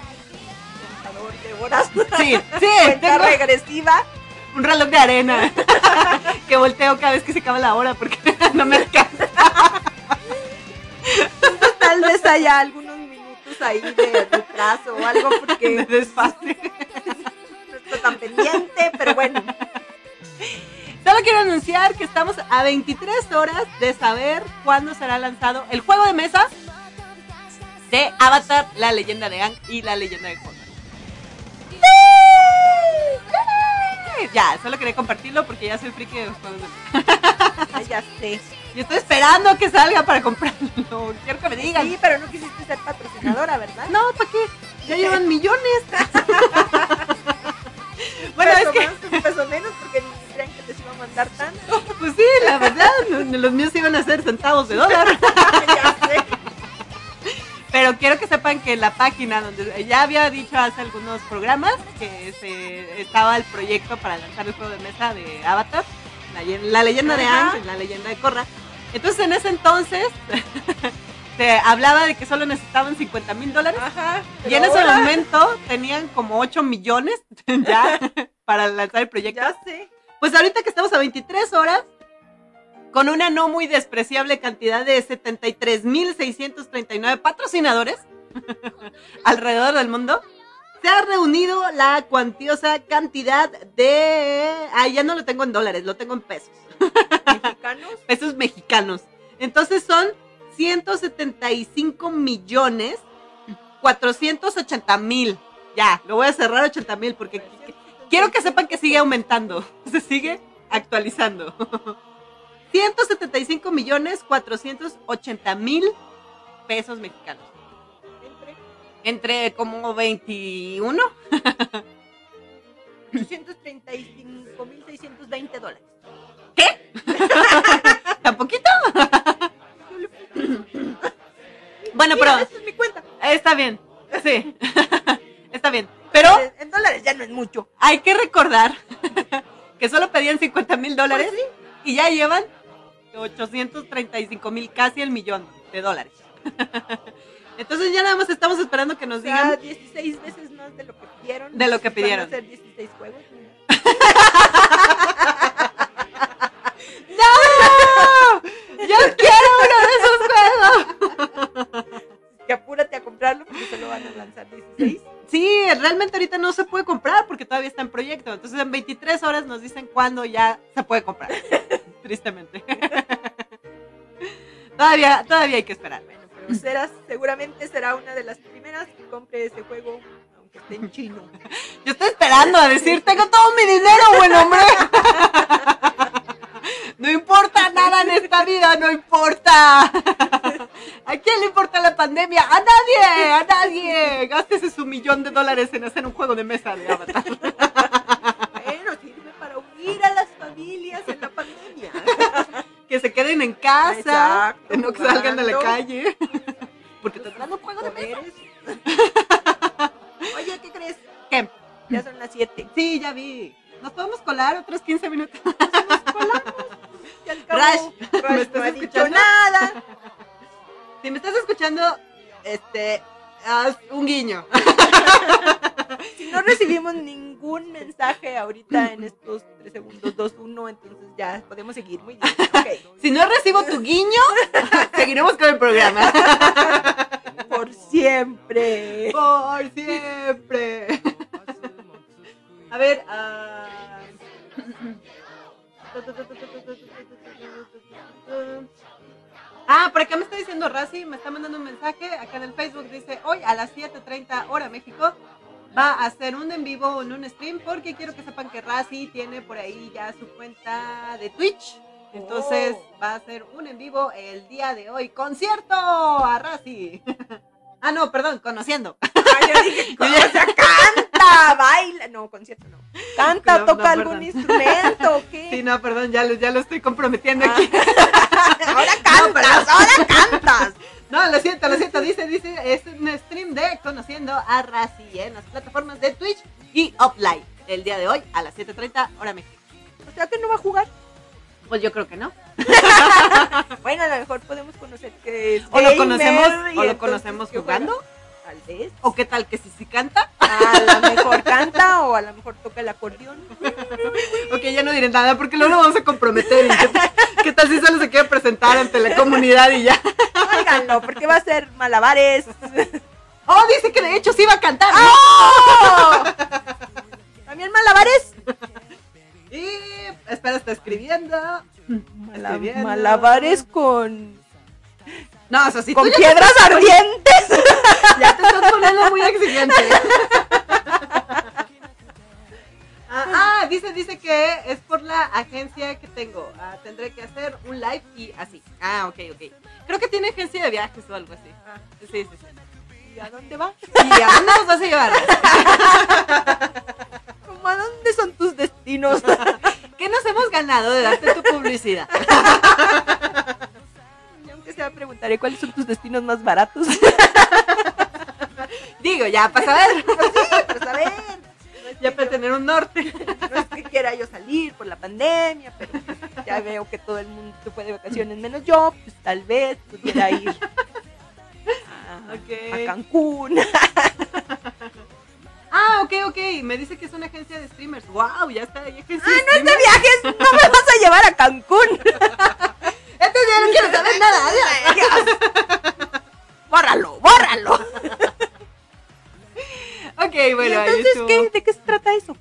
de horas. Sí, sí, tengo regresiva. un reloj de arena que volteo cada vez que se acaba la hora porque no me alcanza. Tal vez haya algunos ahí de retraso o algo porque desfase. no estoy tan pendiente, pero bueno. Solo quiero anunciar que estamos a 23 horas de saber cuándo será lanzado el juego de mesa de Avatar, la leyenda de Ang y la leyenda de Korra. Ya, solo quería compartirlo porque ya soy friki de los juegos de mesa. Ay, ya sé. Y estoy esperando que salga para comprarlo. Quiero que me digan. Sí, pero no quisiste ser patrocinadora, ¿verdad? No, ¿para qué? Ya llevan millones. bueno, es peso que, más, un peso menos porque ni crean que les iba a mandar tanto. pues sí, la verdad, los míos iban a ser centavos de dólar. ya sé. Pero quiero que sepan que la página donde ya había dicho hace algunos programas que se, estaba el proyecto para lanzar el juego de mesa de Avatar, la, leyenda de. Aang, la leyenda de Korra. Entonces en ese entonces se hablaba de que solo necesitaban 50 mil dólares Ajá. y en ese momento tenían como 8 millones ya para lanzar el proyecto. Ya sé. Pues ahorita que estamos a 23 horas, con una no muy despreciable cantidad de 73.639 patrocinadores alrededor del mundo, se ha reunido la cuantiosa cantidad de... Ah, ya no lo tengo en dólares, lo tengo en pesos. Mexicanos. Pesos mexicanos. Entonces son 175 millones 480 mil. Ya, lo voy a cerrar 80 mil porque quiero que sepan que sigue aumentando. Se sigue actualizando. 175 millones 480 mil pesos mexicanos. Entre como 21. 835.620 dólares. ¿Qué? ¿Tan poquito? bueno, Mira, pero esa es mi cuenta. está bien. Sí. está bien. Pero En dólares ya no es mucho. hay que recordar que solo pedían 50 mil dólares y ya llevan 835 mil, casi el millón de dólares. Entonces ya nada más estamos esperando que nos O sea, digan 16 veces más de lo que pidieron. De lo que Van pidieron. a ser 16 juegos. ¡No! ¡Yo quiero uno de esos juegos! Que apúrate a comprarlo porque solo van a lanzar 16. Sí, realmente ahorita no se puede comprar porque todavía está en proyecto. Entonces en 23 horas nos dicen cuándo ya se puede comprar. Tristemente. todavía, todavía hay que esperar. Serás, seguramente será una de las primeras que compre ese juego, aunque esté en chino. Yo estoy esperando a decir, tengo todo mi dinero, buen hombre. No importa nada en esta vida, no importa. ¿A quién le importa la pandemia? A nadie, a nadie. Gástese su millón de dólares en hacer un juego de mesa de Avatar. Bueno, sirve para unir a las familias en la pandemia. Que se queden en casa, Exacto, no que salgan de la calle. Porque tendrán un juego de mesa. Oye, ¿qué crees? ¿Qué? Ya son las 7. Sí, ya vi. ¿Nos podemos colar otros 15 minutos? Y al cabo, Rush, ¿me estás no ha dicho escuchando? nada. Si me estás escuchando, este, haz un guiño. Si no recibimos ningún mensaje ahorita en estos 3 segundos, 2, 1, entonces ya podemos seguir. Muy bien. Si no recibo tu guiño, seguiremos con el programa. Por siempre. Por siempre. A ver, ah, Ah, por acá me está diciendo Razi, me está mandando un mensaje acá en el Facebook, dice, hoy a las 7.30 hora México va a hacer un en vivo en un stream porque quiero que sepan que Razi tiene por ahí ya su cuenta de Twitch. Entonces Oh. va a hacer un en vivo el día de hoy. ¡Concierto a Razi! ah, no, perdón, conociendo. Ay, yo dije, o sea, canta, baila. No, concierto no. Canta, No, toca no, algún perdón. instrumento, ¿o ¿qué? Sí, no, perdón, ya lo, ya lo estoy comprometiendo Ah. aquí. ahora No, cantas, pero- ahora cantas. No, lo siento, lo siento. Dice, dice, es un stream de Conociendo a Razi ¿eh? en las plataformas de Twitch y Uplive. El día de hoy a las 7.30 hora México. O sea que no va a jugar. Pues yo creo que no. Bueno, a lo mejor podemos conocer que es O lo conocemos, o lo conocemos jugando. juega. ¿O qué tal que si sí canta? A lo mejor canta o a lo mejor toca el acordeón. Ok, ya no diré nada porque luego lo vamos a comprometer. ¿Qué, qué tal si solo se quiere presentar ante la comunidad y ya? Háganlo, porque va a ser malabares. Oh, dice que de hecho sí va a cantar. ¡Oh! ¿También malabares? Y espera, está escribiendo. Mala- malabares con, No, eso sí, con tú ya, piedras ardientes. ya te estás poniendo muy exigente. Ah, ah, dice, dice que es por la agencia que tengo. Ah, tendré que hacer un live y así. Ah, ok, ok. Creo que tiene agencia de viajes o algo así. Sí, sí, sí. ¿Y a dónde va? ¿Y a dónde nos vas a llevar? ¿Cómo a dónde son tus destinos? ¿Qué nos hemos ganado de darte tu publicidad? Preguntaré cuáles son tus destinos más baratos. Digo, ya para saber. Pero saber, Ya para tener un norte. no es que quiera yo salir por la pandemia, pero pues, ya veo que todo el mundo se fue de vacaciones menos yo, pues tal vez pudiera ir a, Ok. a Cancún. Ah, ok, ok. Me dice que es una agencia de streamers. Wow, ya está. Hay agencia de ¡Ah, no es de viajes! ¡No me vas a llevar a Cancún! Entonces ya no quiero saber nada. adiós. ¡Bórralo, bórralo! Ok, bueno, ¿Y entonces qué? ¿De qué se trata eso?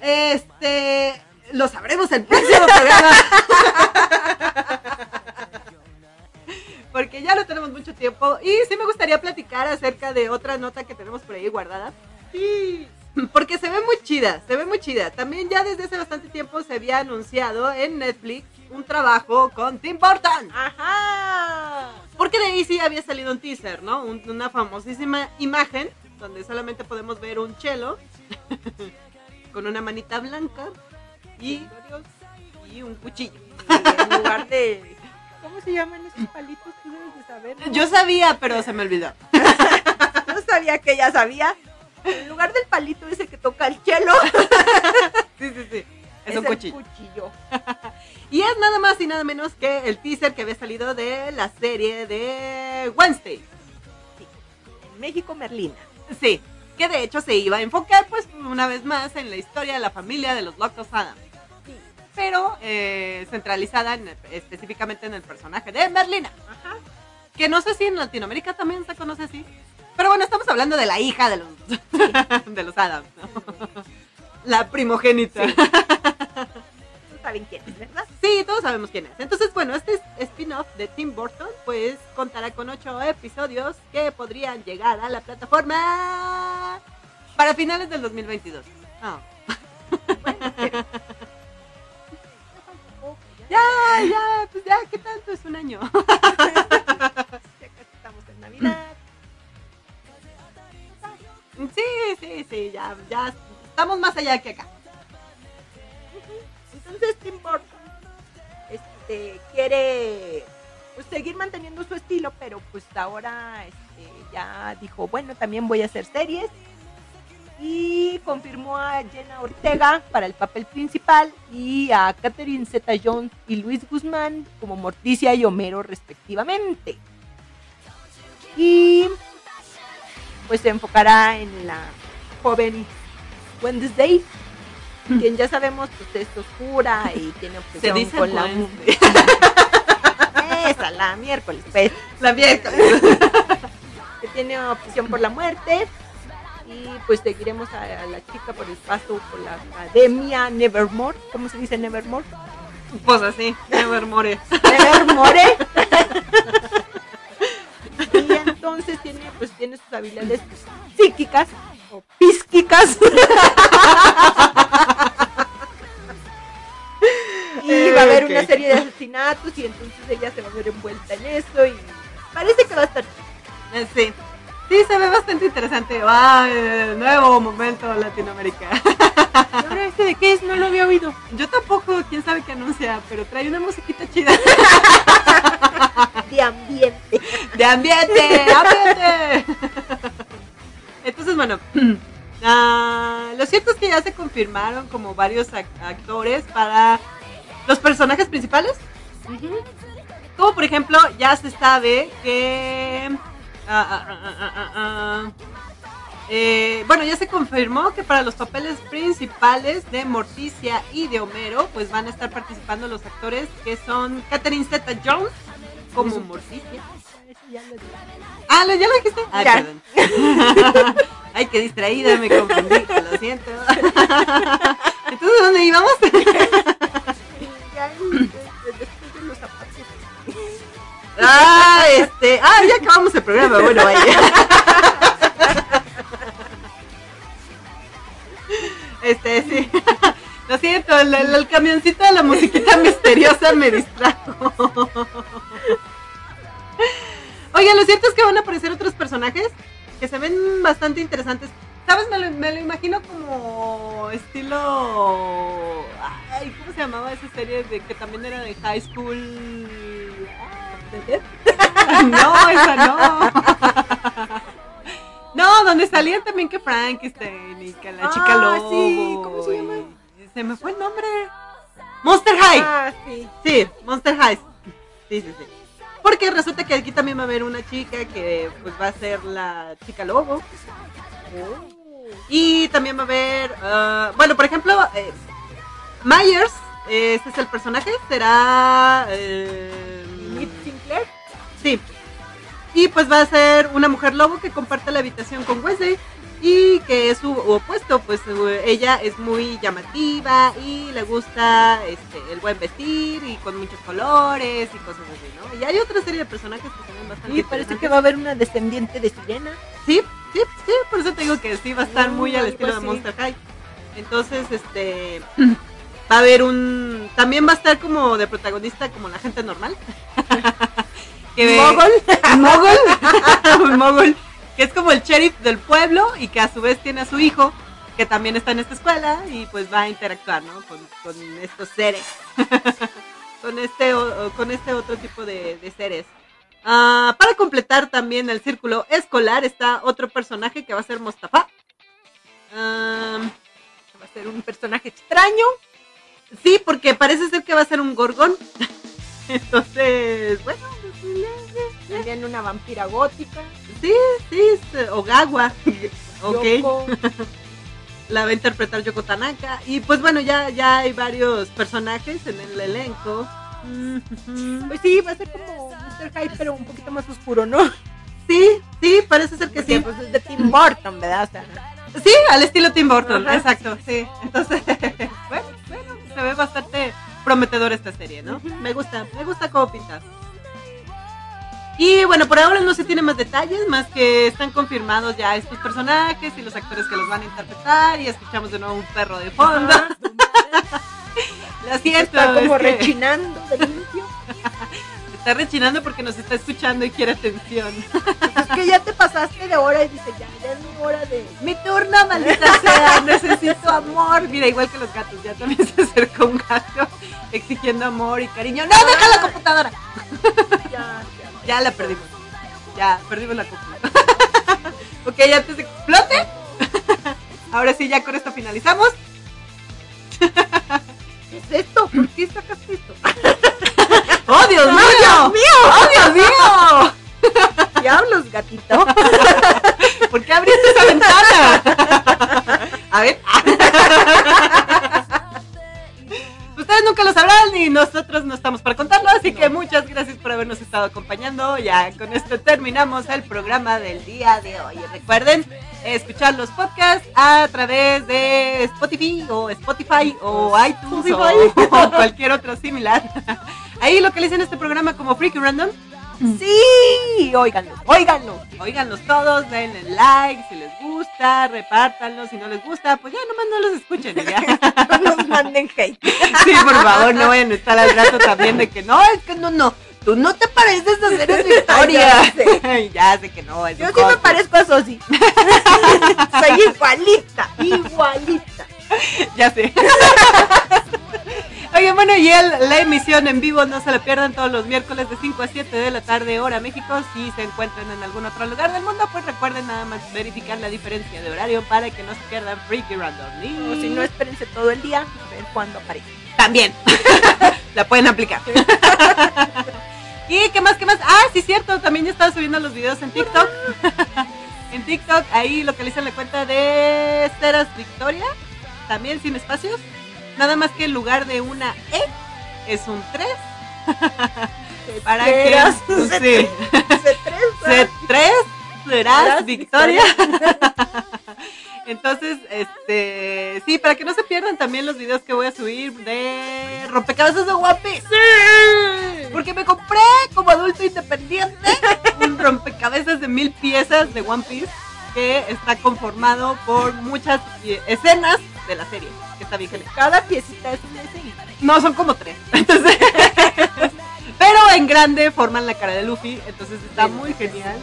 Este. Lo sabremos el próximo programa. Porque ya no tenemos mucho tiempo. Y sí me gustaría platicar acerca de otra nota que tenemos por ahí guardada. Sí. Porque se ve muy chida, se ve muy chida. También ya desde hace bastante tiempo se había anunciado en Netflix un trabajo con Tim Burton. ¡Ajá! Porque de ahí sí había salido un teaser, ¿no? Un- una famosísima imagen donde solamente podemos ver un chelo con una manita blanca y, y un cuchillo. En lugar de... ¿Cómo se llaman esos palitos? Tú debes de saber. ¿no? Yo sabía, pero se me olvidó. no sabía que ella sabía. En lugar del palito ese que toca el chelo, Sí, sí, sí. Es, es, un cuchillo. cuchillo. Y es nada más y nada menos que el teaser que había salido de la serie de Wednesday. En México, Merlina. Sí, que de hecho se iba a enfocar pues una vez más en la historia de la familia de los locos Adams. Sí. Pero eh, centralizada en- específicamente en el personaje de Merlina. Ajá. Que no sé si en Latinoamérica también se conoce así. Pero bueno, estamos hablando de la hija de los, de los Adams, ¿no? La primogénita. Sí. Saben quién es, ¿verdad? Sí, todos sabemos quién es. Entonces, bueno, este es- spin-off de Tim Burton, pues contará con ocho episodios que podrían llegar a la plataforma para finales del 2022. Ah. Bueno, pero... Ya, ya, pues ya, ¿qué tanto es un año? Ya casi estamos en Navidad. Sí, sí, sí, ya, ya estamos más allá que acá. Entonces Tim Burton este, quiere pues, seguir manteniendo su estilo, pero pues ahora este, ya dijo, bueno, también voy a hacer series. Y confirmó a Jenna Ortega para el papel principal y a Catherine Zeta Jones y Luis Guzmán como Morticia y Homero respectivamente. Y pues se enfocará en la joven Wednesday, hmm. quien ya sabemos pues es oscura y tiene obsesión Se dice con la pues. esa, la miércoles, pues. La miércoles. que tiene obsesión por la muerte. Y pues seguiremos a, la chica por el paso por la academia Nevermore. ¿Cómo se dice Nevermore? Pues así, Nevermore. Nevermore. y entonces tiene, pues tiene sus habilidades psíquicas o y va a haber una serie de asesinatos y entonces ella se va a ver envuelta en eso y parece que va a estar Eh, Sí. Sí, se ve bastante interesante. Va, eh, nuevo momento Latinoamérica. ¿Y ahora este de qué es? No lo había oído. Yo tampoco, quién sabe qué anuncia, pero trae una musiquita chida. De ambiente. De ambiente, ambiente. Bueno, ah, lo cierto es que ya se confirmaron como varios ac- actores para los personajes principales. Como por ejemplo, ya se sabe que... ah, ah, ah, ah, ah, ah, eh, bueno, ya se confirmó que para los papeles principales de Morticia y de Homero, pues van a estar participando los actores que son Catherine Zeta-Jones como Morticia. Ah, ¿lo- ¿ya lo dijiste? Perdón. Ay, qué distraída, me confundí, lo siento. Entonces, ¿dónde íbamos? Ah, este, ah, ya acabamos el programa, bueno, vaya. Este, sí. Lo siento, el, el- el camioncito de la musiquita misteriosa me distrajo. Oigan, lo cierto es que van a aparecer otros personajes que se ven bastante interesantes. ¿Sabes? Me lo, me lo imagino como estilo... Ay, ¿cómo se llamaba esa serie de que también era de high school? No, esa no. No, donde salían también que Frankenstein y que la chica Ah, lobo. sí, ¿cómo se llama? y- Se me fue el nombre. Monster High. Ah, sí. Sí, Monster High. Sí, sí, sí. Porque resulta que aquí también va a haber una chica que pues va a ser la chica lobo. Y también va a haber, ah, bueno, por ejemplo, eh, Myers, eh, este es el personaje, será... eh, Sinclair. Sí. Y pues va a ser una mujer lobo que comparte la habitación con Wesley y que es su opuesto, pues ella es muy llamativa y le gusta este, el buen vestir y con muchos colores y cosas así, ¿no? Y hay otra serie de personajes que ven bastante Y parece que va a haber una descendiente de sirena. Sí, sí, sí, por eso te digo que sí va a estar Mm, muy al algo estilo de. Monster High. Entonces, este va a haber un también va a estar como de protagonista como la gente normal. que Mogol. mogol, mogol, que es como el sheriff del pueblo y que a su vez tiene a su hijo que también está en esta escuela y pues va a interactuar, ¿no? Con, estos seres, con este con este otro tipo de, seres. Ah, para completar también el círculo escolar está otro personaje que va a ser Mostafa. Ah, Va a ser un personaje extraño. sí, porque parece ser que va a ser un gorgón. Entonces, bueno, También una vampira gótica. sí, sí, es, eh, Ogawa. Ok. Yoko. la va a interpretar Yoko Tanaka. Y pues bueno, ya, ya hay varios personajes en el elenco. Mhm. Pues sí, va a ser como Mr. Hyde, pero un poquito más oscuro, ¿no? Sí, sí, parece ser que sí. Pues es de Tim Burton, ¿verdad? O sea, Sí, al estilo Tim Burton, Ajá. exacto, sí. Entonces, bueno, bueno, se ve bastante prometedor esta serie, ¿no? Me gusta, me gusta cómo pinta. Y bueno, por ahora no se tiene más detalles, más que están confirmados ya estos personajes y los actores que los van a interpretar y escuchamos de nuevo un perro de fondo. Lo siento, está como es que- rechinando de limpio. Está rechinando porque nos está escuchando y quiere atención. Es que ya te pasaste de hora y dice, ya, ya es mi hora de... Mi turno, maldita sea, necesito amor. Mira, igual que los gatos, ya también se acercó un gato exigiendo amor y cariño. ¡No, deja la computadora! Ya, la perdimos. Ya, perdimos la computadora. ok, ya antes de que explote. Ahora sí, ya con esto finalizamos. ¿Qué es esto? ¿Por qué sacaste esto? ¡Oh, Dios mío! Dios mío! ¡Oh, Dios mío! Diablos, gatito. ¿Por qué abriste esa ventana? A ver. Ustedes nunca lo sabrán y nosotros no estamos para contarlo, así que muchas gracias por habernos estado acompañando. Ya con esto terminamos el programa del día de hoy. Recuerden escuchar los podcasts a través de Spotify o Spotify o iTunes o, Spotify. o cualquier otro similar. Ahí localicen este programa como Freaky Random. Sí, óiganlos, óiganlos. Óiganlos todos, denle like si les gusta, repártanlos, si no les gusta, pues ya nomás no los escuchen y ya. No nos manden hate. Sí, por favor, no vayan a estar al rato también de que no, es que no, no, tú no te pareces a Victoria. Ya sé. ya sé que no, es Yo sí me parezco a Sosi. Soy igualita, igualita. Ya sé. Oye, bueno, y el- la emisión en vivo no se la pierdan todos los miércoles de 5 a 7 de la tarde, hora México. Si se encuentran en algún otro lugar del mundo, pues recuerden nada más verificar la diferencia de horario para que no se pierdan Freaky Random. Y O si no, espérense todo el día a ver cuándo aparece. también la pueden aplicar. ¿Y qué más, qué más? Ah, sí, cierto, también ya estaba subiendo los videos en TikTok. en TikTok, ahí localizan la cuenta de Ceras Victoria, también sin espacios. Nada más que en lugar de una E, es un 3. Para que... Ceras, Sí. C3, C3 serás Serás Victoria. Entonces, este, sí, para que no se pierdan también los videos que voy a subir de rompecabezas de One Piece. Porque me compré como adulto independiente un rompecabezas de mil piezas de One Piece que está conformado por muchas eh, escenas de la serie. Que está genial. Cada piecita es un SI. No, son como tres. Entonces, pero en grande forman la cara de Luffy. Entonces está muy genial.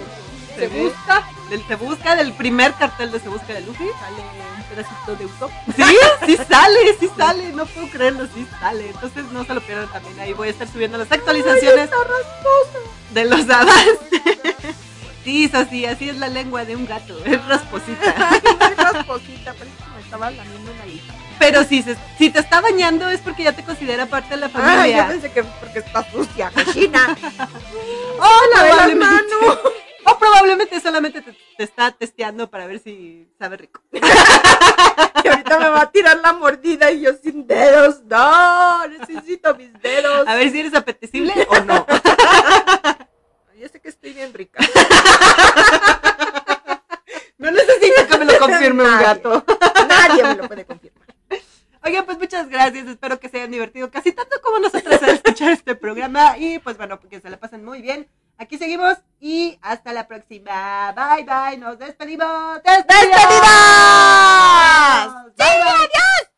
Se busca, del Se Busca, del primer cartel de Se Busca de Luffy. sale un pedacito de Usopp. Sí, sí sale, sí sale, no puedo creerlo, sí sale. Entonces no se lo pierdan también. Ahí voy a estar subiendo las actualizaciones de los avances. Sí, eso sí, así es la lengua de un gato, es rasposita. Muy rasposita, parece que me estaba lamiendo una hija. Pero si, se- si te está bañando es porque ya te considera parte de la familia. yo pensé que porque está sucia, cochina. Lave las manos. O probablemente solamente te, te está testeando para ver si sabe rico. Y ahorita me va a tirar la mordida y yo sin dedos. No, necesito mis dedos. A ver si eres apetecible o no estoy bien rica. no necesito que me lo confirme un gato. Nadie me lo puede confirmar. Oigan, pues muchas gracias. Espero que se hayan divertido casi tanto como nosotros al escuchar este programa. Y pues bueno, que se la pasen muy bien. Aquí seguimos y hasta la próxima. Bye, bye. Nos despedimos. ¡Despedimos! ¡Despedimos! Adiós!